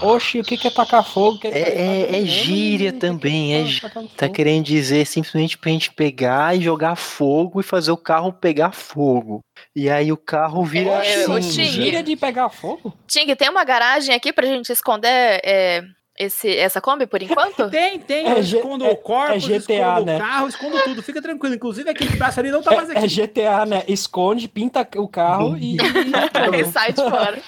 Oxi, o que que é tacar fogo? Que É, é, é gíria também, é gí- Tá querendo dizer simplesmente pra gente pegar e jogar fogo e fazer o carro pegar fogo. E aí o carro vira É, assim. Gíria de pegar fogo? Ting, tem uma garagem aqui pra gente esconder é, esse, essa Kombi por enquanto? Tem, tem. É escondo é- o corpo, é GTA, escondo né? o carro, escondo tudo. Fica tranquilo. Inclusive, aquele braço ali não tá mais É, aqui. é GTA, né? Esconde, pinta o carro e. e sai de fora.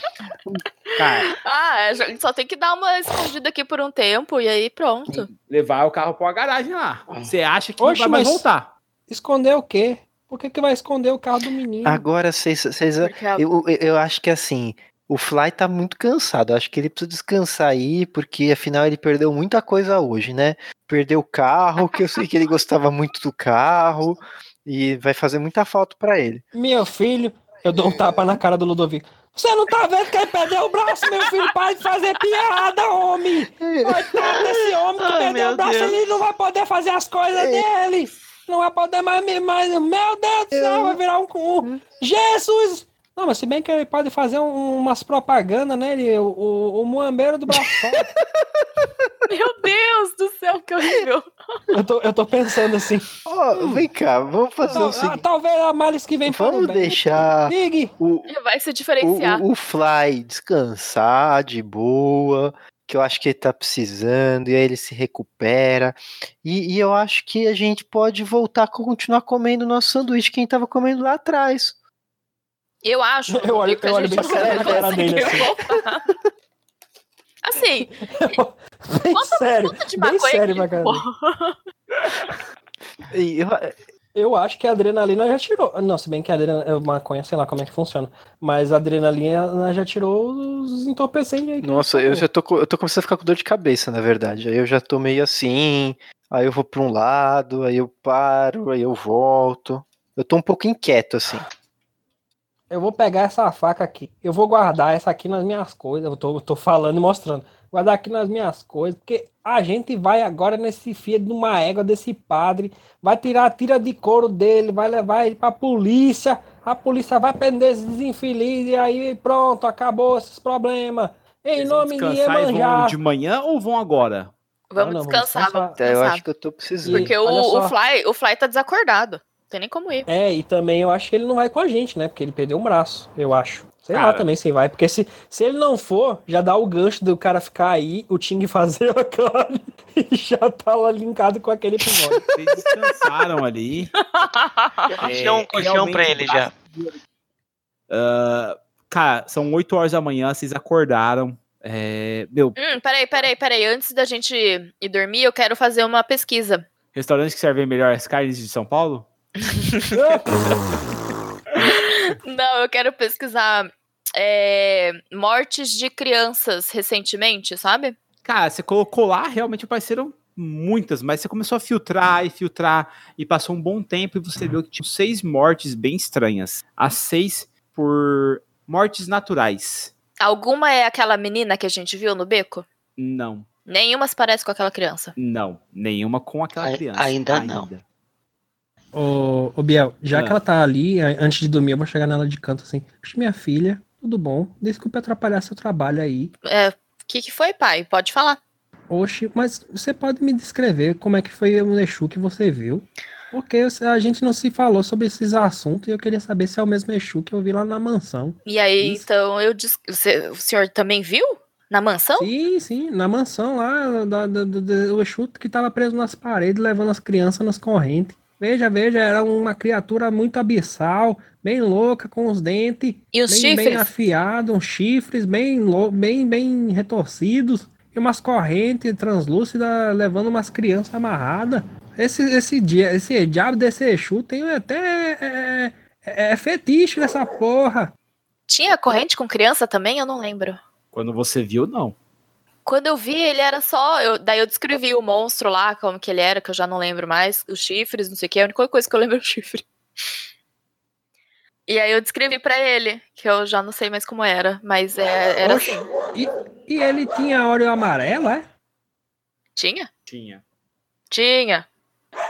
Cara, Ah, é, a gente só tem que dar uma escondida aqui por um tempo e aí pronto. levar o carro pra uma garagem lá. Você acha que Oxe, vai mais voltar. Esconder o quê? Por que, que vai esconder o carro do menino? Agora vocês. Eu, eu, eu acho que assim. O Fly tá muito cansado. Acho que ele precisa descansar aí, porque afinal ele perdeu muita coisa hoje, né? Perdeu o carro, que eu sei que ele gostava muito do carro, e vai fazer muita falta pra ele. Meu filho, eu dou um tapa na cara do Ludovico. Você não tá vendo que ele perdeu o braço, meu filho? Para de fazer piada, homem! Coitado desse homem que Ai, perdeu o braço, Deus. ele não vai poder fazer as coisas dele! Não vai poder mais me mais. Meu Deus do céu, vai virar um cu. Jesus! Não, mas se bem que ele pode fazer um- umas propagandas, né? Ele, o, o, o muambeiro do braço. Meu Deus do céu, que horrível. eu, tô, eu tô pensando assim. Ó, vem cá, vamos fazer tal- o seguinte. ah, talvez a males que vem Vamos o bem. deixar Dig, o, Vai se o, diferenciar. o- o Fly descansar de boa, que eu acho que ele tá precisando, e aí ele se recupera. E, e eu acho que a gente pode voltar a continuar comendo nosso sanduíche que a gente tava comendo lá atrás. Eu acho. Eu olho- eu olho bem sério na cara dele, voltar. Assim, bem Conta- sério. conta de Bem maconha sério, que pra cara. pô. E eu- Eu acho que a adrenalina já tirou. Não, se bem que a adrenalina, maconha, sei lá como é que funciona. Mas a adrenalina já tirou os entorpecentes aí. nossa, eu já tô, eu tô começando a ficar com dor de cabeça, na verdade. Aí eu já tô meio assim, aí eu vou pra um lado, aí eu paro, aí eu volto. Eu tô um pouco inquieto, assim. Eu vou pegar essa faca aqui. Eu vou guardar essa aqui nas minhas coisas. Eu tô, eu tô falando e mostrando. Guardar aqui nas minhas coisas. Porque a gente vai agora nesse filho de uma égua desse padre. Vai tirar a tira de couro dele. Vai levar ele pra polícia. A polícia vai prender esses infelizes. E aí pronto, acabou esses problemas. Em Eles nome de Iemanjá. de manhã ou vão agora? vamos Não, não, vamos descansar, vamos descansar. Até eu acho que eu tô precisando. Porque o, o. Fly, o Fly tá desacordado. Não tem nem como ir. É, e também eu acho que ele não vai com a gente, né? Porque ele perdeu um braço, eu acho. Sei lá Cara. também se vai. Porque se, se ele não for, já dá o gancho do cara ficar aí, o Ting fazer a cara e já tá lá linkado com aquele episódio. Vocês descansaram ali. Deixa um colchão pra ele já. Ah, cara, são 8 horas da manhã, vocês acordaram. É, meu, Hum, peraí, peraí, peraí. Antes da gente ir dormir, eu quero fazer uma pesquisa. restaurantes que servem melhor as carnes de São Paulo? Não, eu quero pesquisar é, mortes de crianças recentemente, sabe? Cara, você colocou lá, realmente apareceram muitas, mas você começou a filtrar e filtrar e passou um bom tempo e você viu que tinha seis mortes bem estranhas. As seis por mortes naturais. Alguma é aquela menina que a gente viu no beco? Não, Nenhuma se parece com aquela criança. não, nenhuma com aquela Ai- criança. ainda não. Ô, ô Biel, já Ah. que ela tá ali, antes de dormir, eu vou chegar nela de canto assim. "Puxa, Minha filha, tudo bom? Desculpe atrapalhar seu trabalho aí. É, o que, que foi, pai? Pode falar. Oxe, mas você pode me descrever como é que foi o Exu que você viu? Porque a gente não se falou sobre esses assuntos e eu queria saber se é o mesmo Exu que eu vi lá na mansão. E aí, Isso. então, eu disse. Você, o senhor também viu? Na mansão? Sim, sim, na mansão lá, da, da- da- o Exu que tava preso nas paredes, levando as crianças nas correntes. Veja, veja, era uma criatura muito abissal, bem louca, com os dentes E os bem, bem chifres? afiados, uns chifres bem, bem, bem retorcidos, e umas correntes translúcidas levando umas crianças amarradas. Esse, esse, dia, esse diabo desse Exu tem até. É, é, é fetiche dessa porra. Tinha corrente com criança também? Eu não lembro. Quando você viu, não. Quando eu vi, ele era só. eu- daí eu descrevi o monstro lá, como que ele era, que eu já não lembro mais. Os chifres, não sei o que. A única coisa que eu lembro é o chifre. E aí eu descrevi pra ele, que eu já não sei mais como era, mas é, era Oxe, assim. E, e ele tinha óleo amarelo, é? Tinha? Tinha. Tinha.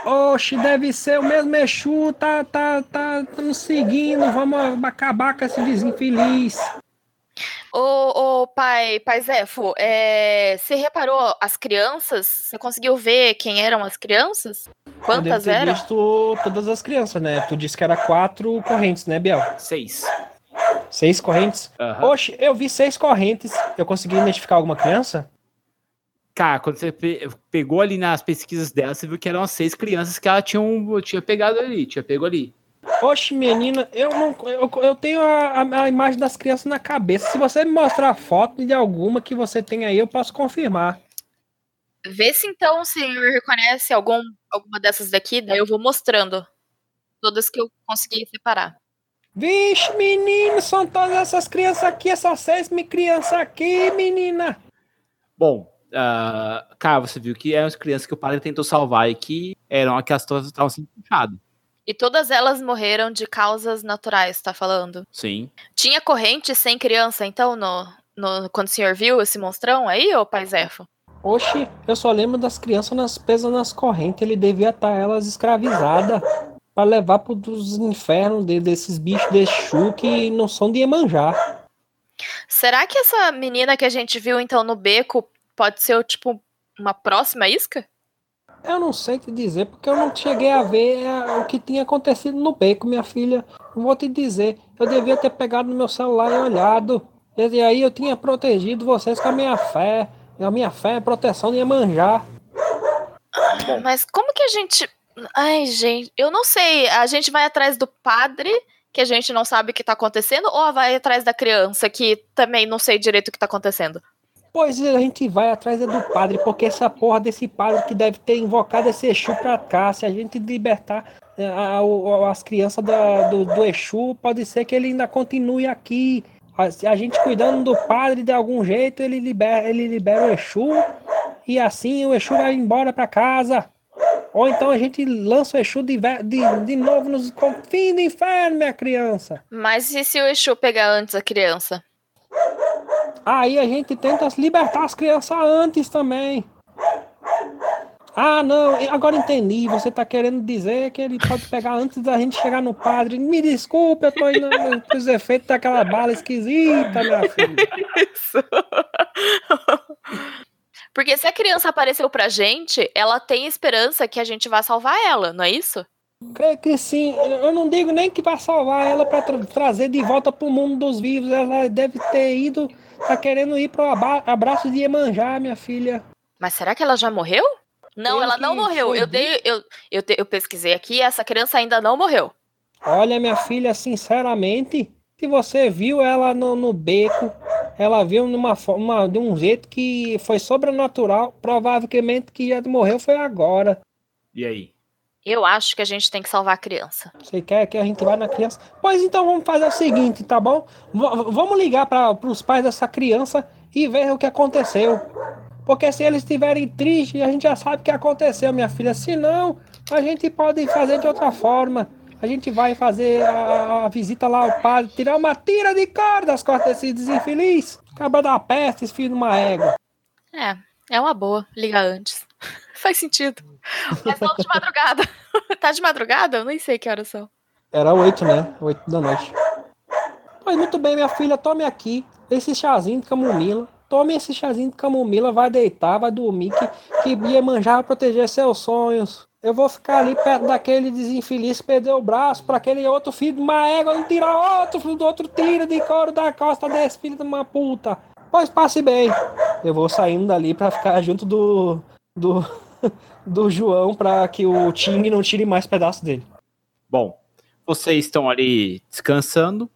Oxe, deve ser o mesmo Exu, tá, tá, tá, tá nos seguindo, vamos acabar com esse desinfeliz. Ô, ô pai, pai Zefo, é, você reparou as crianças? Você conseguiu ver quem eram as crianças? Eu Quantas devo ter eram? visto todas as crianças, né? Tu disse que era quatro correntes, né, Biel? Seis. Seis correntes? Aham. Oxe, eu vi seis correntes. Eu consegui identificar alguma criança? Cara, quando você pe- pegou ali nas pesquisas dela, você viu que eram as seis crianças que ela tinha, um- tinha pegado ali, tinha pego ali. Oxe, menina, eu não. Eu, eu tenho a, a- a imagem das crianças na cabeça. Se você me mostrar a foto de alguma que você tem aí, eu posso confirmar. Vê se então o senhor reconhece algum, alguma dessas daqui, daí eu vou mostrando. Todas que eu consegui separar. Vixe, menino, são todas essas crianças aqui, essas seis mi- crianças aqui, menina. Bom, ah, cara, você viu que eram as crianças que o padre tentou salvar e que eram aquelas todas que estavam sendo puxadas. E todas elas morreram de causas naturais, tá falando? Sim. Tinha corrente sem criança, então, no, no, quando o senhor viu esse monstrão aí, ô pai Zefo? Oxi, eu só lembro das crianças nas presas nas correntes. Ele devia estar elas escravizadas para levar para os infernos de- desses bichos de Exu que não são de Iemanjá. Será que essa menina que a gente viu então no beco pode ser tipo uma próxima isca? Eu não sei te dizer, porque eu não cheguei a ver é, o que tinha acontecido no beco, minha filha. Não vou te dizer. Eu devia ter pegado no meu celular e olhado. E aí eu tinha protegido vocês com a minha fé. E a minha fé é proteção de Iemanjá. Mas como que a gente. Ai, gente, eu não sei. A gente vai atrás do padre, que a gente não sabe o que tá acontecendo, ou vai atrás da criança, que também não sei direito o que tá acontecendo? Pois a gente vai atrás é do padre, porque essa porra desse padre que deve ter invocado esse Exu pra cá, se a gente libertar é, a- o- as crianças da- do, do Exu, pode ser que ele ainda continue aqui. A, a gente cuidando do padre de algum jeito, ele libera, ele libera o Exu, e assim o Exu vai embora pra casa. Ou então a gente lança o Exu de, de, de novo nos confins do inferno, minha criança. Mas e se o Exu pegar antes a criança? Aí a gente tenta libertar as crianças antes também. Ah, não, agora entendi. Você tá querendo dizer que ele pode pegar antes da gente chegar no padre. Me desculpe, eu tô indo nos efeitos daquela bala esquisita, minha filha. Isso. Porque se a criança apareceu pra gente, ela tem esperança que a gente vai salvar ela, não é isso? Creio que sim. Eu não digo nem que vai salvar ela pra tra- trazer de volta pro mundo dos vivos. Ela deve ter ido, tá querendo ir pro aba- abraço de Iemanjá, minha filha. Mas será que ela já morreu? Não, Pelo ela não morreu. Eu, dei, eu, eu, te- eu pesquisei aqui, essa criança ainda não morreu. Olha, minha filha, sinceramente, se você viu ela no, no beco, ela viu numa forma, de um jeito que foi sobrenatural, provavelmente que já morreu foi agora. E aí? Eu acho que a gente tem que salvar a criança. Você quer que a gente vá na criança? Pois então vamos fazer o seguinte, tá bom? V- vamos ligar para os pais dessa criança e ver o que aconteceu. Porque se eles estiverem tristes, a gente já sabe o que aconteceu, minha filha. Se não, a gente pode fazer de outra forma. A gente vai fazer a, a visita lá ao padre, tirar uma tira de corda das costas desse desinfeliz. Acaba da peste, esse filho de uma égua. É, é uma boa. Liga antes. Faz sentido. Mas não de madrugada. tá de madrugada? Eu nem sei que horas são. Era oito, né? Oito da noite. Pois muito bem, minha filha, tome aqui esse chazinho de camomila. Tome esse chazinho de camomila, vai deitar, vai dormir, que, que Iemanjá vai proteger seus sonhos. Eu vou ficar ali perto daquele desinfeliz que perdeu o braço para aquele outro filho de uma égua não tirar outro, filho do outro tiro de couro da costa desse filho de uma puta. Pois passe bem. Eu vou saindo dali para ficar junto do, do, do João para que o time não tire mais pedaço dele. Bom, vocês estão ali descansando.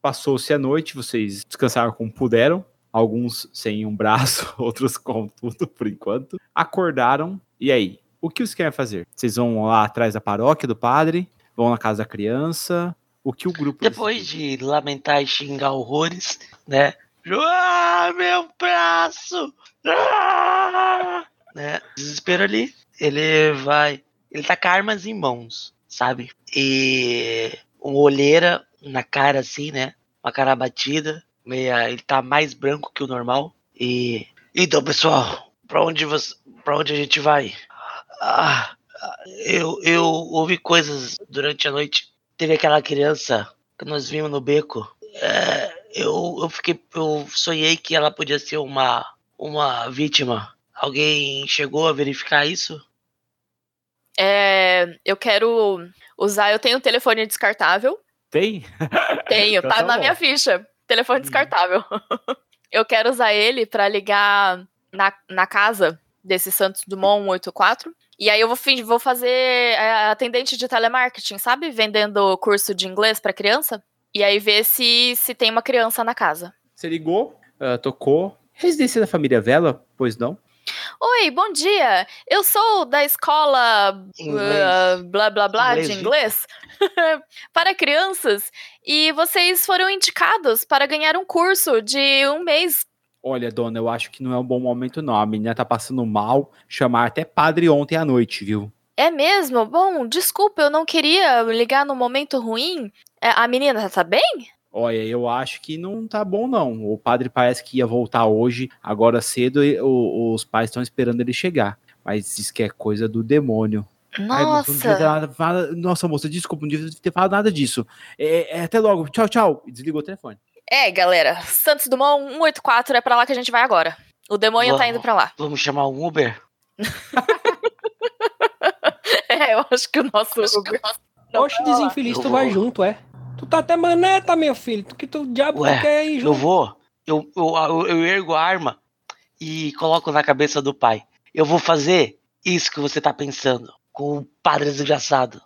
Passou-se a noite, vocês descansaram como puderam. Alguns sem um braço, outros com tudo por enquanto. Acordaram. E aí? O que vocês querem fazer? Vocês vão lá atrás da paróquia do padre? Vão na casa da criança? O que o grupo. Depois de lamentar e xingar horrores, né? Ah, meu braço! Ah! Né? Desespero ali. Ele vai. Ele tá com armas em mãos, sabe? E uma olheira na cara, assim, né? Uma cara batida. Meia, ele tá mais branco que o normal. E. Então, pessoal, pra onde você. Pra onde a gente vai? Ah, eu, eu ouvi coisas durante a noite. Teve aquela criança que nós vimos no beco. É, eu, eu fiquei. Eu sonhei que ela podia ser uma, uma vítima. Alguém chegou a verificar isso? É, eu quero usar. Eu tenho um telefone descartável. Tem? Tenho, Então tá tá na bom. minha ficha. Telefone descartável. eu quero usar ele pra ligar na, na casa desse Santos Dumont 184. E aí eu vou, vou fazer é, atendente de telemarketing, sabe? Vendendo curso de inglês pra criança. E aí ver se, se tem uma criança na casa. Você ligou, ah, tocou. Residência da família Vela, pois não? Oi, bom dia. Eu sou da escola uh, blá blá blá Inglês, de inglês para crianças e vocês foram indicados para ganhar um curso de um mês. Olha, dona, eu acho que não é um bom momento, não. A menina tá passando mal. Chamar até padre ontem à noite, viu? É mesmo? Bom, desculpa, eu não queria ligar no momento ruim. É, a menina tá bem? Olha, eu acho que não tá bom, não. O padre parece que ia voltar hoje, agora cedo, e o- os pais estão esperando ele chegar. Mas diz que é coisa do demônio. Ai, Nossa! nada- Nossa, moça, desculpa, não devia ter falado nada disso. É, é, até logo, tchau, tchau. Desligou o telefone. É, galera, Santos Dumont 184 é pra lá que a gente vai agora. O demônio tá Vamos. indo pra lá. Vamos chamar um Uber? É, eu acho que o nosso Uber. Oxe, desinfeliz, tu vai vou. junto, é? Tu tá até maneta, meu filho. Tu que tu diabo Ué, quer ir Eu junto. vou, eu, eu, eu, eu ergo a arma e coloco na cabeça do pai. Eu vou fazer isso que você tá pensando com o padre desgraçado.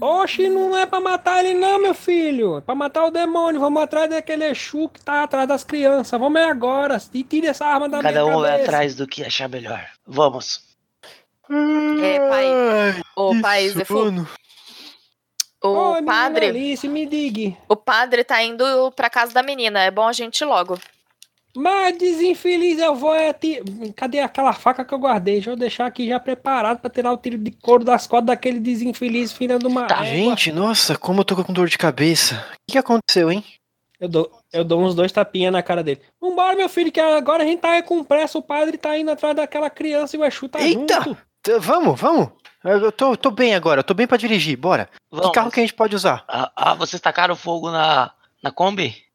Oxe, não é pra matar ele não, meu filho. É pra matar o demônio. Vamos atrás daquele Exu que tá atrás das crianças. Vamos aí agora. E tira essa arma da Cada minha um vai atrás do que achar melhor. Vamos. É, pai. O pai Zefu, sono. O menina padre, Alice, me diga. o padre tá indo pra casa da menina. É bom a gente ir logo. Mas desinfeliz, eu vou é ti- Cadê aquela faca que eu guardei? Deixa eu deixar aqui já preparado pra tirar o tiro de couro das costas daquele desinfeliz filha de uma Tá, égua. Gente, nossa, como eu tô com dor de cabeça. O que, que aconteceu, hein? Eu dou, eu dou uns dois tapinhas na cara dele. Vambora, meu filho, que agora a gente tá com pressa. O padre tá indo atrás daquela criança e o Exu tá Eita! junto. T- Vamos, vamos. Eu tô, tô bem agora, eu tô bem pra dirigir, bora. Vamos. Que carro que a gente pode usar? Ah, ah, vocês tacaram fogo na, na Kombi?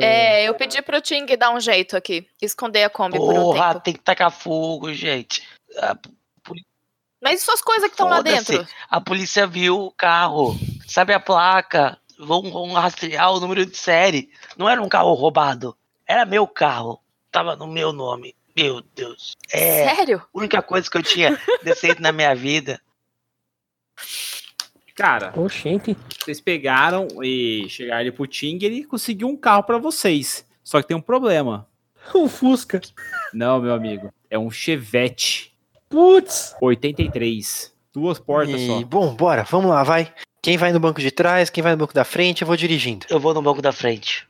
É, eu pedi pro Ting dar um jeito aqui. Esconder a Kombi por um Porra, tempo. tem que tacar fogo, gente. A, Mas e suas coisas que estão lá dentro? a polícia viu o carro, sabe a placa, vão, vão rastrear o número de série. Não era um carro roubado, era meu carro. Tava no meu nome. Meu Deus. É Sério? a única coisa que eu tinha decente na minha vida. Cara, Oxente. vocês pegaram e chegaram ali pro Ting e ele conseguiu um carro pra vocês. Só que tem um problema. Um Fusca. Não, meu amigo. É um Chevette Putz. 83. Duas portas E, só. bom, bora, vamos lá, vai. Quem vai no banco de trás, quem vai no banco da frente, eu vou dirigindo. Eu vou no banco da frente.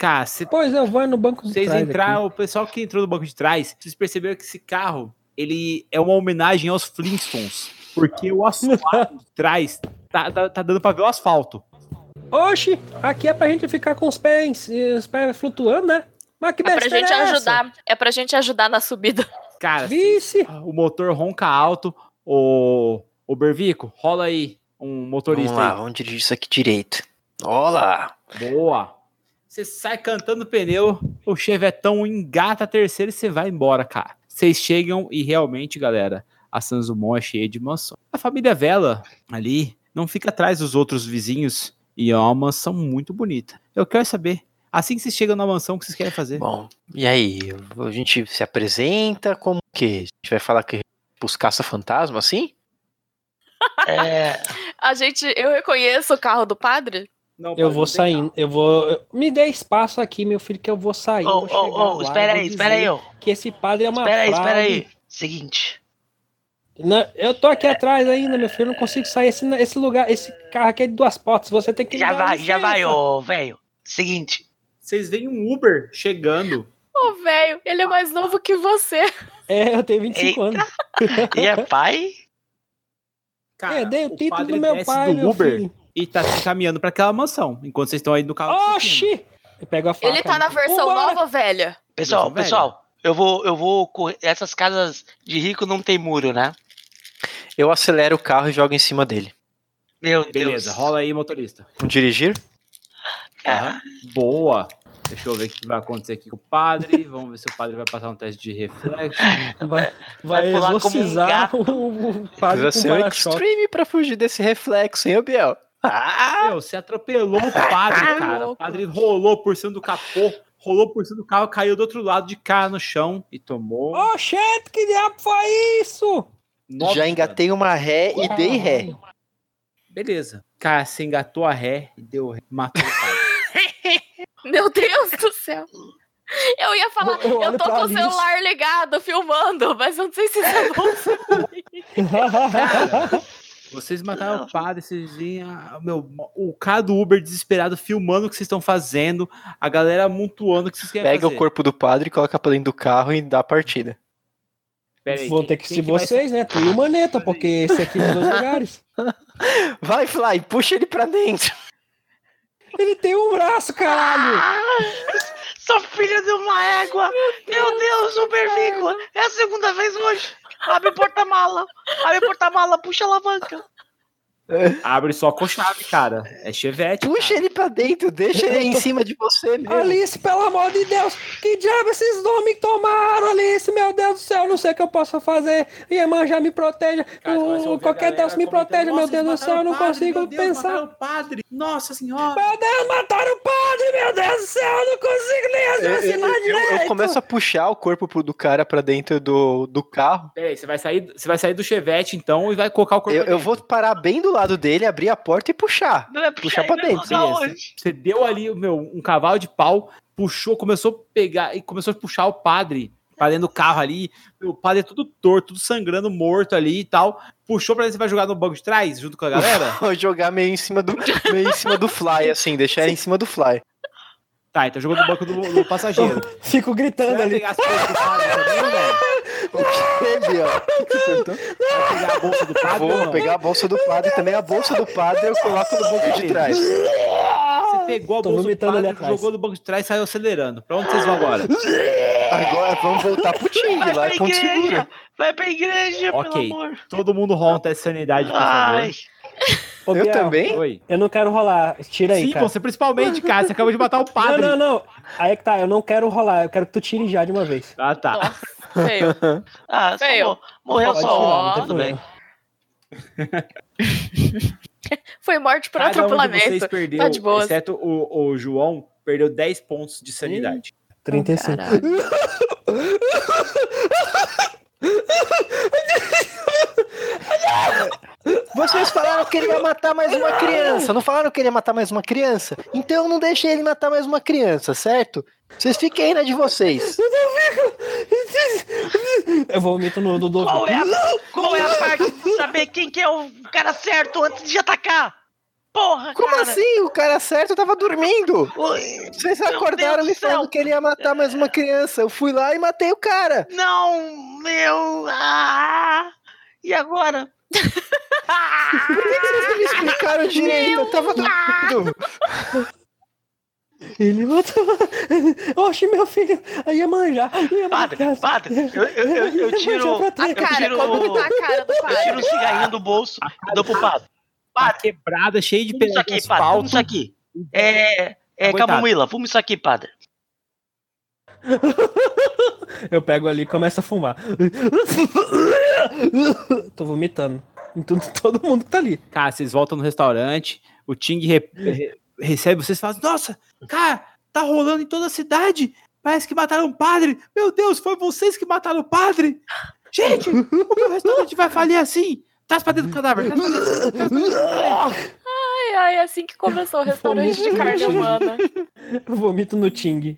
Cara, se Pois eu vou no banco de vocês trás entraram, aqui. o pessoal que entrou no banco de trás, vocês perceberam que esse carro, ele é uma homenagem aos Flintstones. Porque o assoalho de trás tá, tá, tá dando pra ver o asfalto. Oxi, aqui é pra gente ficar com os pés, os pés flutuando, né? Mas que É pra gente é essa? ajudar. É pra gente ajudar na subida. Cara, Vice. o motor ronca alto. O, o Bervico, rola aí um motorista Vamos lá, aí. vamos dirigir isso aqui direito. Olá! Boa. Você sai cantando pneu, o chevetão engata a terceira e você vai embora, cara. Vocês chegam e realmente, galera, a Sanzumon é cheia de mansão. A família Vela ali não fica atrás dos outros vizinhos e é uma mansão muito bonita. Eu quero saber, assim que vocês chegam na mansão, o que vocês querem fazer? Bom, e aí? A gente se apresenta como que? A gente vai falar que os caça-fantasma, assim? É, A gente, eu reconheço o carro do padre. Não, Eu vou saindo, eu vou. Me dê espaço aqui, meu filho, que eu vou sair. vou ô, ô, lá, espera aí, espera aí. Que esse padre é uma Espera aí, espera aí. Seguinte, Não, eu tô aqui atrás ainda, meu filho. Eu não consigo sair. Esse, esse lugar, esse carro aqui é de duas portas. Você tem que. já vai, já vai, ô, velho. Seguinte, Vocês veem um Uber chegando. Ô, velho, ele é mais novo que você. É, eu tenho 25 Eita. anos. e é pai? Cara, é, dei o o título do meu pai, do meu Uber filho. E tá se caminhando pra aquela mansão, enquanto vocês estão aí no carro. Oxi! Eu pego a faca. Ele tá na versão Vambora. nova, velha. Pessoal, Versão velha. pessoal, eu vou, eu vou correr. Essas casas de rico não tem muro, né? Eu acelero o carro e jogo em cima dele. Meu Deus. Beleza, rola aí, motorista. Vamos dirigir? Cara, Boa. Deixa eu ver o que vai acontecer aqui com o padre. Vamos ver se o padre vai passar um teste de reflexo. Vai, vai um exorcizar gato. o, o padre Precisa com ser um extreme pra fugir desse reflexo, hein, Biel? Ah! Meu, você atropelou o padre, cara. O padre rolou por cima do capô, rolou por cima do carro, caiu do outro lado de cara no chão e tomou. Oxente, que diabo foi isso? nove Já engatei uma ré e dei ré. Beleza. Cara, você engatou a ré e deu ré. Matou o padre. Meu Deus do céu. Eu ia falar, Eu eu, tô com o celular ligado, filmando, mas eu não sei se isso é bom. Vocês mataram o padre, vocês veem a- meu, o cara do Uber desesperado filmando o que vocês estão fazendo, a galera amontoando o que vocês querem Pega fazer. o corpo do padre, coloca pra dentro do carro e dá a partida. Aí, Vão quem- ter que ser vai vocês, né? Tu e o Maneta, porque esse aqui é dos dois lugares. Vai, Fly, puxa ele pra dentro. Ele tem um braço, caralho! Ah, sua filha de uma égua! Meu Deus, super vínculo! É a segunda vez hoje! Abre o porta-mala! Abre o porta-mala, puxa a alavanca! Abre só com chave, cara. É chevette. Puxa cara. ele pra dentro, deixa ele em cima de você mesmo. Alice, pelo amor de Deus, que diabo esses nomes tomaram, Alice? Meu Deus do céu, não sei o que eu posso fazer. Iemanjá me proteja, Cara, você vai o- ouvir a qualquer Deus me proteja, meu "Nossa, Deus do céu, eu não padre, consigo Deus, pensar. mataram o padre. Nossa senhora. Meu Deus, mataram o padre, meu Deus do céu, eu não consigo nem Eu, eu- raciocinar eu- direito. eu começo a puxar o corpo do cara pra dentro do, do carro. Peraí, você vai sair, você vai sair do chevette então e vai colocar o corpo. Eu, eu vou parar bem do lado dele, abrir a porta e puxar. Vai Puxar pra ele dentro? Você deu ali, meu, um cavalo de pau, puxou, começou a pegar e começou a puxar o padre pra dentro do carro ali. O padre é tudo torto, tudo sangrando, morto ali e tal. Puxou pra ver se vai jogar no banco de trás junto com a galera. Vou jogar meio em cima do, meio em cima do fly, assim, deixar ele em cima do fly. tá, então jogou no banco do, do passageiro. Fico Você gritando ali. pegar as coisas do padre também, velho? O que, Biel? O que você perguntou? Vai pegar a bolsa do padre ou Vou não? pegar a bolsa do padre também. A bolsa do padre eu coloco no banco de trás. Você pegou a Tô bolsa do padre, atrás. jogou no banco de trás e saiu acelerando. Pra onde vocês vão agora? Agora vamos voltar pro Ting, Vai lá é ponto seguro. igreja! Vai pra igreja, Ok. pelo amor! Todo mundo ronta essa sanidade, por favor. Ai, Ô, Eu Biel, também? Oi. Eu não quero rolar, tira aí, Sim, cara. você principalmente, cara. Você acabou de matar o Não, padre. não, não. Aí é que tá, eu não quero rolar, eu quero que tu tire já de uma vez. Ah, tá. Nossa, feio. ah, Feio. mo- morreu Pode só tirar, um, tudo bem. Foi morte por Cada um atropelamento. vocês perdeu, Tá de boas. exceto o, o João, perdeu 10 pontos de sanidade. 35. Caralho. Vocês falaram que ele ia matar mais uma criança. Não falaram que ele ia matar mais uma criança? Então não deixei ele matar mais uma criança, certo? Vocês fiquem aí na de vocês. Eu vomito no Dudu. Qual é, a, qual é a parte de saber quem que é o cara certo antes de atacar? Porra, Como cara! assim? O cara certo tava dormindo. Vocês acordaram me falando que ele ia matar mais uma criança. Eu fui lá e matei o cara. Não, meu... Ah, e agora? Por que vocês não me explicaram direito? Eu tava dormindo. Ele matou. Oxe, meu filho. Aí ia manjar. Ia Padre, manjar. padre, eu, eu, eu, tiro... A trás. cara, tiro- como que tá a cara do Eu tiro padre? um cigarrinho do bolso e dou pro padre. Tá quebrada, cheia de Fuma isso aqui, padre, fuma isso aqui. É, é camomila, fuma isso aqui, padre. Eu pego ali e começo a fumar. Tô vomitando. Em tudo, todo mundo que tá ali. Cara, vocês voltam no restaurante, o Ting re- re- recebe vocês e fala: Nossa, cara, tá rolando em toda a cidade. Parece que mataram um padre. Meu Deus, foi vocês que mataram o padre. Gente, o meu restaurante vai falir assim. Traz pra dentro do cadáver. traz pra dentro, traz pra dentro do cadáver. Ai, ai, é assim que começou o restaurante de carne humana. Eu vomito no Ting.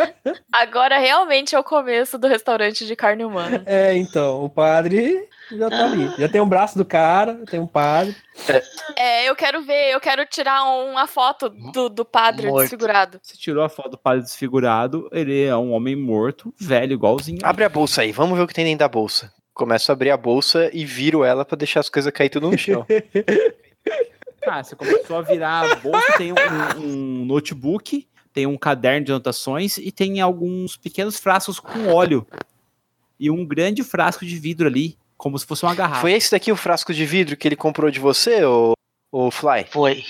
Agora realmente é o começo do restaurante de carne humana. É, então, o padre já tá ali. Já tem um braço do cara, tem um padre. É, eu quero ver, eu quero tirar uma foto do, do padre Morto. desfigurado. Você tirou a foto do padre desfigurado. Ele é um homem morto, velho, igualzinho. Abre a bolsa aí, vamos ver o que tem dentro da bolsa. Começo a abrir a bolsa e viro ela pra deixar as coisas cair tudo no chão. Cara, você começou a virar a bolsa, tem um, um notebook, tem um caderno de anotações e tem alguns pequenos frascos com óleo. E um grande frasco de vidro ali, como se fosse uma garrafa. Foi esse daqui o frasco de vidro que ele comprou de você, ô, ô Fly? Foi.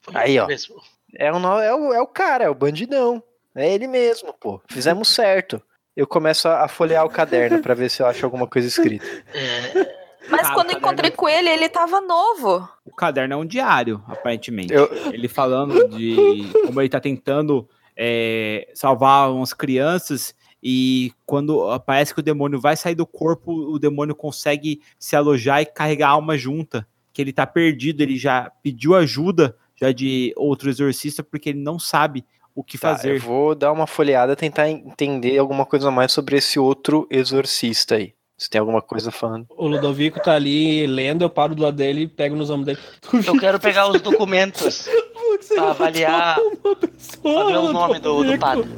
Foi Aí, ó. mesmo. É o, é, o, é o cara, é o bandidão. É ele mesmo, pô. Fizemos certo. Eu começo a, a folhear o caderno pra ver se eu acho alguma coisa escrita. É, Mas Cara, quando eu encontrei com ele, ele tava novo. O caderno é um diário, aparentemente. Eu- Ele falando de como ele tá tentando é, salvar umas crianças e quando ah, parece que o demônio vai sair do corpo, o demônio consegue se alojar e carregar a alma junta. Que ele tá perdido, ele já pediu ajuda já de outro exorcista porque ele não sabe o que Tá, eu fazer. vou dar uma folheada, tentar entender alguma coisa a mais sobre esse outro exorcista aí. Se tem alguma coisa falando. O Ludovico tá ali lendo, eu paro do lado dele e pego nos ombros dele. eu quero pegar os documentos Você pra avaliar, pessoa, pra ver o nome do, do padre.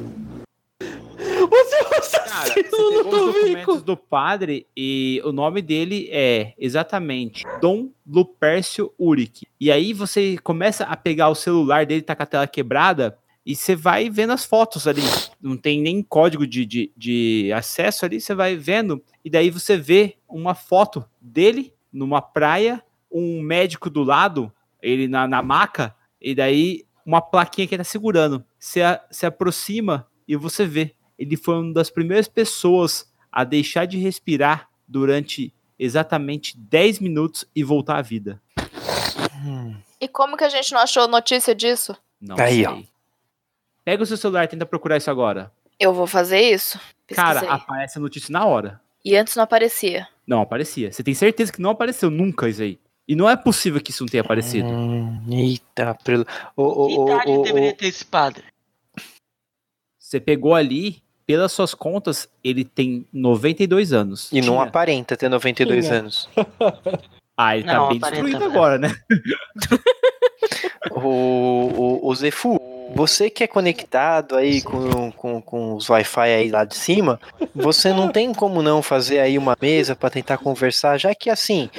Você é o Cara, você assassino os documentos Ludovico! do padre e o nome dele é exatamente Dom Lupércio Uric. E aí você começa a pegar o celular dele, tá com a tela quebrada, e você vai vendo as fotos ali. Não tem nem código de, de, de acesso ali, você vai vendo. E daí você vê uma foto dele numa praia, um médico do lado, ele na, na maca, e daí uma plaquinha que ele tá segurando. Você se aproxima e você vê. Ele foi uma das primeiras pessoas a deixar de respirar durante exatamente 10 minutos e voltar à vida. E como que a gente não achou notícia disso? Não Aí, sei. ó. Pega o seu celular e tenta procurar isso agora. Eu vou fazer isso? Cara, Pesquisei. aparece a notícia na hora. E antes não aparecia. Não aparecia. Você tem certeza que não apareceu nunca isso aí. E não é possível que isso não tenha aparecido. Hum, eita, prelo. Ô, idade ô, deveria ter esse padre? Você pegou ali, pelas suas contas, ele tem 92 anos. E não Tinha. aparenta ter 92 Tinha. anos. Ah, ele tá Não, bem aparenta, destruído velho. agora, né? O, o, o Zefu, você que é conectado aí com, com, com os Wi-Fi aí lá de cima, você não tem como não fazer aí uma mesa pra tentar conversar, já que assim,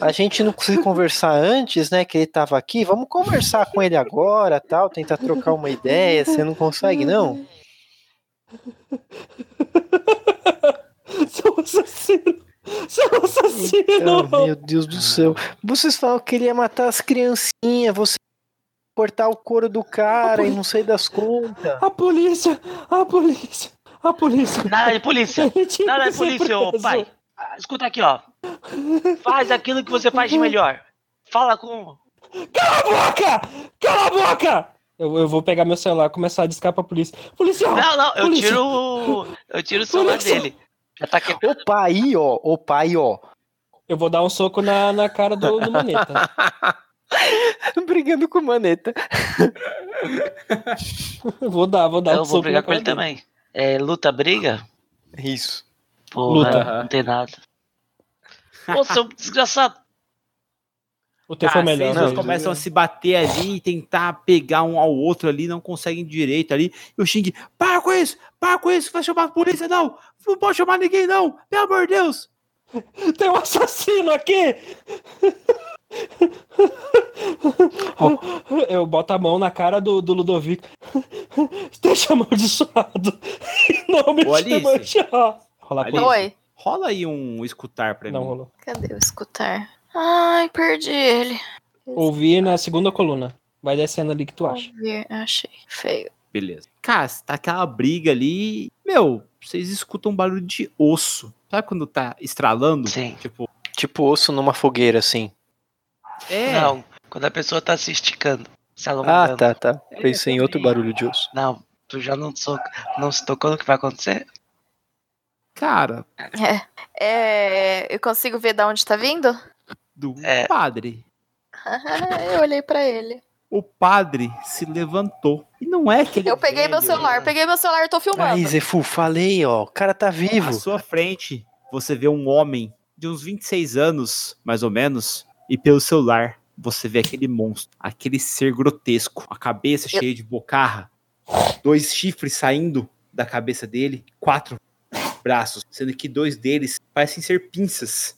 a gente não conseguiu conversar antes, né, que ele tava aqui, vamos conversar com ele agora, tal, tentar trocar uma ideia, você não consegue não? Seu assassino! Seu assassino! Ah, meu Deus do céu. Vocês falam que ele ia matar as criancinhas, você cortar o couro do cara e não sei das contas. A polícia! A polícia! A polícia! Nada de polícia. Ele tinha Nada de ser polícia, ô pai. Ah, Escuta aqui, ó. Faz aquilo que você faz de melhor. Fala com. Cala a boca! Cala a boca! Eu, eu vou pegar meu celular e começar a discar pra polícia. Policial! Não, não, eu polícia. tiro o. Eu tiro o celular Polícia. dele. Já tá quebrado. Opa, aí, ó, opa, aí, ó. Eu vou dar um soco na, na cara do, do Maneta. Brigando com maneta. vou dar, vou dar um Eu soco vou brigar com ele dele. também. É, luta, briga? Isso. Porra, Luta. não tem nada. Ô, seu desgraçado. O teu foi Cara, melhor. vocês dois né? começam a se bater ali e tentar pegar um ao outro ali, não conseguem direito ali. E o Xing, para com isso, para com isso, vai chamar a polícia, não, não pode chamar ninguém, não, pelo amor de Deus. Tem um assassino aqui! Eu boto a mão na cara do, do Ludovico. Deixa amaldiçoado. Não me Ô, Alice. polícia. Oi. Rola aí um escutar pra Não mim. rolou. Cadê o escutar? Ai, perdi ele. Ouvir na segunda coluna. Vai descendo ali que tu acha. Ouvir, achei. Feio. Beleza. Cara, tá aquela briga ali. Meu, vocês escutam um barulho de osso. Sabe quando tá estralando? Sim. Tipo, Tipo osso numa fogueira, assim. É. Não, quando a pessoa tá se esticando. Se Ah, alongando. tá, tá. Pensei em outro barulho de osso. Não, tu já não, sou, não se tocou no que vai acontecer? Cara, É, é, eu consigo ver da onde tá vindo? do É. padre. eu olhei pra ele. O padre se levantou. E não é que ele Eu peguei meu velho, celular, peguei meu celular e tô filmando. Aí, Zefu, falei, ó. O cara tá vivo. À sua frente, você vê um homem de uns 26 anos, mais ou menos, e pelo celular você vê aquele monstro, aquele ser grotesco, a cabeça Eu- cheia de bocarra, dois chifres saindo da cabeça dele, quatro braços, sendo que dois deles parecem ser pinças.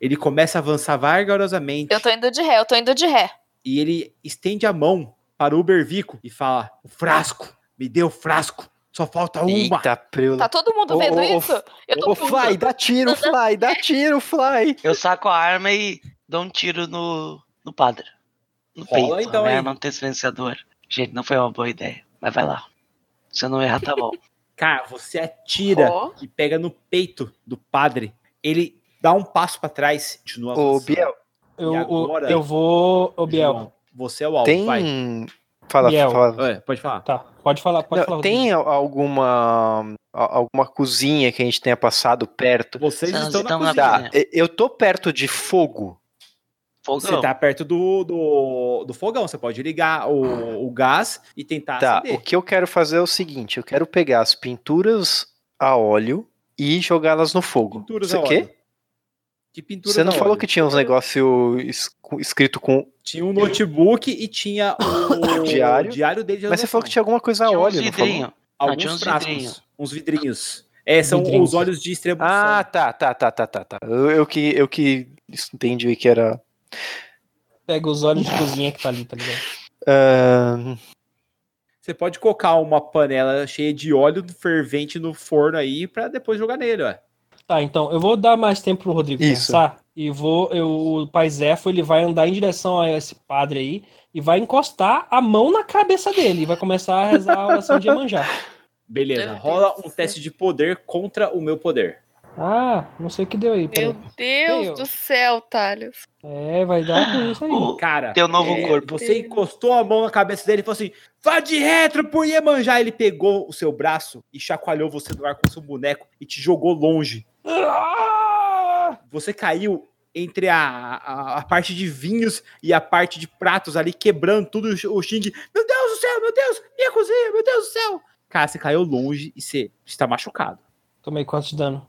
Ele começa a avançar vagarosamente Eu tô indo de ré, eu tô indo de ré. e ele estende a mão para o Ubervico e fala: "O frasco, me dê o frasco, só falta uma". Eita, preula. Tá todo mundo vendo ô, isso? Eu tô Ô, Fly, dá tiro, Fly, dá tiro, Fly. Eu saco a arma e dou um tiro no, no padre. No Rola peito. então aí. arma não tem silenciador. Gente, não foi uma boa ideia. Mas vai lá. Se eu não errar, tá bom. Cara, você atira Ó. e pega no peito do padre. Ele dá um passo pra trás, continua Ô. Biel, Eu, eu- agora? eu vou. Ô, Biel. João, você é o alvo, vai. tem. Fala, Biel. fala. É, pode falar. Tá, pode falar, pode Não, falar. tem al- alguma alguma cozinha que a gente tenha passado perto? Vocês Nós estão na na cozinha. Tá, eu tô perto de fogo. Fogão. Você tá perto do, do, do fogão, você pode ligar o, o gás e tentar Tá, acender. o que eu quero fazer é o seguinte, eu quero pegar as pinturas a óleo e jogá-las no fogo. Pinturas Você a quê? óleo. Que pinturas Você não a falou óleo? que tinha uns negócios escrito com. Tinha um notebook e tinha o Diário? diário dele de Mas você falou que tinha alguma coisa a Tinha uns óleo, não falou? vidrinhos. alguns tinha uns frascos, vidrinhos. uns vidrinhos. É, são Vidrinhos. os olhos de extremo Ah, tá, tá, tá, tá, tá, tá. Eu, eu que, eu que entendi que era. Pega os olhos de cozinha que tá ali, tá ligado? Você pode colocar uma panela cheia de óleo fervente no forno aí pra depois jogar nele, ó. Tá, então, eu vou dar mais tempo pro Rodrigo Isso. pensar. E vou. Eu, o pai Zéfo, ele vai andar em direção a esse padre aí e vai encostar a mão na cabeça dele. E vai começar a rezar a oração de Iemanjá. Beleza, rola um teste de poder contra o meu poder. Ah, não sei o que deu aí. Meu. Deus Eu. do céu, Thales. É, vai dar com isso aí. O- Cara, Teu novo é, corpo. você encostou a mão na cabeça dele e falou assim: vá de retro por Iemanjá. Ele pegou o seu braço e chacoalhou você no ar com seu boneco e te jogou longe. Ah! Você caiu entre a, a, a parte de vinhos e a parte de pratos ali, quebrando tudo o Xing. Meu Deus do céu, meu Deus, minha cozinha, meu Deus do céu. Cara, você caiu longe e você está machucado. Tomei quanto de dano?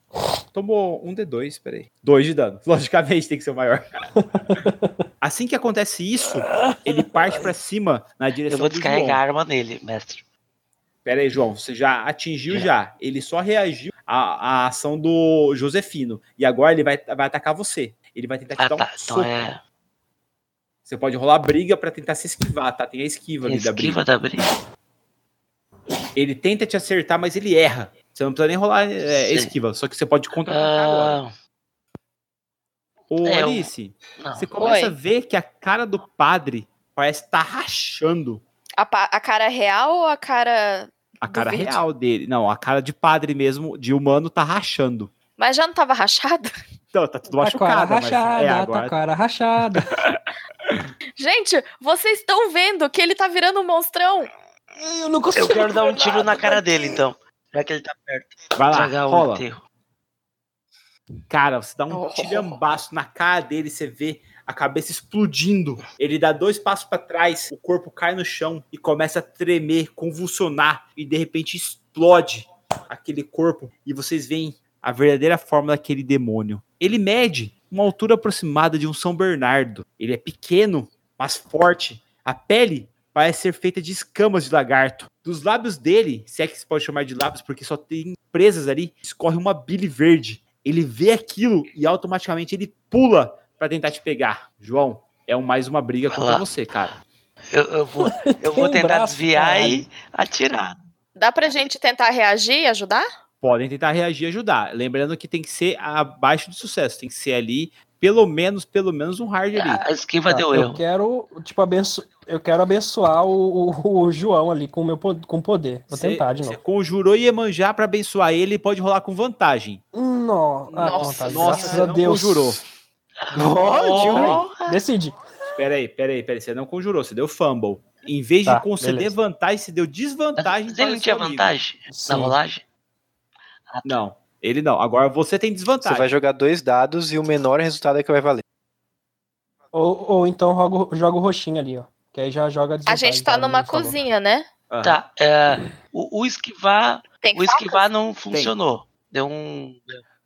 Tomou um D2, peraí. Dois de dano. Logicamente tem que ser o maior. assim que acontece isso, ele parte pra cima na direção Eu vou do descarregar a arma nele, mestre. Pera aí, João, você já atingiu Já. já. Ele só reagiu à, à ação do Josefino. E agora ele vai, vai atacar você. Ele vai tentar te Ah, dar um tá. Então soco. é. Você pode rolar briga pra tentar se esquivar, tá? Tem a esquiva ali da briga. Esquiva da briga. Ele tenta te acertar, mas ele erra. Você não precisa nem rolar é, esquiva, só que você pode contra-atacar agora. Ah, Ô, é, Alice, não. você começa Oi. a ver que a cara do padre parece estar rachando. A, a cara real ou a cara. A Do cara vídeo? real dele. Não, a cara de padre mesmo, de humano, tá rachando. Mas já não tava rachado? Então, tá tudo Tá com a cara machucado. mas rachada, é, tá agora com a cara rachada. Gente, vocês estão vendo que ele tá virando um monstrão? Eu não consigo. Eu quero dar um tiro na cara dele, então. Já que ele tá perto. Vai lá, rola. Cara, você dá um Oh. tilhambaço na cara dele, você vê a cabeça explodindo. Ele dá dois passos pra trás, o corpo cai no chão e começa a tremer, convulsionar e de repente explode aquele corpo e vocês veem a verdadeira forma daquele demônio. Ele mede uma altura aproximada de um São Bernardo. Ele é pequeno, mas forte. A pele parece ser feita de escamas de lagarto. Dos lábios dele, se é que se pode chamar de lábios, porque só tem presas ali, escorre uma bile verde. Ele vê aquilo e automaticamente ele pula pra tentar te pegar. João, é um- mais uma briga contra você, cara. Eu, eu vou, eu vou um tentar braço, desviar caralho. e atirar. Dá pra gente tentar reagir e ajudar? Podem tentar reagir e ajudar. Lembrando que tem que ser abaixo de sucesso. Tem que ser ali, pelo menos, pelo menos um hard ali. A esquiva Tá, deu eu erro. quero, tipo, abenço... eu quero abençoar o, o- o João ali com o meu com poder. Vou Você- tentar de Você novo. conjurou Iemanjá pra abençoar ele e pode rolar com vantagem. No... Ah, Nossa, tá, Nossa, graças você a não Deus. conjurou. Oh, Decide. Peraí, peraí, peraí. Você não conjurou, você deu fumble. Em vez Tá, de conceder beleza. vantagem, você deu desvantagem Mas para ele não tinha amigo. vantagem na Sim. rolagem? Não, ele não. Agora você tem Você desvantagem. vai jogar dois dados e o menor resultado é que vai valer. Ou, ou então joga, joga o roxinho ali, ó. Que aí já joga A gente tá numa cozinha. cozinha, né? Aham. Tá. é, o, o esquivar. Tem O esquivar não funcionou. Deu um.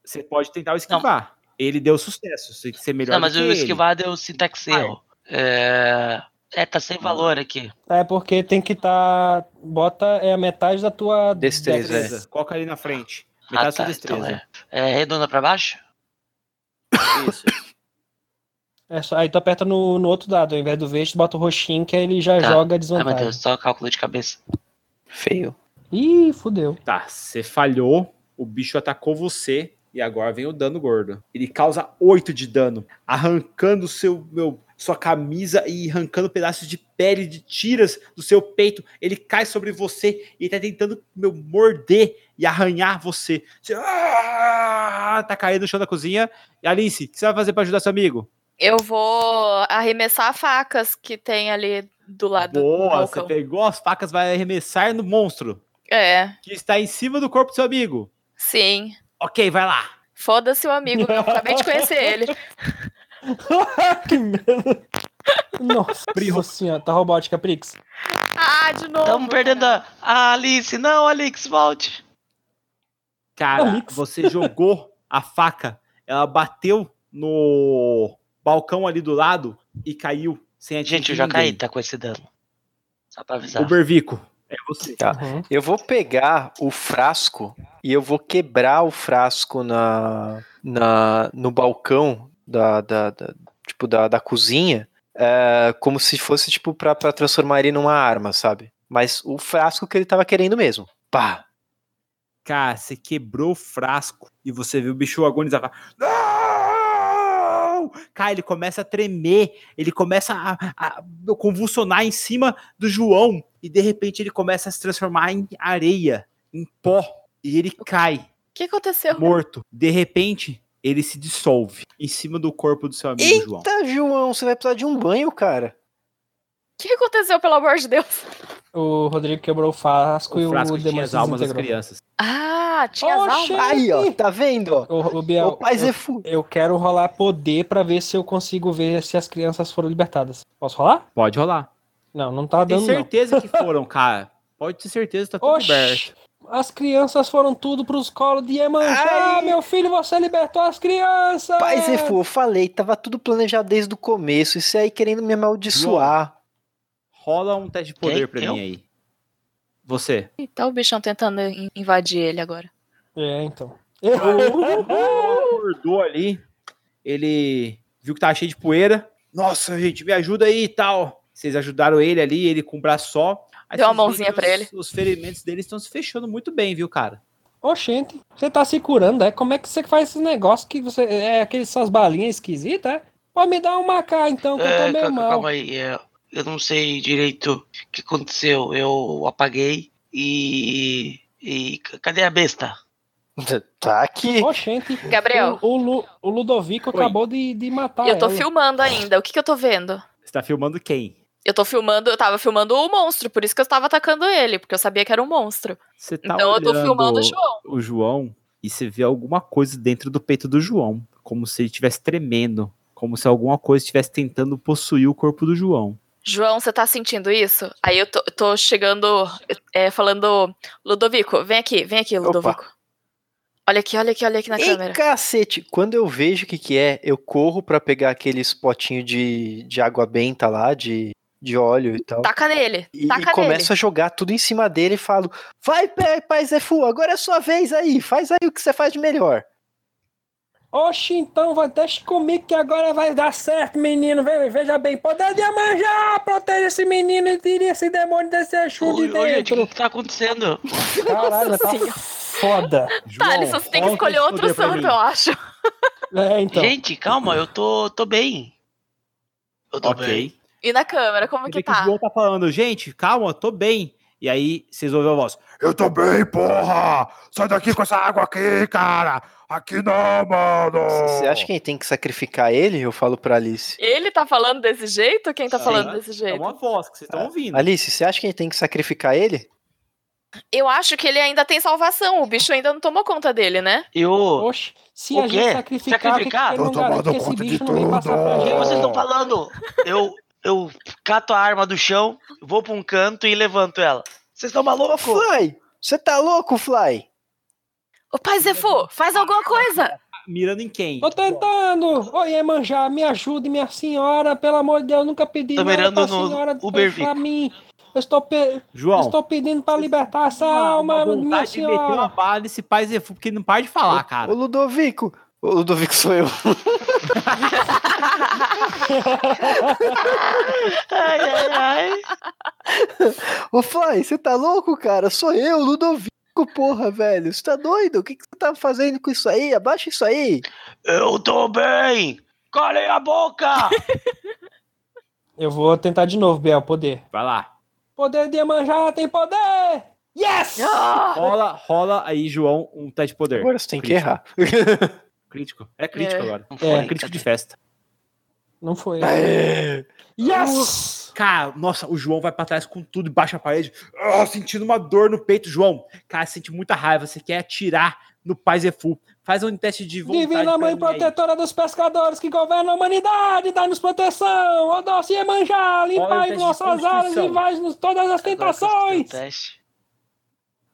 Você pode tentar o esquivar. Ele deu sucesso. Você tem que ser melhor Não, do mas que o ele. esquivar deu sintaxe erro. É... é, tá sem valor aqui. É porque tem que tá. Bota é a metade da tua Destreza. Destreza. Coloca ali na frente. Ah, Metade sua tá. destreza. Então é. é redonda pra baixo? Isso. É só, aí tu aperta no, no outro dado, ao invés do verde, tu bota o roxinho, que aí ele já Tá. joga a Ai, meu desvantagem. Deus, só cálculo de cabeça. Feio. Ih, fudeu. Tá, você falhou, o bicho atacou você e agora vem o dano gordo. Ele causa 8 de dano, arrancando seu meu sua camisa e arrancando pedaços de pele de tiras do seu peito. Ele cai sobre você e tá tentando meu morder e arranhar você. Você ah, tá caindo no chão da cozinha. E Alice, o que você vai fazer pra ajudar seu amigo? Eu vou arremessar facas que tem ali do lado do Boa, você balcão. pegou as facas, vai arremessar no monstro É, que está em cima do corpo do seu amigo. sim. Ok, vai lá. Foda-se o amigo, eu acabei de conhecer ele. que medo. Nossa senhora, tá robótica, Prix. Ah, de novo. Estamos perdendo a, a Alice. Não, Alex, volte. Cara, Alex. você jogou a faca, ela bateu no balcão ali do lado e caiu sem atingir Gente, eu já caí, tá com esse dano. Só pra avisar. O Bervico, É você. Uhum. Eu vou pegar o frasco e eu vou quebrar o frasco na, na no balcão da, da, da- tipo da, da cozinha, é, como se fosse tipo pra, pra transformar ele numa arma, sabe? Mas o frasco que ele tava querendo mesmo. Pá! Cara, você quebrou o frasco e você viu o bicho agonizar. Não! Cara, ele começa a tremer, ele começa a, a convulsionar em cima do João e de repente ele começa a se transformar em areia, em pó, e ele cai O que aconteceu? morto. De repente, ele se dissolve em cima do corpo do seu amigo João. Eita, João, você vai precisar de um banho, cara. O que aconteceu, pelo amor de Deus? O Rodrigo quebrou o frasco, e O o frasco que tinha demônio as almas das crianças. Ah, tinha as Oxe! almas. Aí, ó, tá vendo? ó? O, o Biel, O pai eu, Zé Fu. eu quero rolar poder pra ver se eu consigo ver se as crianças foram libertadas. Posso rolar? Pode rolar. Não, não tá Tem dando não. certeza que foram, cara. Pode ter certeza, tá tudo Oxi, aberto. As crianças foram tudo pros colos de Iemanjá. Ai. Meu filho, você libertou as crianças. Pai Zé Fu, eu falei, tava tudo planejado desde o começo. Isso aí querendo me amaldiçoar. Rola um teste de poder Quem? pra Eu? mim aí. Você. Ih, Tá o bichão tentando in- invadir ele agora. É, então. acordou ali, ele viu que tava cheio de poeira. Nossa, gente, me ajuda aí e tal. Vocês ajudaram ele ali, ele com o braço só. Aí Deu uma mãozinha os- ele. Os ferimentos dele estão se fechando muito bem, viu, cara? Oxente, você tá se curando, é? Como é que você faz esse negócio que você. É aqueles suas balinhas esquisitas, é? Pode me dar uma cá então, que eu É, tô meio ca- mal. calma aí, é, eu não sei direito o que aconteceu. Eu apaguei e. E cadê a besta? Tá aqui. Oxente. Gabriel. O, o, Lu- o Ludovico Oi. acabou de, de matar eu tô ela. filmando ainda. O que que eu tô vendo? Você tá filmando quem? Eu tô filmando, eu tava filmando o monstro, por isso que eu estava atacando ele, porque eu sabia que era um monstro. Você tá então eu tô filmando o João. o João e você vê alguma coisa dentro do peito do João, como se ele estivesse tremendo, como se alguma coisa estivesse tentando possuir o corpo do João. João, você tá sentindo isso? Aí eu tô, tô chegando, é, falando, Ludovico, vem aqui, vem aqui, Ludovico. Olha aqui, olha aqui, olha aqui na Ei, câmera. cacete, quando eu vejo o que que é, eu corro pra pegar aqueles potinhos de, de água benta lá, de, de óleo e tal. Taca nele, E, taca e nele. começo a jogar tudo em cima dele e falo: Vai, pai, pai Zé Fu, agora é sua vez aí, faz aí o que você faz de melhor. Oxe, então vai, deixa comigo que agora vai dar certo, menino. Ve- Veja bem, poder de manjar, protege esse menino e tire esse demônio desse Exu de Ô, ô, gente, o que, dentro. tá acontecendo? Caralho, tá foda. Thales, você tem que escolher outro santo, eu acho. É, então. Gente, calma, eu tô, tô bem. Eu tô bem. E na câmera, como que que o tá? João tá falando, gente, calma, eu tô bem. E aí vocês ouvem a voz, eu tô bem, porra! Sai daqui com essa água aqui, cara! Aqui não, mano! Você acha que a gente tem que sacrificar ele? Eu falo pra Alice. Ele tá falando desse jeito? Quem tá Sim. falando desse É jeito? uma voz que vocês estão ouvindo. Alice, você acha que a gente tem que sacrificar ele? Eu acho que ele ainda tem salvação. O bicho ainda não tomou conta dele, né? Eu. O Oxe, se O a quê? gente sacrificar, Sacrificar? que, que não Tô tomando que conta de bicho não vem passar pra tudo. que gente. vocês estão falando? Eu, eu cato a arma do chão, vou pra um canto e levanto ela. Vocês estão Ô, malucos? Fly! Você tá louco, Fly? Ô, pai Zefu, faz alguma coisa! Mirando em quem? Tô tentando! Oi, Emanjá, me ajude, minha senhora. Pelo amor de Deus, nunca pedi Tô nada mirando pra no senhora Uber pra mim. Eu estou, pe... João, estou pedindo pra libertar essa uma, alma, uma minha meter uma senhora. bala nesse pai Zefu, porque não para de falar, Ô, cara. Ludovico! O Ludovico sou eu. Ai, ai, ai. Ô, Fly, você tá louco, cara? Sou eu, Ludovico, porra, velho. Você tá doido? O que, que você tá fazendo com isso aí? Abaixa isso aí. Eu tô bem! Calem a boca! Eu vou tentar de novo, Biel, poder. Vai lá. Poder de Emanjá tem poder! Yes! Ah! Rola, rola aí, João, um teste de poder. Agora você tem que errar. Crítico. É crítico É. agora. Não É, foi, crítico de festa. Não foi. Aê! Yes! Cara, nossa, o João vai pra trás com tudo e baixa a parede, ah, sentindo uma dor no peito. João, cara, você sente muita raiva, você quer atirar no pai Zefu. Faz um teste de vontade Divina Mãe mim aí. Protetora dos Pescadores que governa a humanidade, dá-nos proteção. Ó doce Emanjá, Olha o limpai de nossas áreas Constituição. e vai-nos todas as tentações.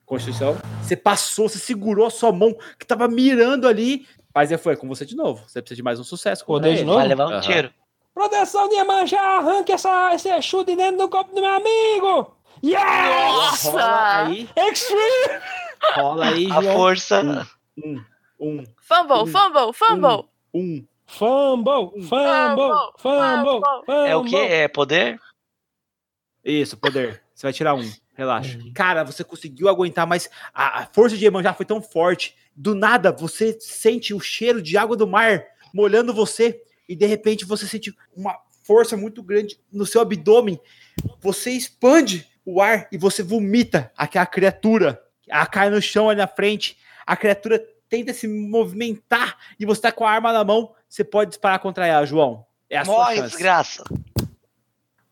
Constituição. Você passou, você segurou a sua mão que tava mirando ali. Pai Zefu, é com você de novo. Você precisa de mais um sucesso. Poder de novo? Vai levar um Aham. tiro. Proteção de Emanjá, arranque essa, esse Exu de dentro do corpo do meu amigo. Yes! Rola aí, Extreme! rola aí, A João. força. Um, um, Fumble, Um, fumble, fumble. um. Fumble, fumble, fumble, fumble. É o quê? É poder? Isso, poder. Você vai tirar um. Relaxa. Cara, você conseguiu aguentar, mas a, a força de Iemanjá foi tão forte. Do nada, você sente o cheiro de água do mar molhando você. E de repente você sente uma força muito grande no seu abdômen. Você expande o ar e você vomita aquela criatura. Ela cai no chão ali na frente. A criatura tenta se movimentar e você tá com a arma na mão. Você pode disparar contra ela, João. É a sua Morre, chance desgraça.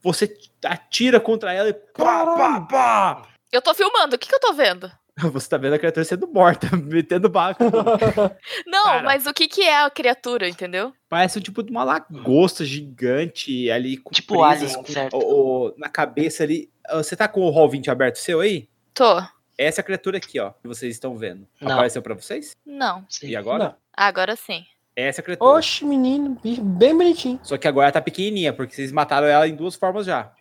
você atira contra ela e pá, pá, pá. Eu tô filmando, o que, que eu tô vendo? Você tá vendo a criatura sendo morta, metendo bala. Não, Cara. mas o que, que é a criatura, entendeu? Parece um tipo de uma lagosta gigante ali com Tipo alien, com- certo? o- o- na cabeça ali. Ah, Você tá com o Roll 20 aberto seu aí? Tô. Essa criatura aqui, ó, que vocês estão vendo. Não. Apareceu pra vocês? Não. E Sim. agora? Não. Agora sim. Essa criatura. Oxe, menino, bicho, bem bonitinho. Só que agora ela tá pequenininha, porque vocês mataram ela em duas formas já.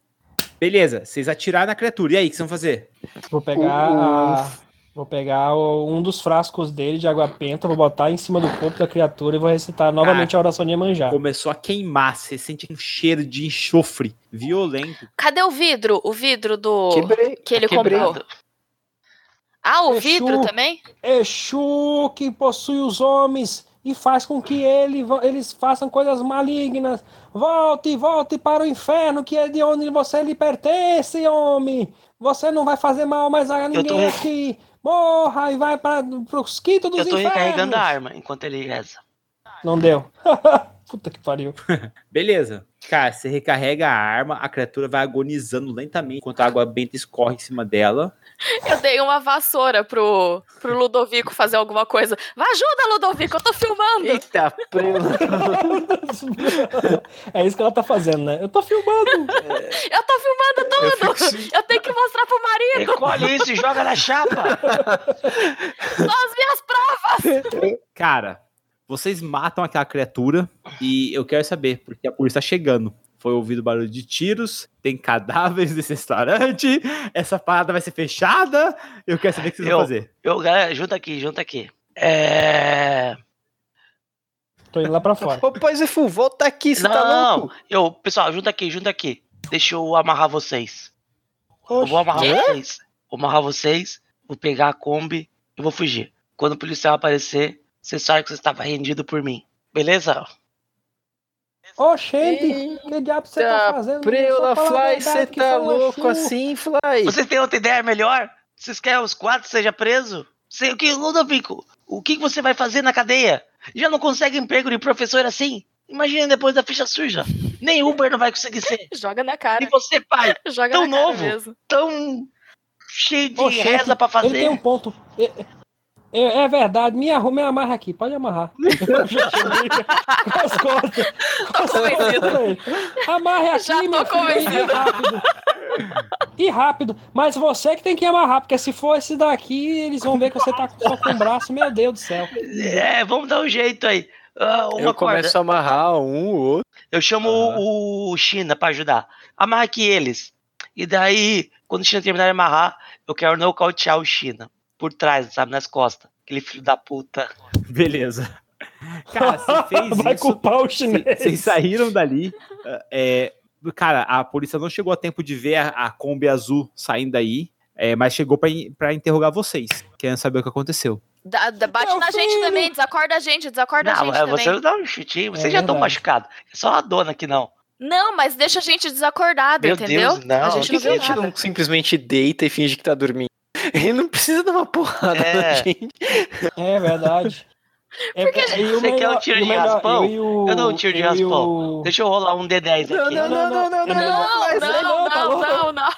Beleza, vocês atiraram na criatura. E aí, o que vocês vão fazer? Vou pegar a- Vou pegar o- um dos frascos dele de água benta, vou botar em cima do corpo da criatura e vou recitar novamente a oração de Iemanjá. Começou a queimar, você sente um cheiro de enxofre violento. Cadê o vidro? O vidro do. Quebrei. Que ele Quebrado. comprou. Ah, o Exu. vidro também? Exu que possui os homens e faz com que ele, eles façam coisas malignas. Volte, volte para o inferno, que é de onde você lhe pertence, homem. Você não vai fazer mal mais a ninguém tô aqui. Morra e vai para os quintos dos Eu tô infernos. recarregando a arma enquanto ele reza. Não deu. Puta que pariu. Beleza. Cara, você recarrega a arma, a criatura vai agonizando lentamente enquanto a água benta escorre em cima dela. Eu dei uma vassoura pro, pro Ludovico fazer alguma coisa. Vai, ajuda, Ludovico, eu tô filmando. Eita, prelo. É isso que ela tá fazendo, né? Eu tô filmando. Eu tô filmando tudo. Eu, tenho que mostrar pro marido Recolhe isso e joga na chapa. só as minhas provas. Cara, vocês matam aquela criatura e eu quero saber, porque a polícia tá chegando. Foi ouvido barulho de tiros, tem cadáveres nesse restaurante, essa parada vai ser fechada. Eu quero saber o que vocês Eu- vão fazer. Eu, galera, junta aqui, junta aqui. É. Tô indo lá pra fora. Ô, Pai Zefu, volta aqui, você Não, tá não, louco? eu, pessoal, junta aqui, junta aqui. Deixa eu amarrar vocês. Eu Oxe, vou amarrar Quê? vocês. Vou amarrar vocês, vou pegar a Kombi e vou fugir. Quando o policial aparecer, você sabe que você estava rendido por mim. Beleza? Oxente, que diabo você tá fazendo? Preula, Fly, você tá um louco assim, Fly? Vocês têm outra ideia melhor? Vocês querem os quatro seja preso? Sei o que, Ludovico? O que você vai fazer na cadeia? Já não consegue emprego de professor assim? Imagina depois da ficha suja. Nem Uber não vai conseguir ser. Joga na E cara. você, pai, Joga tão na cara novo. mesmo. tão cheio de Oxente, reza pra Ele tem um fazer. ponto. É, é- verdade, me, arru- me amarra aqui, pode amarrar. Com as costas. Tô convencido. Amarre aqui, Já tô filho. E rápido. E rápido. Mas você que tem que amarrar, porque se for esse daqui, eles vão ver que você tá só com o braço. Meu Deus do céu. É, vamos dar um jeito aí. Ah, uma Eu corda. começo a amarrar um, o outro. Eu chamo o, o China pra ajudar. Amarra aqui eles. E daí, quando o China terminar de amarrar, eu quero nocautear o China. Por trás, sabe, nas costas. Aquele filho da puta. Beleza. Cara, você fez Vai isso. culpar o chinês. Vocês saíram dali. é, cara, a polícia não chegou a tempo de ver a, a Kombi azul saindo daí, é, mas chegou pra interrogar vocês, querendo saber o que aconteceu. Dá- dá- bate Meu na gente filho. também, desacorda a gente, desacorda a não, gente é, também. você dá um chutinho, vocês É já estão machucados. É só a dona que não. Não, mas deixa a gente desacordado, Meu entendeu? Deus, não. A gente não que a gente não simplesmente deita e finge que tá dormindo? Ele não precisa dar uma porrada É. na gente. É verdade. É, Porque é, o você quer um melhor- tiro o de melhor- raspão? e o- Eu dou um tiro de raspão. o- Deixa eu rolar um D10 Não, aqui. não, não, não, não, não, é melhor- Não, Mas não, não, não, não, não.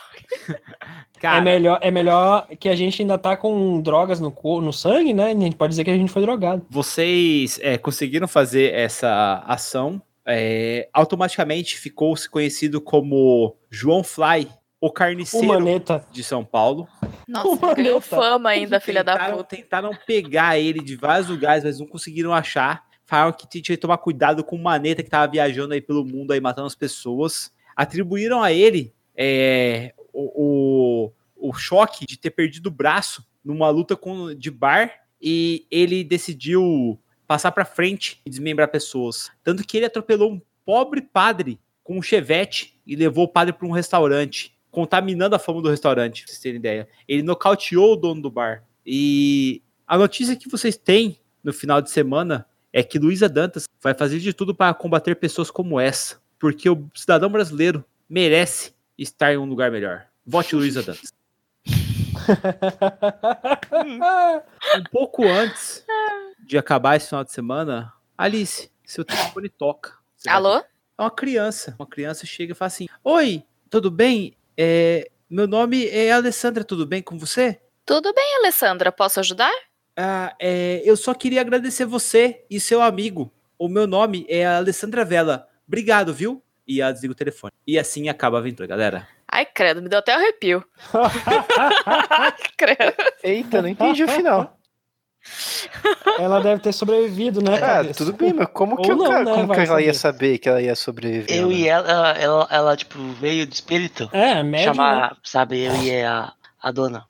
Cara, é, melhor, é melhor que a gente ainda tá com drogas no, cor, no sangue, né? A gente pode dizer que a gente foi drogado. vocês é, conseguiram fazer essa ação. é, automaticamente ficou-se conhecido como João Fly, o O carniceiro Maneta. de São Paulo. Nossa, Uma ganhou fama ainda, filha da puta. Tentaram pegar ele de vários lugares, mas não conseguiram achar. Falaram que tinha que tomar cuidado com o Maneta que tava viajando aí pelo mundo aí matando as pessoas. Atribuíram a ele é, o, o, o, o choque de ter perdido o braço numa luta com, de bar e ele decidiu passar para frente e desmembrar pessoas. Tanto que ele atropelou um pobre padre com um chevette e levou o padre para um restaurante, contaminando a fama do restaurante, pra vocês terem ideia. Ele nocauteou o dono do bar. E a notícia que vocês têm no final de semana é que Luísa Dantas vai fazer de tudo para combater pessoas como essa, porque o cidadão brasileiro merece estar em um lugar melhor. Vote Luísa Dantas. um pouco antes de acabar esse final de semana, Alice, seu telefone toca. Alô? é uma criança. Uma criança chega e fala assim: Oi, tudo bem? É, meu nome é Alessandra, tudo bem com você? Tudo bem, Alessandra? Posso ajudar? Ah, é, eu só queria agradecer você e seu amigo. O meu nome é Alessandra Vela. Obrigado, viu? E ela desliga o telefone. E assim acaba a aventura, galera. Ai, credo, me deu até um arrepio. credo. Eita, não entendi o final. Ela deve ter sobrevivido, né? Ah, cabeça? tudo bem, mas como que, Ou não, né, como que ela ia saber. saber que ela ia sobreviver? Eu né? e ela, ela, ela, ela, tipo, veio de espírito. É, médio, né? chamar, sabe, eu e a, a dona.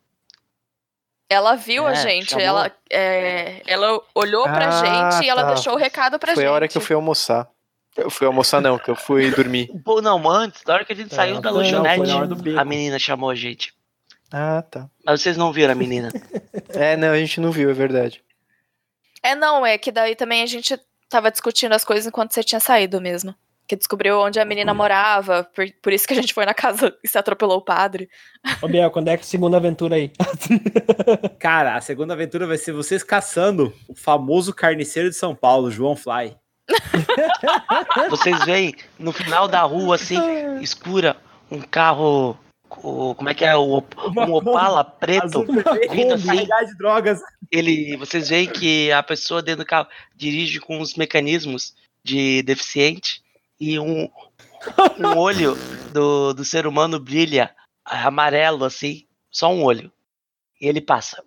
Ela viu a É, gente, chamou. ela, é, ela olhou pra Ah, gente e ela tá. deixou o recado pra Foi gente. a hora que eu fui almoçar. Eu fui almoçar não, que eu fui dormir. Pô, não, antes, na hora que a gente É, saiu da foi- lanchonete, foi a menina chamou a gente. Ah, tá. Mas vocês não viram a menina. É, não, a gente não viu, é verdade. É, não, é que daí também a gente tava discutindo as coisas enquanto você tinha saído mesmo. Que descobriu onde a menina morava, por, por isso que a gente foi na casa e se atropelou o padre. Ô, Biel, quando é que a segunda aventura aí? Cara, a segunda aventura vai ser vocês caçando o famoso carniceiro de São Paulo, João Fly. Vocês veem no final da rua, assim, escura, um carro. O- como é que é? O, um Opala preto. Vindo assim. de drogas. Ele, vocês veem que a pessoa dentro do carro dirige com os mecanismos de deficiente e um, um olho do, do ser humano brilha amarelo, assim, só um olho. E ele passa.